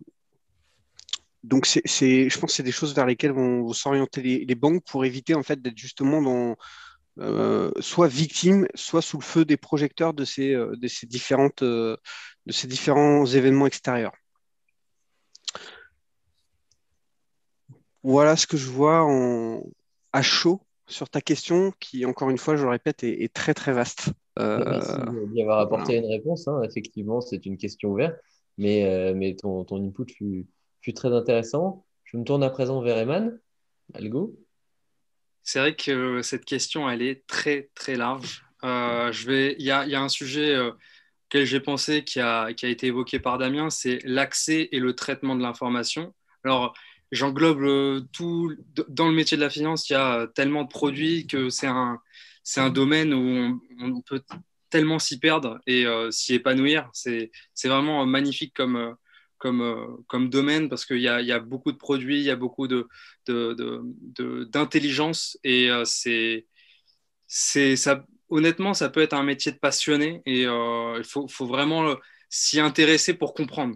Speaker 5: donc, c'est, je pense que c'est des choses vers lesquelles vont, s'orienter les, banques pour éviter en fait d'être justement dans, euh, soit victimes, soit sous le feu des projecteurs de ces, euh, de ces, différentes, de ces différents événements extérieurs. Voilà ce que je vois en, à chaud sur ta question, qui, encore une fois, je le répète, est, très très vaste.
Speaker 1: Merci d'y avoir apporté une réponse. Hein. Effectivement, c'est une question ouverte, mais, mais ton, ton input fut, fut très intéressant. Je me tourne à présent vers Eman. Algo?
Speaker 7: C'est vrai que cette question, elle est très, très large. Euh, je vais... il, y a, il y a un sujet euh, auquel j'ai pensé qui a, qui a été évoqué par Damien, c'est l'accès et le traitement de l'information. Alors, j'englobe euh, tout. Dans le métier de la finance, il y a tellement de produits que c'est un, c'est un domaine où on, peut tellement s'y perdre et s'y épanouir. C'est, c'est vraiment magnifique comme, comme, euh, comme domaine parce qu'il y, y a, beaucoup de produits, il y a beaucoup d'intelligence de, de, et euh, c'est, c'est, ça, honnêtement, ça peut être un métier de passionné et euh, il faut, faut, vraiment s'y intéresser pour comprendre.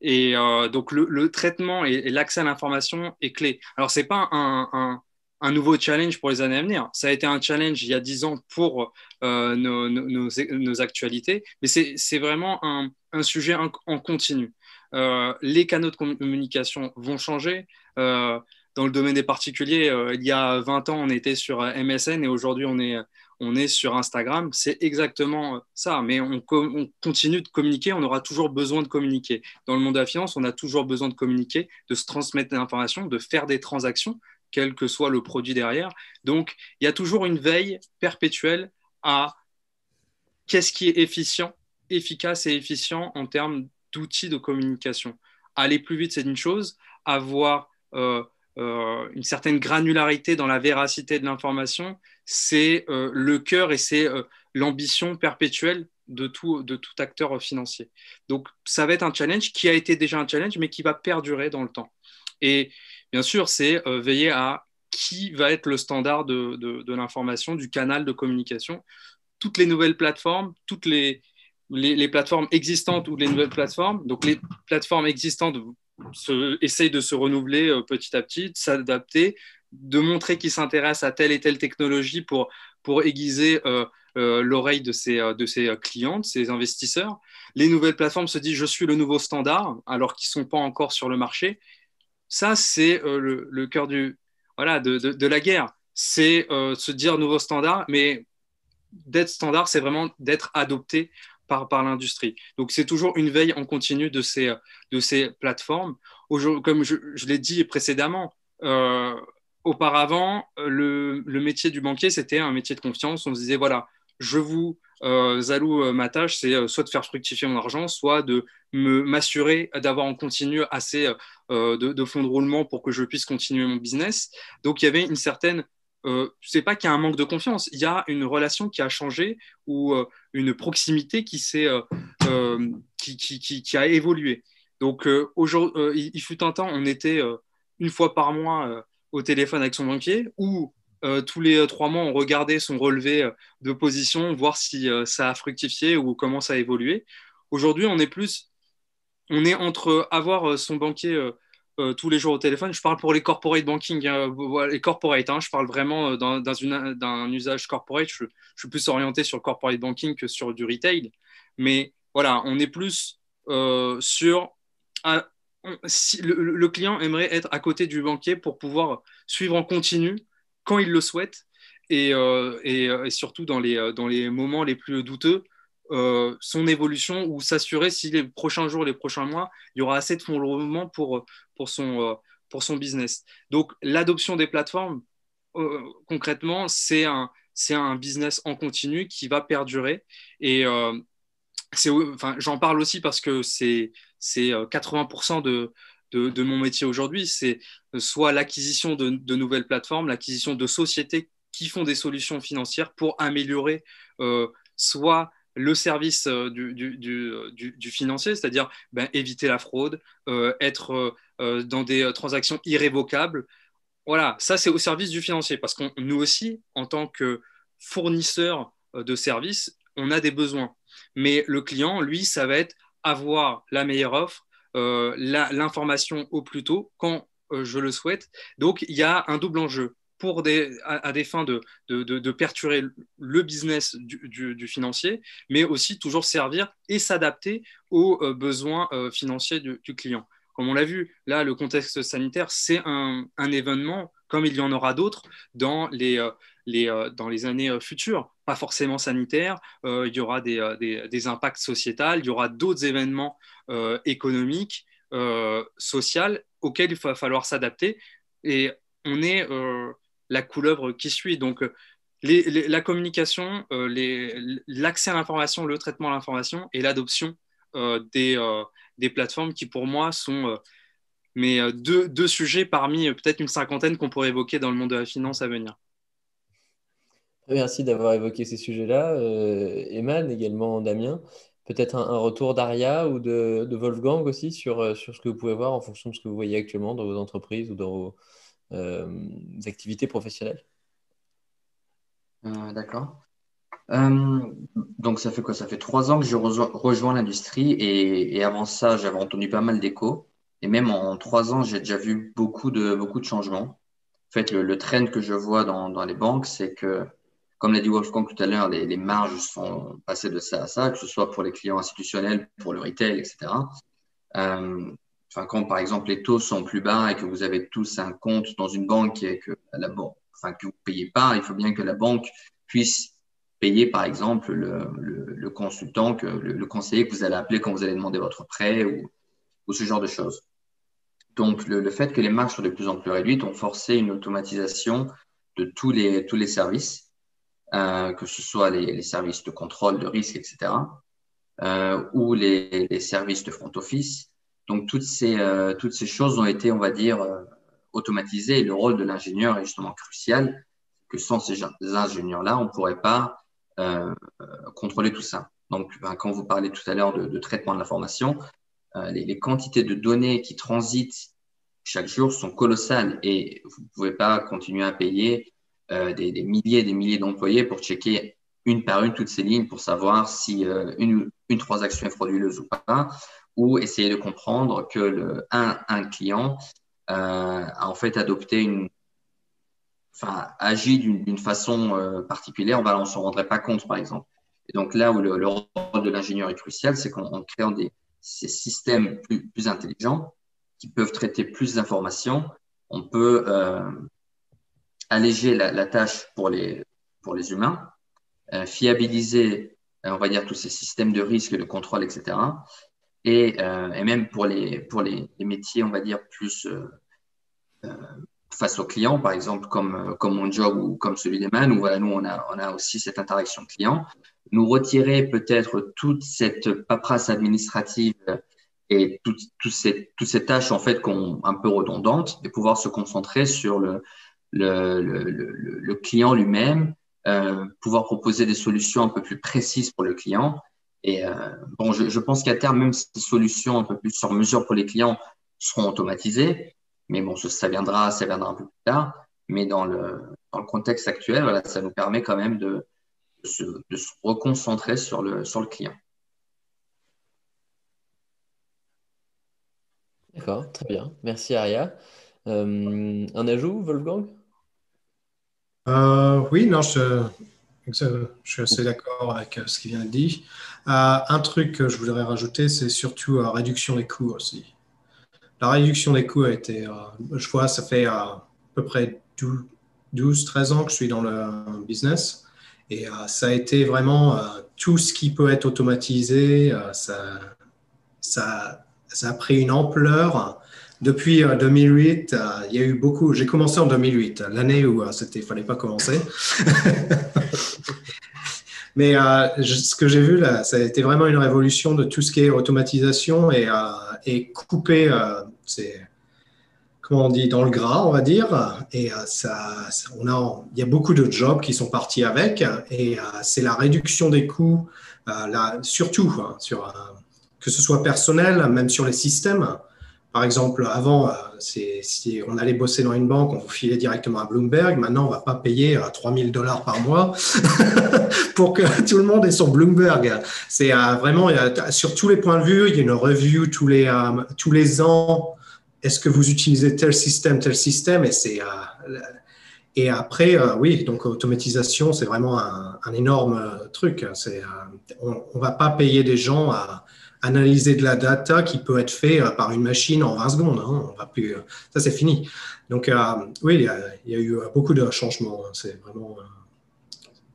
Speaker 7: Et donc, le, traitement et, l'accès à l'information est clé. Alors, ce n'est pas un, nouveau challenge pour les années à venir. Ça a été un challenge il y a dix ans pour nos, nos, actualités, mais c'est vraiment un, sujet en, continu. Euh, les canaux de communication vont changer. Euh, dans le domaine des particuliers, euh, il y a 20 ans, on était sur MSN et aujourd'hui, on est, on est sur Instagram. C'est exactement ça, mais on, continue de communiquer, on aura toujours besoin de communiquer. Dans le monde de la finance, on a toujours besoin de communiquer, de se transmettre des informations, de faire des transactions, quel que soit le produit derrière. Donc, il y a toujours une veille perpétuelle à qu'est-ce qui est efficient, efficace et efficient en termes d'outils de communication. Aller plus vite, c'est une chose. Avoir euh, euh, une certaine granularité dans la véracité de l'information, c'est euh, le cœur et c'est l'ambition perpétuelle de tout, de tout acteur financier. Donc, ça va être un challenge qui a été déjà un challenge, mais qui va perdurer dans le temps. Et bien sûr, c'est veiller à qui va être le standard de, de l'information, du canal de communication. Toutes les nouvelles plateformes, toutes les, les, plateformes existantes ou les nouvelles plateformes. Donc, les plateformes existantes se, essayent de se renouveler euh, petit à petit, de s'adapter, de montrer qu'ils s'intéressent à telle et telle technologie pour, pour aiguiser euh, euh, l'oreille de ses, de ses clients, de ses investisseurs. Les nouvelles plateformes se disent je suis le nouveau standard alors qu'ils ne sont pas encore sur le marché. Ça, c'est le, cœur du, voilà, de, de la guerre. C'est se dire nouveau standard, mais d'être standard, c'est vraiment d'être adopté par, par l'industrie. Donc c'est toujours une veille en continu de ces, de ces plateformes. Comme je, l'ai dit précédemment, euh, auparavant, le, le, métier du banquier, c'était un métier de confiance. On se disait, voilà, je vous euh, alloue euh, ma tâche, c'est soit de faire fructifier mon argent, soit de m'assurer d'avoir en continu assez de, fonds de roulement pour que je puisse continuer mon business. Donc il y avait une certaine euh, c'est pas qu'il y a un manque de confiance, il y a une relation qui a changé euh, une proximité qui, euh, euh, qui, qui, qui, a évolué. Donc, aujourd'hui, il, fut un temps, on était une fois par mois au téléphone avec son banquier ou tous les trois mois, on regardait son relevé de position, voir si ça a fructifié ou comment ça a évolué. Aujourd'hui, on est plus, on est entre avoir son banquier euh, tous les jours au téléphone. Je parle pour les corporate banking, hein, les corporate. Hein, je parle vraiment euh, dans, d'un usage corporate. Je, suis plus orienté sur le corporate banking que sur du retail. Mais voilà, on est plus euh, sur. si le, client aimerait être à côté du banquier pour pouvoir suivre en continu quand il le souhaite et, et, et surtout dans les, dans les moments les plus douteux euh, son évolution ou s'assurer si les prochains jours, les prochains mois, il y aura assez de fonds de pour, pour, son, euh, pour son business. Donc, l'adoption des plateformes, euh, concrètement, c'est un, un business en continu qui va perdurer. Et enfin, j'en parle aussi parce que c'est 80% de, de, de, mon métier aujourd'hui. C'est soit l'acquisition de, de, nouvelles plateformes, l'acquisition de sociétés qui font des solutions financières pour améliorer soit le service euh, euh, du, financier, c'est-à-dire ben, éviter la fraude, euh, être dans des transactions irrévocables. Voilà, ça c'est au service du financier, parce que nous aussi, en tant que fournisseur de services, on a des besoins. Mais le client, lui, ça va être avoir la meilleure offre, l'information au plus tôt quand je le souhaite. Donc, il y a un double enjeu pour des, à, des fins de, de, perturber le business du, financier, mais aussi toujours servir et s'adapter aux besoins financiers du, client. Comme on l'a vu, là, le contexte sanitaire, c'est un, événement, comme il y en aura d'autres dans les, les, dans les années futures pas forcément sanitaire, euh, il y aura euh, des, impacts sociétals, il y aura d'autres événements euh, économiques, sociaux auxquels il va falloir s'adapter. Et on est la couleuvre qui suit. Donc, la communication, l'accès à l'information, le traitement de l'information et l'adoption des, des, plateformes qui, pour moi, sont mais, deux, deux sujets parmi peut-être une cinquantaine qu'on pourrait évoquer dans le monde de la finance à venir.
Speaker 1: Merci d'avoir évoqué ces sujets-là. Euh, Eman, également Damien. Peut-être un, retour d'Aria ou de, Wolfgang aussi sur, euh, sur ce que vous pouvez voir en fonction de ce que vous voyez actuellement dans vos entreprises ou dans vos euh, activités professionnelles.
Speaker 8: D'accord. donc ça fait quoi? Ça fait trois ans que je rejoins, l'industrie et, avant ça, j'avais entendu pas mal d'échos. Et même en trois ans, j'ai déjà vu beaucoup de, beaucoup de changements. En fait, le, trend que je vois dans, les banques, c'est que comme l'a dit Wolfgang tout à l'heure, les, marges sont passées de ça à ça, que ce soit pour les clients institutionnels, pour le retail, etc. Euh, quand par exemple les taux sont plus bas et que vous avez tous un compte dans une banque et que la banque, enfin que vous payez pas, il faut bien que la banque puisse payer par exemple le, le, consultant, le, conseiller que vous allez appeler quand vous allez demander votre prêt ou, ou ce genre de choses. Donc le, fait que les marges soient de plus en plus réduites ont forcé une automatisation de tous les, tous les services euh, que ce soit les, services de contrôle de risque, etc., euh, ou les, services de front office. Donc, toutes ces, euh, toutes ces choses ont été, on va dire, automatisées. Et le rôle de l'ingénieur est justement crucial, que sans ces ingénieurs-là, on ne pourrait pas contrôler tout ça. Donc, ben, quand vous parlez tout à l'heure de, traitement de l'information, les, les, quantités de données qui transitent chaque jour sont colossales. Et vous ne pouvez pas continuer à payer euh, des, milliers et des milliers d'employés pour checker une par une toutes ces lignes pour savoir si euh, une, une transaction est frauduleuse ou pas, ou essayer de comprendre que un, un client euh, a en fait adopté une, enfin, agit d'une façon particulière, on ne s'en rendrait pas compte, par exemple. Et donc là où le, rôle de l'ingénieur est crucial, c'est qu'en créant des, ces systèmes plus, plus, intelligents qui peuvent traiter plus d'informations, on peut euh, alléger la, tâche pour les, pour les humains, euh, fiabiliser, euh, on va dire, tous ces systèmes de risque, de contrôle, etc. Et, euh, et même pour, les, pour les, métiers, on va dire, plus face aux clients, par exemple, comme, comme mon job ou comme celui des mains, où voilà, nous, on a, on a aussi cette interaction client, nous retirer peut-être toute cette paperasse administrative et toutes, toutes, ces, toutes ces tâches en fait un peu redondantes et pouvoir se concentrer sur le, le, le, le client lui-même, euh, pouvoir proposer des solutions un peu plus précises pour le client. Et euh, bon, je, je pense qu'à terme, même ces solutions un peu plus sur mesure pour les clients seront automatisées. Mais bon, ça viendra, ça viendra un peu plus tard. Mais dans le, dans le contexte actuel, voilà, ça nous permet quand même de, de, se, de se reconcentrer sur le, sur le client.
Speaker 1: D'accord, très bien. Merci Aria. Euh, un ajout, Wolfgang?
Speaker 6: Euh, Oui, non, je, je, suis assez d'accord avec ce qui vient de dire. Euh, un truc que je voudrais rajouter, c'est surtout la réduction des coûts aussi. La réduction des coûts a été, je vois, ça fait à peu près 12-13 ans que je suis dans le business. Et ça a été vraiment tout ce qui peut être automatisé, ça, ça, ça a pris une ampleur depuis 2008, euh, euh, il y a eu beaucoup. J'ai commencé en 2008, l'année où euh, c'était, fallait pas commencer. Mais ce que j'ai vu ça a été vraiment une révolution de tout ce qui est automatisation et, et couper, c'est comment on dit, dans le gras, on va dire. Et ça, on a, il y a beaucoup de jobs qui sont partis avec. Et c'est la réduction des coûts, là, surtout hein, sur que ce soit personnel, même sur les systèmes. Par exemple, avant, si on allait bosser dans une banque, on vous filait directement à Bloomberg. Maintenant, on ne va pas payer 3000 dollars par mois pour que tout le monde ait son Bloomberg. C'est vraiment, sur tous les points de vue, il y a une review tous les, tous les ans. Est-ce que vous utilisez tel système, tel système? Et c'est et après, euh, oui, donc automatisation, c'est vraiment un, énorme euh, truc. Euh, on ne va pas payer des gens à analyser de la data qui peut être fait par une machine en 20 secondes. Hein. Plus, ça, c'est fini. Donc, oui, il y, a, eu beaucoup de changements. Hein. C'est vraiment,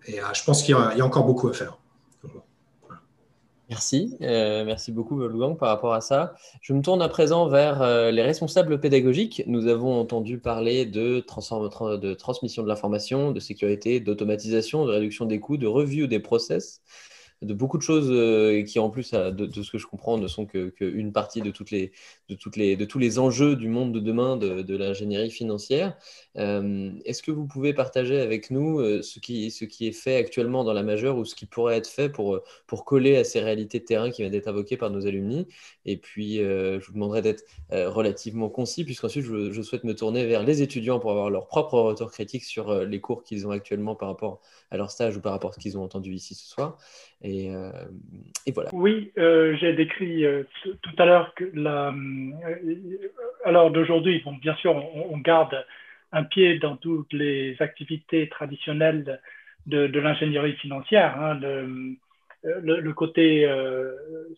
Speaker 6: et je pense qu'il y, a encore beaucoup à faire.
Speaker 1: Merci, euh, merci beaucoup Wolfgang par rapport à ça. Je me tourne à présent vers euh, les responsables pédagogiques. Nous avons entendu parler de, de transmission de l'information, de sécurité, d'automatisation, de réduction des coûts, de review des process de beaucoup de choses euh, qui, en plus, de, ce que je comprends, ne sont qu'une partie de, de, de tous les enjeux du monde de demain de, l'ingénierie financière. Euh, est-ce que vous pouvez partager avec nous euh, ce, qui, est fait actuellement dans la majeure ou ce qui pourrait être fait pour, pour coller à ces réalités de terrain qui viennent d'être invoquées par nos alumni? Et puis, je vous demanderai d'être relativement concis, puisqu'ensuite, je, je souhaite me tourner vers les étudiants pour avoir leur propre retour critique sur les cours qu'ils ont actuellement par rapport à leur stage ou par rapport à ce qu'ils ont entendu ici ce soir. Euh, et, voilà.
Speaker 2: Oui, euh, j'ai décrit euh, tout à l'heure que la, alors d'aujourd'hui, bon, bien sûr, on, garde un pied dans toutes les activités traditionnelles de, l'ingénierie financière, hein, le, côté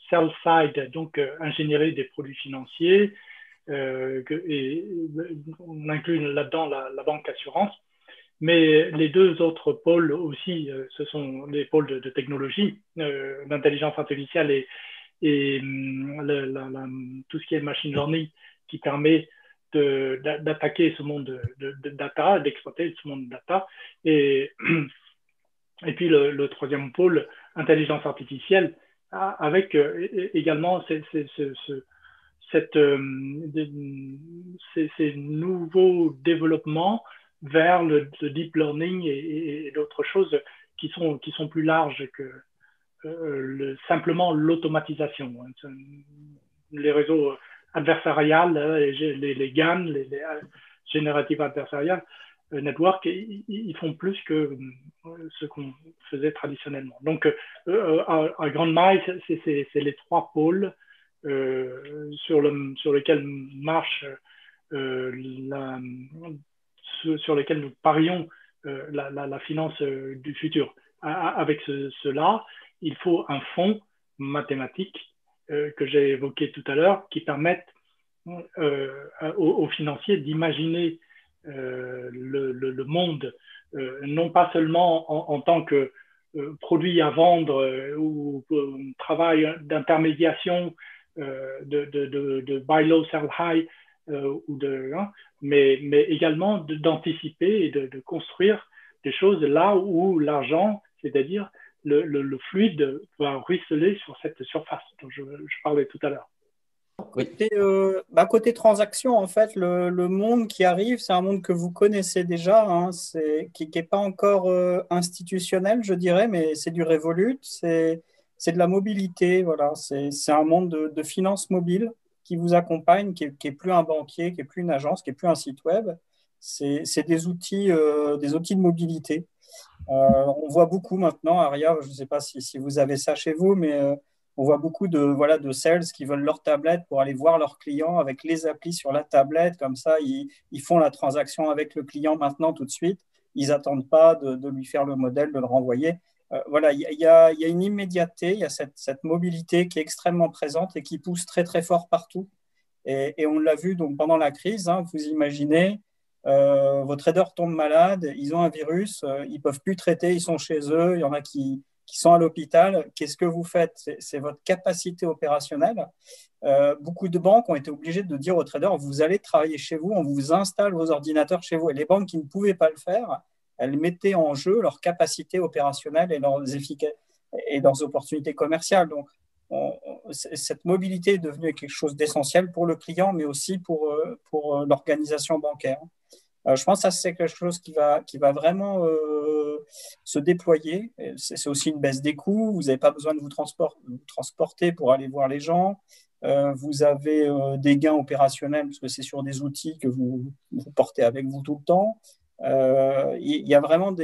Speaker 2: sell-side, donc ingénierie des produits financiers, et on inclut là-dedans la, banque assurance. Mais les deux autres pôles aussi, euh, ce sont les pôles de, technologie, euh, d'intelligence artificielle et, hum, tout ce qui est machine learning qui permet d'attaquer ce monde de, data, d'exploiter ce monde de data. Et, puis le, troisième pôle, intelligence artificielle, avec également ces, nouveaux développements vers le, deep learning et, d'autres choses qui sont, qui sont plus larges que euh, le, simplement l'automatisation. Hein. Les réseaux adversariales, hein, les, GAN, les, les Generative Adversarial euh, Network, ils, font plus que euh, ce qu'on faisait traditionnellement. Donc, à, grande maille, c'est les trois pôles sur, le, sur lesquels marche la sur lesquels nous parions euh, la, finance euh, du futur. avec cela, il faut un fonds mathématique euh, que j'ai évoqué tout à l'heure qui permette aux, financiers d'imaginer le, monde non pas seulement en, tant que produit à vendre ou travail d'intermédiation de, buy low, sell high, ou de, hein, mais, mais également d'anticiper et de, construire des choses là où l'argent, c'est-à-dire le, le, fluide, va ruisseler sur cette surface dont je, parlais tout à l'heure.
Speaker 3: Côté, euh, bah, côté transaction, en fait, le, le monde qui arrive, c'est un monde que vous connaissez déjà, hein, qui n'est pas encore euh, institutionnel, je dirais, mais c'est du Revolut, c'est de la mobilité, voilà, c'est un monde de, de finances mobiles qui vous accompagne, qui est, plus un banquier, qui est plus une agence, qui est plus un site web. C'est des outils, euh, des outils de mobilité. Euh, on voit beaucoup maintenant, Aria, je ne sais pas si, si, vous avez ça chez vous, mais euh, on voit beaucoup de, voilà, de sales qui veulent leur tablette pour aller voir leurs clients avec les applis sur la tablette. Comme ça, ils, ils font la transaction avec le client maintenant tout de suite. Ils n'attendent pas de, de, lui faire le modèle, de le renvoyer. Euh, voilà, il y, a une immédiateté, il y a cette, mobilité qui est extrêmement présente et qui pousse très très fort partout. Et, on l'a vu donc pendant la crise. Hein, vous imaginez, euh, vos traders tombent malades, ils ont un virus, euh, ils peuvent plus traiter, ils sont chez eux, il y en a qui, sont à l'hôpital. Qu'est-ce que vous faites? C'est votre capacité opérationnelle. beaucoup de banques ont été obligées de dire aux traders vous allez travailler chez vous, on vous installe vos ordinateurs chez vous. Et les banques qui ne pouvaient pas le faire, elles mettaient en jeu leur capacité opérationnelle et leurs, et leurs opportunités commerciales. Donc, cette mobilité est devenue quelque chose d'essentiel pour le client, mais aussi pour, euh, pour euh, l'organisation bancaire. Euh, je pense que c'est quelque chose qui va, qui va vraiment se déployer. C'est aussi une baisse des coûts. Vous n'avez pas besoin de vous, transporter pour aller voir les gens. vous avez des gains opérationnels parce que c'est sur des outils que vous, vous, portez avec vous tout le temps. Il y a vraiment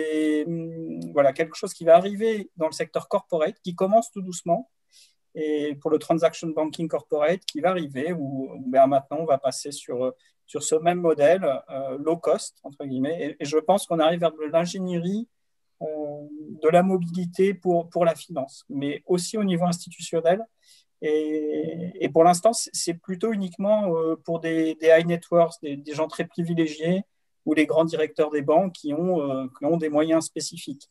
Speaker 3: voilà, quelque chose qui va arriver dans le secteur corporate qui commence tout doucement et pour le transaction banking corporate qui va arriver, où, ben, maintenant on va passer sur, ce même modèle euh, low cost, entre guillemets, et, je pense qu'on arrive vers de l'ingénierie euh, de la mobilité pour, la finance, mais aussi au niveau institutionnel. Et, pour l'instant, c'est plutôt uniquement euh, pour des, high net worth, des, des, gens très privilégiés ou les grands directeurs des banques qui ont, qui ont des moyens spécifiques.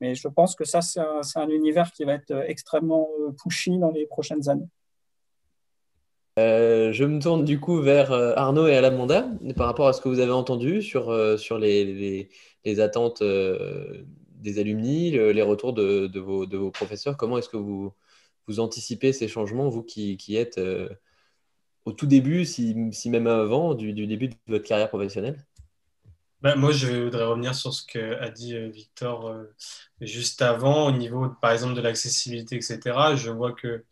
Speaker 3: Mais je pense que ça, c'est un, univers qui va être extrêmement euh, pushy dans les prochaines années.
Speaker 1: Euh, je me tourne du coup vers euh, Arnaud et Alamanda par rapport à ce que vous avez entendu sur, sur les, les, attentes des alumni, les retours de, de, vos, de vos, professeurs. Comment est-ce que vous, vous anticipez ces changements, vous qui, qui êtes au tout début, si, si même avant, du, du, début de votre carrière professionnelle?
Speaker 9: Bah, moi, je voudrais revenir sur ce qu'a dit euh, Victor euh, juste avant, au niveau, par exemple, de l'accessibilité, etc. Je vois que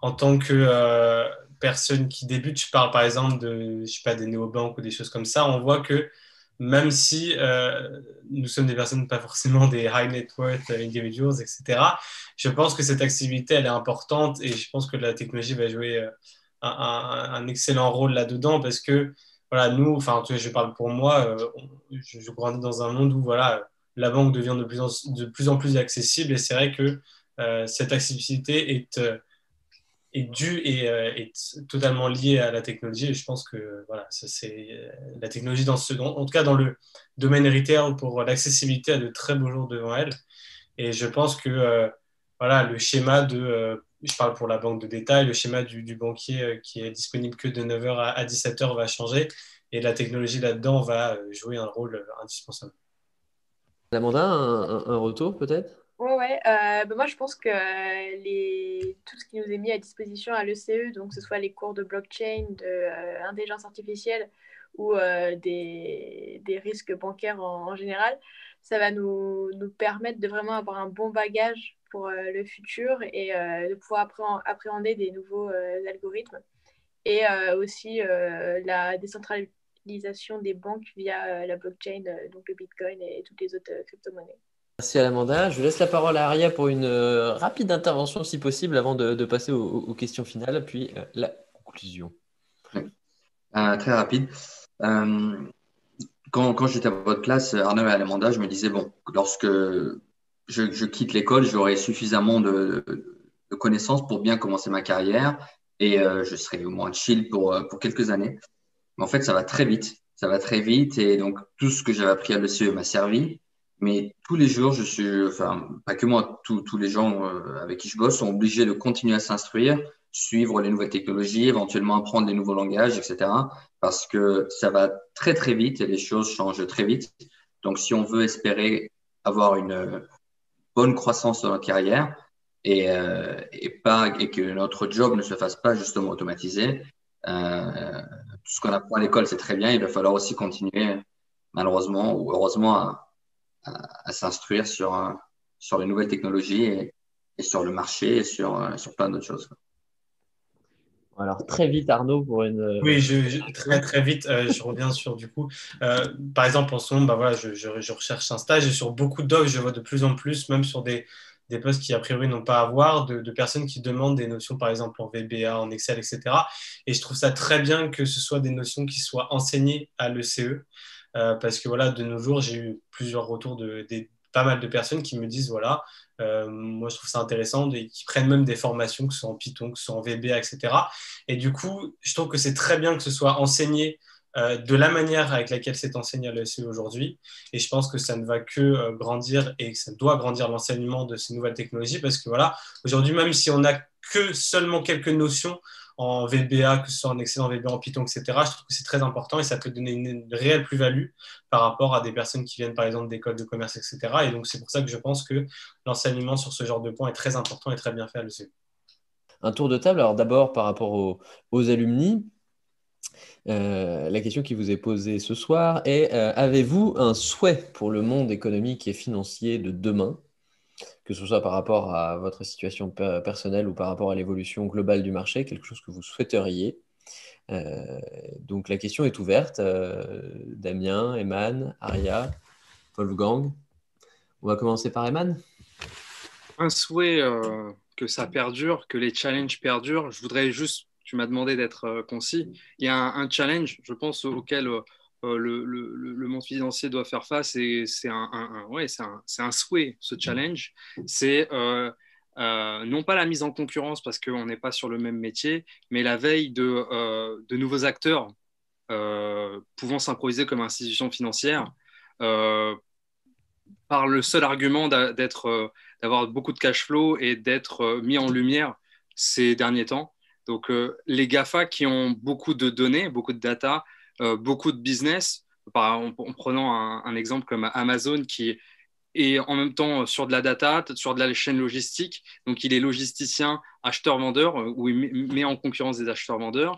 Speaker 9: en tant que euh, personne qui débute, je parle par exemple de, je sais pas, des néobanques ou des choses comme ça, on voit que même si nous sommes des personnes pas forcément des high net worth individuals, etc., je pense que cette accessibilité, elle est importante et je pense que la technologie va jouer un excellent rôle là-dedans parce que voilà, nous, enfin, je parle pour moi, euh, je, grandis dans un monde où voilà, la banque devient de plus en, de plus, en plus accessible et c'est vrai que euh, cette accessibilité est, euh, est due et est totalement liée à la technologie. Et je pense que voilà, c'est la technologie, dans ce, en tout cas dans le domaine retail, pour l'accessibilité, a de très beaux jours devant elle. Et je pense que voilà, le schéma de je parle pour la banque de détail, le schéma du, banquier euh, qui est disponible que de 9h à, 17h va changer et la technologie là-dedans va euh, jouer un rôle euh, indispensable.
Speaker 1: Amanda, un, un retour peut-être?
Speaker 10: Ouais, ouais. Bah, moi, je pense que les... tout ce qui nous est mis à disposition à l'ECE, donc que ce soit les cours de blockchain, d'intelligence artificielle ou des... des, risques bancaires en, en, général, ça va nous, nous permettre de vraiment avoir un bon bagage pour euh, le futur et euh, de pouvoir appréhender des nouveaux euh, algorithmes. Et aussi la décentralisation des banques via la blockchain, donc le Bitcoin et toutes les autres crypto-monnaies.
Speaker 1: Merci à Amanda. Je laisse la parole à Aria pour une rapide intervention si possible avant de, passer aux, questions finales, puis la conclusion.
Speaker 8: très rapide. quand, quand j'étais à votre classe, Arnaud et Amanda, je me disais, bon, lorsque je, quitte l'école, j'aurai suffisamment de, connaissances pour bien commencer ma carrière et euh, je serai au moins chill pour, euh, pour quelques années. Mais en fait, ça va très vite. Ça va très vite et donc tout ce que j'avais appris à l'ECE m'a servi. Mais tous les jours, je suis, enfin, pas que moi, tous les gens euh, avec qui je bosse sont obligés de continuer à s'instruire, suivre les nouvelles technologies, éventuellement apprendre des nouveaux langages, etc. Parce que ça va très, très vite et les choses changent très vite. Donc, si on veut espérer avoir une, bonne croissance dans notre carrière et, euh, et, pas, et que notre job ne se fasse pas justement automatiser. Euh, tout ce qu'on apprend à l'école, c'est très bien. Il va falloir aussi continuer, malheureusement ou heureusement, à, à, s'instruire sur, sur les nouvelles technologies et, et, sur le marché et sur, sur plein d'autres choses.
Speaker 1: Alors très vite Arnaud pour une.
Speaker 9: Oui, je, très très vite. Euh, je reviens sur du coup. Euh, par exemple en ce moment, bah, voilà, je, je, recherche un stage et sur beaucoup d'offres, je vois de plus en plus, même sur des, des postes qui a priori n'ont pas à voir, de, personnes qui demandent des notions par exemple en VBA, en Excel, etc. Et je trouve ça très bien que ce soit des notions qui soient enseignées à l'ECE. Euh, parce que voilà, de nos jours, j'ai eu plusieurs retours de, des pas mal de personnes qui me disent voilà, euh, moi je trouve ça intéressant, et qui prennent même des formations, que ce soit en Python, que ce soit en VBA, etc. Et du coup, je trouve que c'est très bien que ce soit enseigné euh, de la manière avec laquelle c'est enseigné à l'ESE aujourd'hui. Et je pense que ça ne va que euh, grandir et que ça doit grandir l'enseignement de ces nouvelles technologies parce que voilà, aujourd'hui, même si on n'a que seulement quelques notions, en VBA, que ce soit en excellent VBA, en Python, etc. Je trouve que c'est très important et ça peut donner une, réelle plus-value par rapport à des personnes qui viennent par exemple d'écoles de commerce, etc. Et donc c'est pour ça que je pense que l'enseignement sur ce genre de points est très important et très bien fait à l'ECE.
Speaker 1: Un tour de table, alors d'abord par rapport aux, alumni. Euh, la question qui vous est posée ce soir est euh, avez-vous un souhait pour le monde économique et financier de demain? Que ce soit par rapport à votre situation personnelle ou par rapport à l'évolution globale du marché, quelque chose que vous souhaiteriez. donc la question est ouverte. Damien, Eman, Aria, Wolfgang. On va commencer par Eman.
Speaker 7: Un souhait que ça perdure, que les challenges perdurent. Je voudrais juste, tu m'as demandé d'être concis. Il y a un, challenge, je pense, auquel euh, le, monde financier doit faire face et c'est un, ouais, un, un, souhait, ce challenge. C'est euh, euh, non pas la mise en concurrence parce qu'on n'est pas sur le même métier, mais la veille de, de nouveaux acteurs pouvant s'improviser comme institution financière par le seul argument d'avoir beaucoup de cash flow et d'être mis en lumière ces derniers temps. Donc, les GAFA qui ont beaucoup de données, beaucoup de data, beaucoup de business, en, prenant un, exemple comme Amazon qui est en même temps sur de la data, sur de la chaîne logistique. Donc, il est logisticien, acheteur-vendeur, euh, ou il met en concurrence des acheteurs-vendeurs.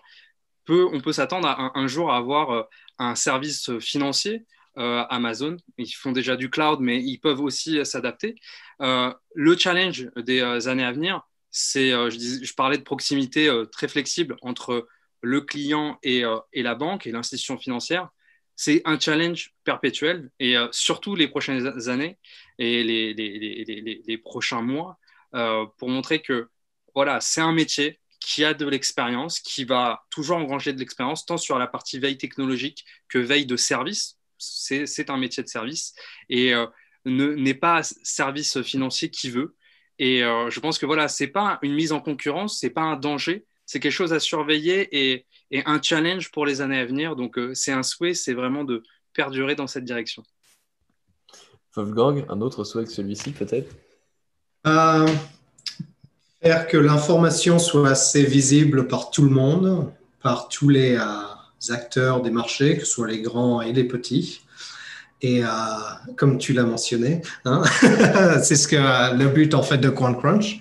Speaker 7: on peut s'attendre un, jour à avoir euh, un service financier Amazon. Ils font déjà du cloud, mais ils peuvent aussi s'adapter. le challenge des années à venir, c'est, je, parlais de proximité très flexible entre le client euh, et, la banque et l'institution financière, c'est un challenge perpétuel et euh, surtout les prochaines années et les, prochains mois euh, pour montrer que voilà, c'est un métier qui a de l'expérience, qui va toujours engranger de l'expérience, tant sur la partie veille technologique que veille de service. C'est un métier de service et n'est pas service financier qui veut. Et je pense que voilà, c'est pas une mise en concurrence, c'est pas un danger, c'est quelque chose à surveiller et, un challenge pour les années à venir. Donc, euh, c'est un souhait, c'est vraiment de perdurer dans cette direction.
Speaker 1: Wolfgang, un autre souhait que celui-ci, peut-être?
Speaker 6: Euh, Faire que l'information soit assez visible par tout le monde, par tous les euh, acteurs des marchés, que ce soit les grands et les petits. Et comme tu l'as mentionné, hein, c'est ce que le but en fait de QuantCrunch.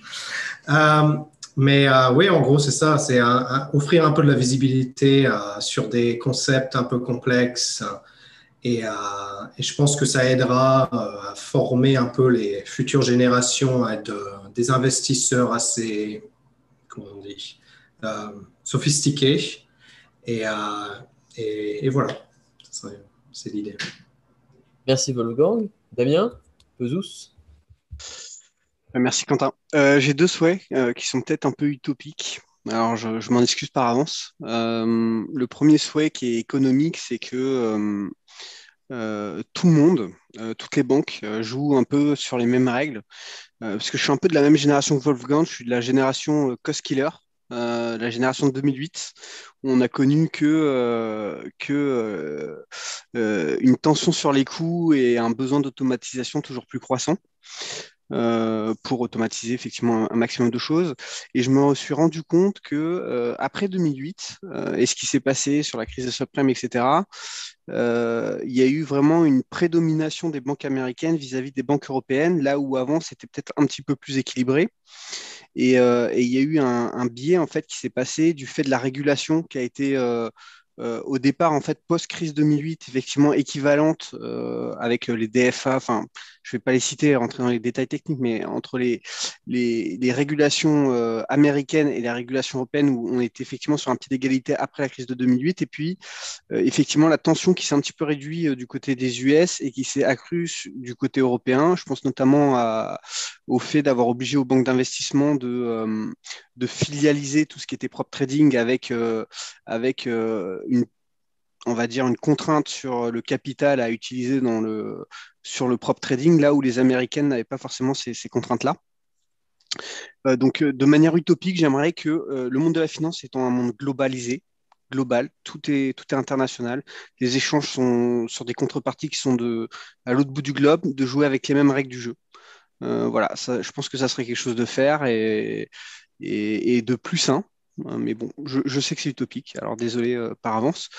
Speaker 6: Mais euh, oui, en gros, c'est ça, c'est offrir un peu de la visibilité euh, sur des concepts un peu complexes. Et, euh, et je pense que ça aidera à former un peu les futures générations à être des investisseurs assez, comment on dit, sophistiqués. Et, et, et voilà, c'est l'idée.
Speaker 1: Merci Wolfgang. Damien,
Speaker 5: euh, merci Quentin. Euh, j'ai deux souhaits euh, qui sont peut-être un peu utopiques. Alors je, m'en excuse par avance. le premier souhait qui est économique, c'est que tout le monde, toutes les banques jouent un peu sur les mêmes règles. parce que je suis un peu de la même génération que Wolfgang, je suis de la génération cost killer. la génération de 2008, on a connu que, que une tension sur les coûts et un besoin d'automatisation toujours plus croissant. Euh, pour automatiser effectivement un, maximum de choses. Et je me suis rendu compte que euh, après 2008 euh, et ce qui s'est passé sur la crise des subprimes, etc., il y a eu vraiment une prédomination des banques américaines vis-à-vis des banques européennes, là où avant c'était peut-être un petit peu plus équilibré. Et, il y a eu un, un, biais en fait qui s'est passé du fait de la régulation qui a été au départ, en fait, post-crise 2008, effectivement équivalente euh, avec les DFA, enfin, je ne vais pas les citer, rentrer dans les détails techniques, mais entre les, régulations euh, américaines et les régulations européennes, où on était effectivement sur un pied d'égalité après la crise de 2008, et puis effectivement la tension qui s'est un petit peu réduite du côté des US et qui s'est accrue du côté européen. Je pense notamment au fait d'avoir obligé aux banques d'investissement de, de filialiser tout ce qui était prop trading avec, avec une on va dire une contrainte sur le capital à utiliser dans le, sur le prop trading, là où les Américaines n'avaient pas forcément ces, contraintes-là. Euh, donc, euh, de manière utopique, j'aimerais que euh, le monde de la finance étant un monde globalisé, global, tout est, tout est international. Les échanges sont sur des contreparties qui sont de, à l'autre bout du globe, de jouer avec les mêmes règles du jeu. voilà, ça, je pense que ça serait quelque chose de faire et, et, de plus sain. Hein, mais bon, je, sais que c'est utopique, alors désolé euh, par avance.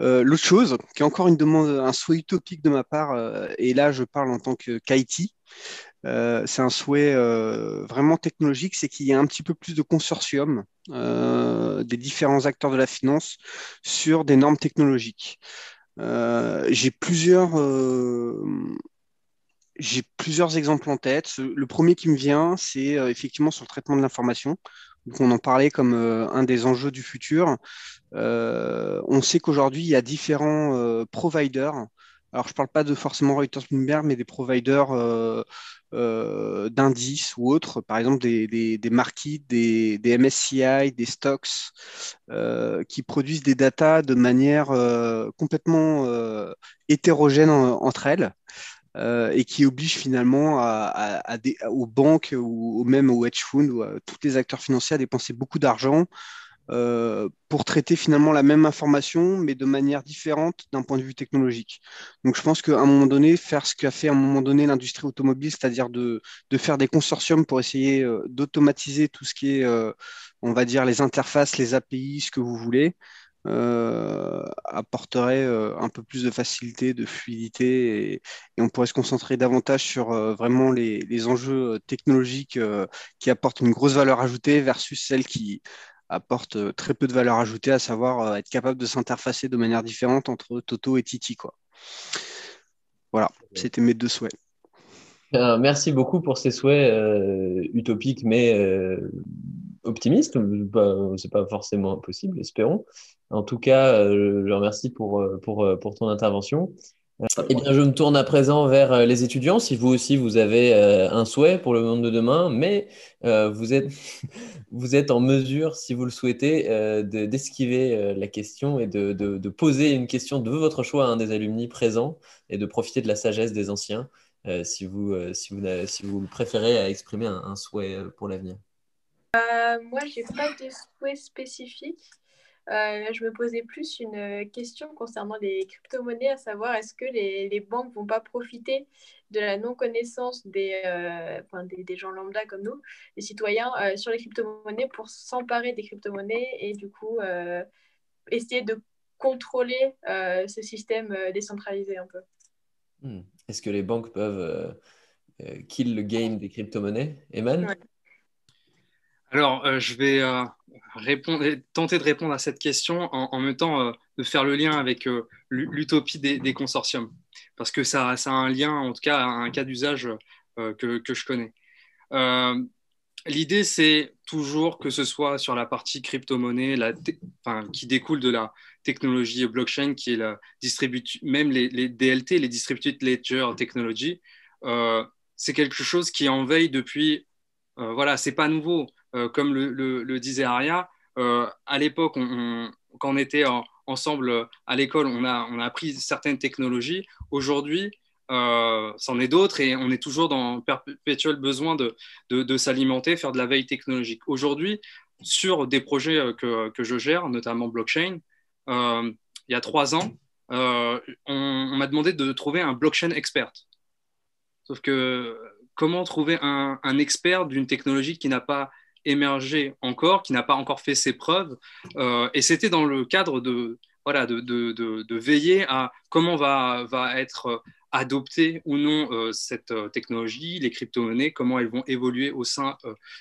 Speaker 5: Euh, l'autre chose, qui est encore une demande, un souhait utopique de ma part, euh, et là je parle en tant que KIT, c'est un souhait vraiment technologique, c'est qu'il y ait un petit peu plus de consortium des différents acteurs de la finance sur des normes technologiques. J'ai plusieurs j'ai plusieurs exemples en tête. Le premier qui me vient, c'est effectivement sur le traitement de l'information. on en parlait comme un des enjeux du futur. on sait qu'aujourd'hui, il y a différents providers alors je ne parle pas de forcément Reuters Bloomberg, mais des providers euh, euh, d'indices ou autres, par exemple des, des, des markets, des, MSCI, des stocks, euh, qui produisent des datas de manière complètement hétérogène entre elles. Et qui obligent finalement aux banques ou, même aux hedge funds ou à tous les acteurs financiers à dépenser beaucoup d'argent euh, pour traiter finalement la même information, mais de manière différente d'un point de vue technologique. Donc je pense qu'à un moment donné, faire ce qu'a fait à un moment donné l'industrie automobile, c'est-à-dire de, faire des consortiums pour essayer euh, d'automatiser tout ce qui est, euh, on va dire, les interfaces, les API, ce que vous voulez, apporterait un peu plus de facilité, de fluidité, et, on pourrait se concentrer davantage sur vraiment les, les, enjeux technologiques qui apportent une grosse valeur ajoutée versus celles qui apporte euh, très peu de valeur ajoutée, à savoir euh, être capable de s'interfacer de manière différente entre Toto et Titi. Quoi. Voilà, c'était mes deux souhaits.
Speaker 1: merci beaucoup pour ces souhaits euh, utopiques mais optimistes. C'est pas forcément possible, espérons. En tout cas, je remercie pour, pour, pour ton intervention. Eh bien, je me tourne à présent vers euh, les étudiants. Si vous aussi, vous avez euh, un souhait pour le monde de demain, mais euh, vous, êtes, vous êtes en mesure, si vous le souhaitez, d'esquiver la question et de, de, poser une question de votre choix à un des alumni présents et de profiter de la sagesse des anciens, si, vous, si, vous, si vous préférez exprimer un souhait pour l'avenir.
Speaker 10: Moi, je n'ai pas de souhait spécifique. Euh, je me posais plus une question concernant les crypto-monnaies, à savoir est-ce que les, les banques vont pas profiter de la non-connaissance des, euh, enfin, des, des, gens lambda comme nous, les citoyens, euh, sur les crypto-monnaies pour s'emparer des crypto-monnaies et du coup essayer de contrôler ce système décentralisé un peu?
Speaker 1: Hmm. Est-ce que les banques peuvent kill le game des crypto-monnaies? Eman
Speaker 7: Alors, je vais répondre, tenter de répondre à cette question en, même temps euh, de faire le lien avec euh, l'utopie des, consortiums. Parce que ça, a un lien, en tout cas, un cas d'usage euh, que, je connais. L'idée, c'est toujours que ce soit sur la partie crypto-monnaie qui découle de la technologie blockchain, qui est la même les, DLT, les Distributed Ledger Technology, c'est quelque chose qui en veille depuis. voilà, c'est pas nouveau. Euh, comme le, disait Aria, euh, à l'époque, quand on était ensemble à l'école, on a, appris certaines technologies. Aujourd'hui, euh, c'en est d'autres et on est toujours dans perpétuel besoin de, de, s'alimenter, faire de la veille technologique. Aujourd'hui, sur des projets que, je gère, notamment blockchain, il y a trois ans, on, m'a demandé de trouver un blockchain expert. Sauf que comment trouver un, un expert d'une technologie qui n'a pas émergé encore, qui n'a pas encore fait ses preuves. Euh, et c'était dans le cadre de, voilà, de, de, veiller à comment va, va être adoptée ou non euh, cette euh, technologie, les crypto-monnaies, comment elles vont évoluer au sein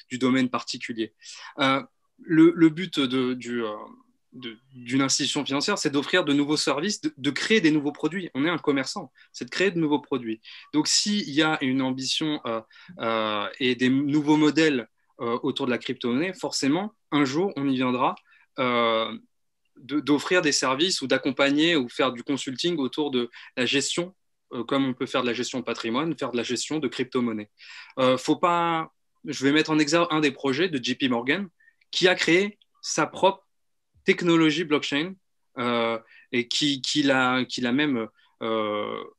Speaker 7: du domaine particulier. Le, but de, du, d'une institution financière, c'est d'offrir de nouveaux services, de, créer des nouveaux produits. On est un commerçant, c'est de créer de nouveaux produits. Donc, s'il y a une ambition et des nouveaux modèles euh, autour de la crypto-monnaie, forcément, un jour, on y viendra euh, d'offrir des services ou d'accompagner ou faire du consulting autour de la gestion, euh, comme on peut faire de la gestion de patrimoine, faire de la gestion de crypto-monnaie. faut pas, je vais mettre en exergue un des projets de JP Morgan qui a créé sa propre technologie blockchain et qui, qui l'a même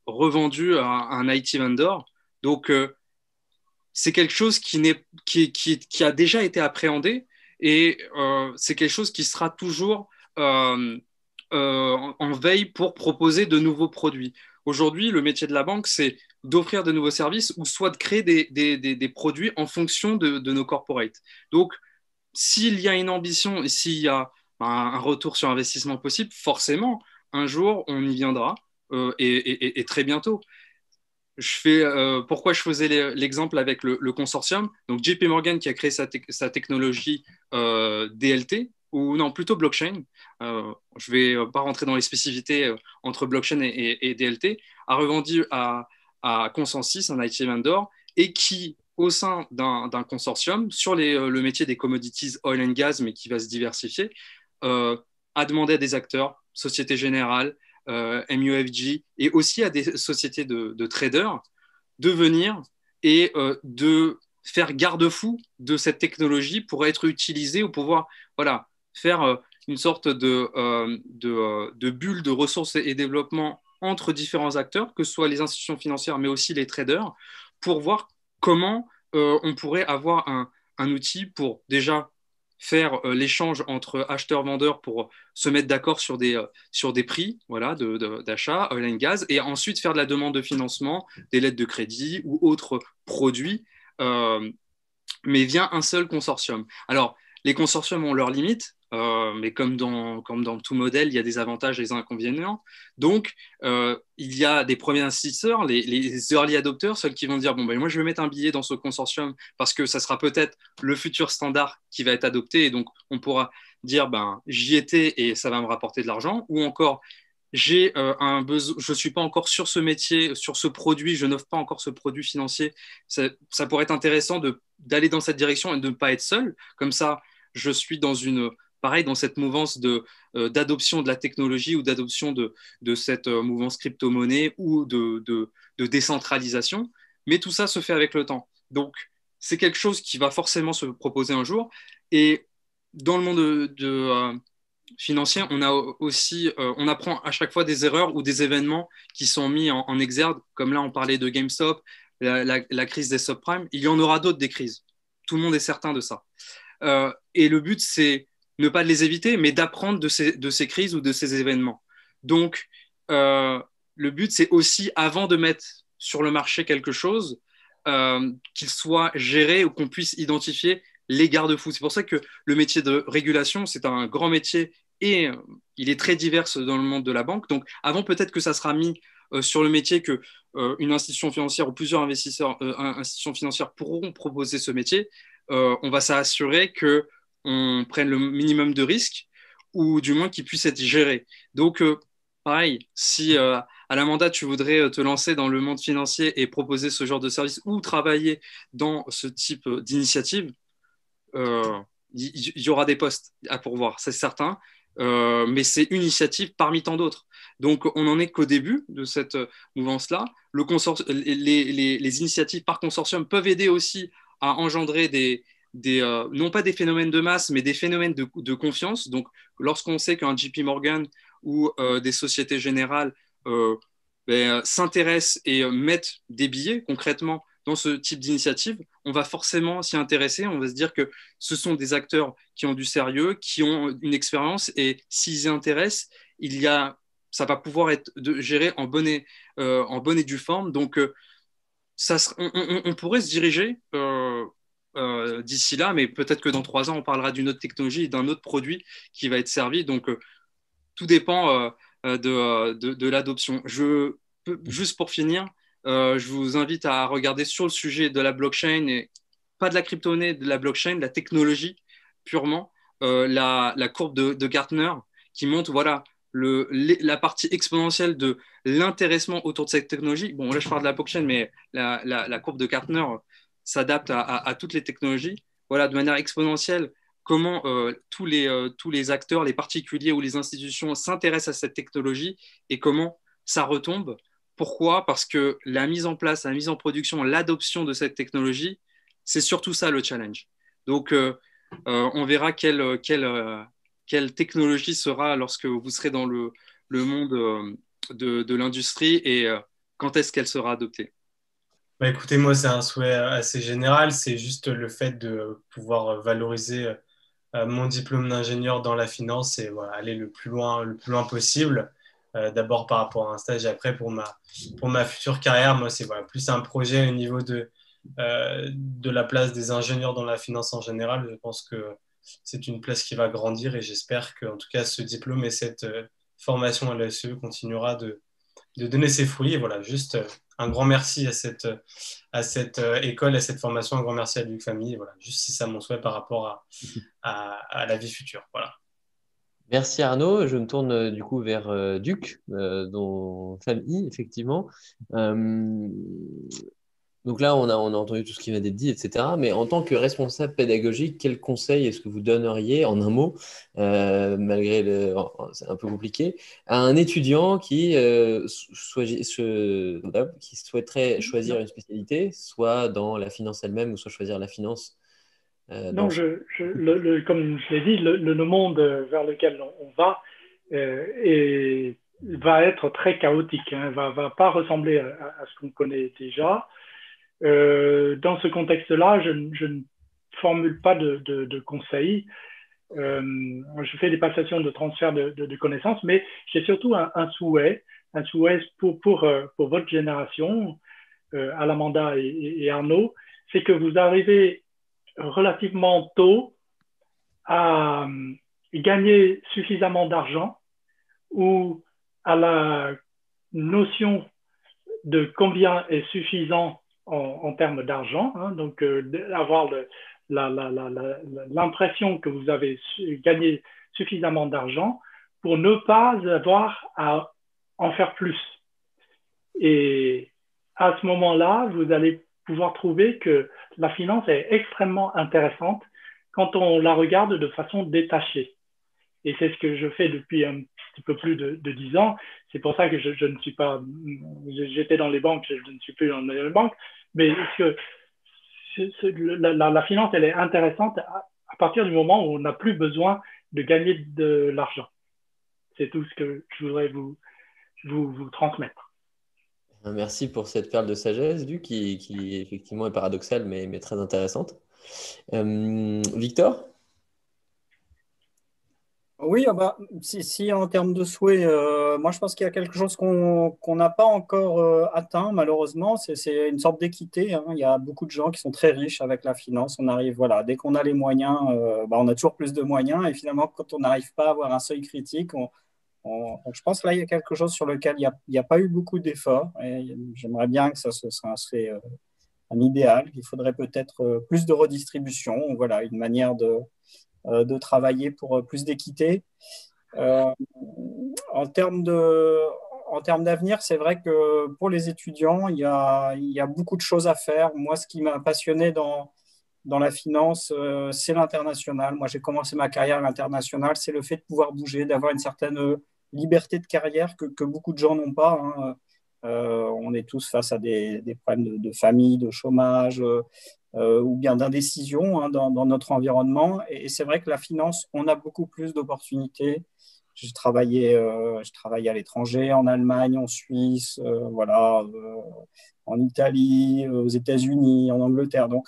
Speaker 7: revendu à, un IT vendor. Donc, c'est quelque chose qui, qui, qui, qui, a déjà été appréhendé et euh, c'est quelque chose qui sera toujours euh, euh, en veille pour proposer de nouveaux produits. Aujourd'hui, le métier de la banque, c'est d'offrir de nouveaux services ou soit de créer des, des, des, produits en fonction de, de, nos corporates. Donc, s'il y a une ambition et s'il y a un, retour sur investissement possible, forcément, un jour, on y viendra et, très bientôt je fais, euh, pourquoi je faisais l'exemple avec le, consortium Donc, JP Morgan qui a créé sa, technologie euh, DLT, ou non, plutôt blockchain. Euh, je ne vais pas rentrer dans les spécificités entre blockchain et, DLT, a revendu à, à Consensus, un IT vendor, et qui, au sein d'un consortium, sur le métier des commodities oil and gas, mais qui va se diversifier, a demandé à des acteurs, Société Générale, MUFG, et aussi à des sociétés de, de traders, de venir et de faire garde-fou de cette technologie pour être utilisée ou pouvoir voilà, faire euh, une sorte de, euh, euh, de, bulle de ressources et développement entre différents acteurs, que ce soit les institutions financières, mais aussi les traders, pour voir comment on pourrait avoir un, un, outil pour déjà faire l'échange entre acheteurs-vendeurs pour se mettre d'accord sur, des des prix voilà, d'achat, oil and gas, et ensuite faire de la demande de financement, des lettres de crédit ou autres produits euh, mais via un seul consortium. Alors, les consortiums ont leurs limites, euh, mais comme dans, tout modèle, il y a des avantages et des inconvénients. Donc, euh, il y a des premiers investisseurs, les, early adopters, ceux qui vont dire, bon, ben, moi, je vais mettre un billet dans ce consortium parce que ça sera peut-être le futur standard qui va être adopté. Et donc, on pourra dire, ben, j'y étais et ça va me rapporter de l'argent. Ou encore, j'ai euh, un besoin, je ne suis pas encore sur ce métier, sur ce produit, je n'offre pas encore ce produit financier. Ça, pourrait être intéressant d'aller dans cette direction et de ne pas être seul. Comme ça, je suis dans une, pareil, dans cette mouvance euh, d'adoption de, la technologie ou d'adoption de, de, cette euh, mouvance crypto-monnaie ou de, de, décentralisation. Mais tout ça se fait avec le temps. Donc, c'est quelque chose qui va forcément se proposer un jour. Et dans le monde de financier, on a aussi, euh, on apprend à chaque fois des erreurs ou des événements qui sont mis en, exergue, comme là on parlait de GameStop, la, crise des subprimes. Il y en aura d'autres des crises. Tout le monde est certain de ça. Euh, et le but, c'est ne pas les éviter, mais d'apprendre de ces, de ces, crises ou de ces événements. Donc, euh, le but, c'est aussi, avant de mettre sur le marché quelque chose, qu'il soit géré ou qu'on puisse identifier les garde-fous. C'est pour ça que le métier de régulation, c'est un grand métier et euh, il est très divers dans le monde de la banque. Donc, avant peut-être que ça sera mis euh, sur le métier que euh, une institution financière ou plusieurs investisseurs, institutions financières pourront proposer ce métier, on va s'assurer que on prenne le minimum de risques ou du moins qu'il puisse être géré. Donc, pareil, si à la mandat tu voudrais te lancer dans le monde financier et proposer ce genre de service ou travailler dans ce type d'initiative, il y, aura des postes à pourvoir, c'est certain. Euh, mais c'est une initiative parmi tant d'autres. Donc, on n'en est qu'au début de cette mouvance-là. Les, initiatives par consortium peuvent aider aussi à engendrer des, euh, non pas des phénomènes de masse, mais des phénomènes de, confiance. Donc, lorsqu'on sait qu'un JP Morgan ou euh, des sociétés générales ben, s'intéressent et mettent des billets concrètement dans ce type d'initiative, on va forcément s'y intéresser. On va se dire que ce sont des acteurs qui ont du sérieux, qui ont une expérience, et s'ils y intéressent, il y a, ça va pouvoir être géré en bonne et, euh, en bonne et due forme. Donc, euh, ça on, pourrait se diriger euh, d'ici là, mais peut-être que dans trois ans, on parlera d'une autre technologie, d'un autre produit qui va être servi. Donc, tout dépend de, de l'adoption. Je, juste pour finir, euh, je vous invite à regarder sur le sujet de la blockchain et pas de la crypto-monnaie, de la blockchain, la technologie purement, euh, la, courbe de, Gartner qui montre voilà, le, la partie exponentielle de l'intéressement autour de cette technologie. Bon, là, je parle de la blockchain, mais la, courbe de Gartner s'adapte à, toutes les technologies. Voilà, de manière exponentielle, comment euh, tous, les, tous les acteurs, les particuliers ou les institutions s'intéressent à cette technologie et comment ça retombe pourquoi? Parce que la mise en place, la mise en production, l'adoption de cette technologie, c'est surtout ça le challenge. Donc, euh, euh, on verra quelle, quelle, quelle, technologie sera lorsque vous serez dans le, le monde euh, de, de l'industrie et quand est-ce qu'elle sera adoptée.
Speaker 9: Bah écoutez, moi, c'est un souhait assez général. C'est juste le fait de pouvoir valoriser mon diplôme d'ingénieur dans la finance et voilà, aller le plus loin, le plus loin possible. Euh, d'abord par rapport à un stage et après pour ma, pour ma future carrière. Moi, c'est voilà, plus un projet au niveau de, euh, de la place des ingénieurs dans la finance en général. Je pense que c'est une place qui va grandir et j'espère qu'en tout cas ce diplôme et cette euh, formation à l'ASE continuera de, de donner ses fruits. Voilà, juste un grand merci à cette, cette école, à cette formation, un grand merci à Luc Famille. Voilà, juste si ça mon souhait par rapport à, la vie future. Voilà.
Speaker 1: Merci Arnaud. Je me tourne du coup vers Duc, dont famille, effectivement. Donc là, on a, entendu tout ce qui vient d'être dit, etc. Mais en tant que responsable pédagogique, quel conseil est-ce que vous donneriez, en un mot, euh, malgré le... C'est un peu compliqué, à un étudiant qui, euh, qui souhaiterait choisir une spécialité, soit dans la finance elle-même, ou soit choisir la finance
Speaker 2: euh, Non, je, comme je l'ai dit, le, monde vers lequel on, va va être très chaotique, ne hein. va, pas ressembler à ce qu'on connaît déjà. Euh, dans ce contexte-là, je, ne formule pas de, conseils. Euh, je fais des passations de transfert de, connaissances, mais j'ai surtout un, souhait, un souhait pour, pour, euh, pour votre génération, Alamanda et, et Arnaud, c'est que vous arrivez relativement tôt à gagner suffisamment d'argent ou à la notion de combien est suffisant en, termes d'argent, hein, donc euh, avoir l'impression que vous avez gagné suffisamment d'argent pour ne pas avoir à en faire plus. Et à ce moment-là, vous allez pouvoir trouver que la finance est extrêmement intéressante quand on la regarde de façon détachée. Et c'est ce que je fais depuis un petit peu plus de, dix ans. C'est pour ça que je ne suis pas, j'étais dans les banques, je ne suis plus dans les banques, mais que la, finance, elle est intéressante à, partir du moment où on n'a plus besoin de gagner de l'argent. C'est tout ce que je voudrais vous, transmettre.
Speaker 1: Merci pour cette perle de sagesse, du qui, effectivement est paradoxale, mais, mais très intéressante. Euh, Victor?
Speaker 3: Oui, ah bah, si, en termes de souhait, euh, moi je pense qu'il y a quelque chose qu'on n'a pas encore euh, atteint, malheureusement, c'est une sorte d'équité. Hein. Il y a beaucoup de gens qui sont très riches avec la finance. On arrive, voilà, dès qu'on a les moyens, euh, bah, on a toujours plus de moyens. Et finalement, quand on n'arrive pas à avoir un seuil critique, je pense que là, il y a quelque chose sur lequel il n'y a, pas eu beaucoup d'efforts. J'aimerais bien que ça, se serait un idéal. Il faudrait peut-être plus de redistribution, voilà, une manière de de travailler pour euh, plus d'équité. Euh, en termes en termes d'avenir, c'est vrai que pour les étudiants, il y, a, il y a beaucoup de choses à faire. Moi, ce qui m'a passionné dans, dans la finance, c'est l'international. Moi, j'ai commencé ma carrière à l'international. C'est le fait de pouvoir bouger, d'avoir une certaine liberté de carrière que, que beaucoup de gens n'ont pas. Hein. on est tous face à des, des problèmes de, famille, de chômage, euh, ou bien d'indécision hein, dans, notre environnement. Et, c'est vrai que la finance, on a beaucoup plus d'opportunités. J'ai travaillé, euh, à l'étranger, en Allemagne, en Suisse, euh, voilà, en Italie, aux États-Unis, en Angleterre. Donc,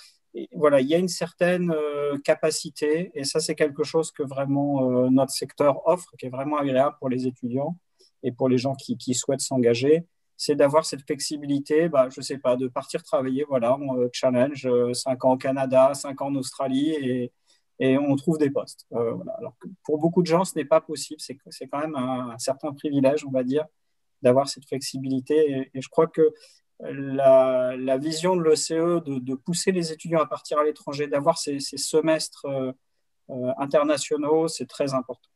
Speaker 3: voilà, il y a une certaine capacité, et ça, c'est quelque chose que vraiment notre secteur offre, qui est vraiment agréable pour les étudiants et pour les gens qui souhaitent s'engager c'est d'avoir cette flexibilité, bah, je ne sais pas, de partir travailler, voilà, on, euh, challenge, 5 euh, ans au Canada, 5 ans en Australie, et, on trouve des postes. Euh, pour beaucoup de gens, ce n'est pas possible, c'est, quand même un, certain privilège, on va dire, d'avoir cette flexibilité, et, je crois que la, vision de l'OCE de, pousser les étudiants à partir à l'étranger, d'avoir ces semestres internationaux, c'est très important.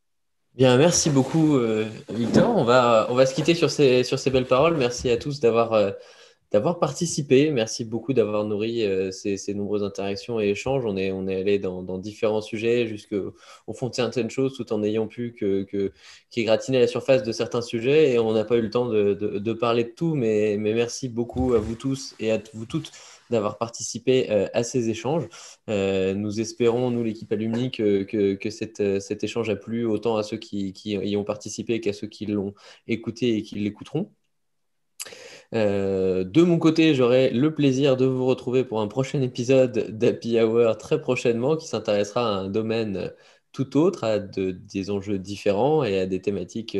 Speaker 1: Bien, merci beaucoup, euh, Victor. On va, on va se quitter sur ces, sur ces belles paroles. Merci à tous d'avoir euh, d'avoir participé. Merci beaucoup d'avoir nourri euh, ces, ces, nombreuses interactions et échanges. On est, on est allé dans, dans différents sujets jusqu'au fond de certaines choses tout en ayant pu que, que, qu'égratiner la surface de certains sujets et on n'a pas eu le temps de, de, de, parler de tout. Mais, mais merci beaucoup à vous tous et à vous toutes d'avoir participé euh, à ces échanges. Euh, nous espérons, nous, l'équipe Alumni, que, euh, cet échange a plu autant à ceux qui, y ont participé qu'à ceux qui l'ont écouté et qui l'écouteront. de mon côté, j'aurai le plaisir de vous retrouver pour un prochain épisode d'Happy Hour très prochainement qui s'intéressera à un domaine tout autre, à des enjeux différents et à des thématiques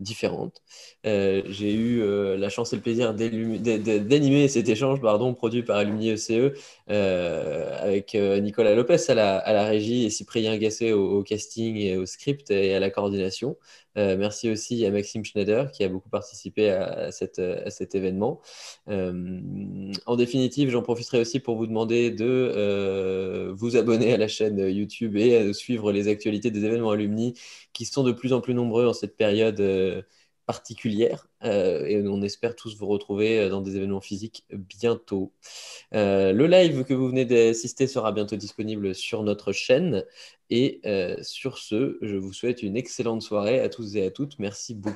Speaker 1: différentes. Euh, j'ai eu euh, la chance et le plaisir d'animer cet échange pardon, produit par Alumni ECE euh, avec Nicolas Lopez à la, régie et Cyprien Gasset au, casting et au script et à la coordination. merci aussi à Maxime Schneider qui a beaucoup participé à, cet événement. en définitive, j'en profiterai aussi pour vous demander de vous abonner à la chaîne YouTube et à suivre les actualités des événements Alumni qui sont de plus en plus nombreux en cette période particulière. Euh, et on espère tous vous retrouver euh, dans des événements physiques bientôt. le live que vous venez d'assister sera bientôt disponible sur notre chaîne. Et sur ce, je vous souhaite une excellente soirée à tous et à toutes. Merci beaucoup.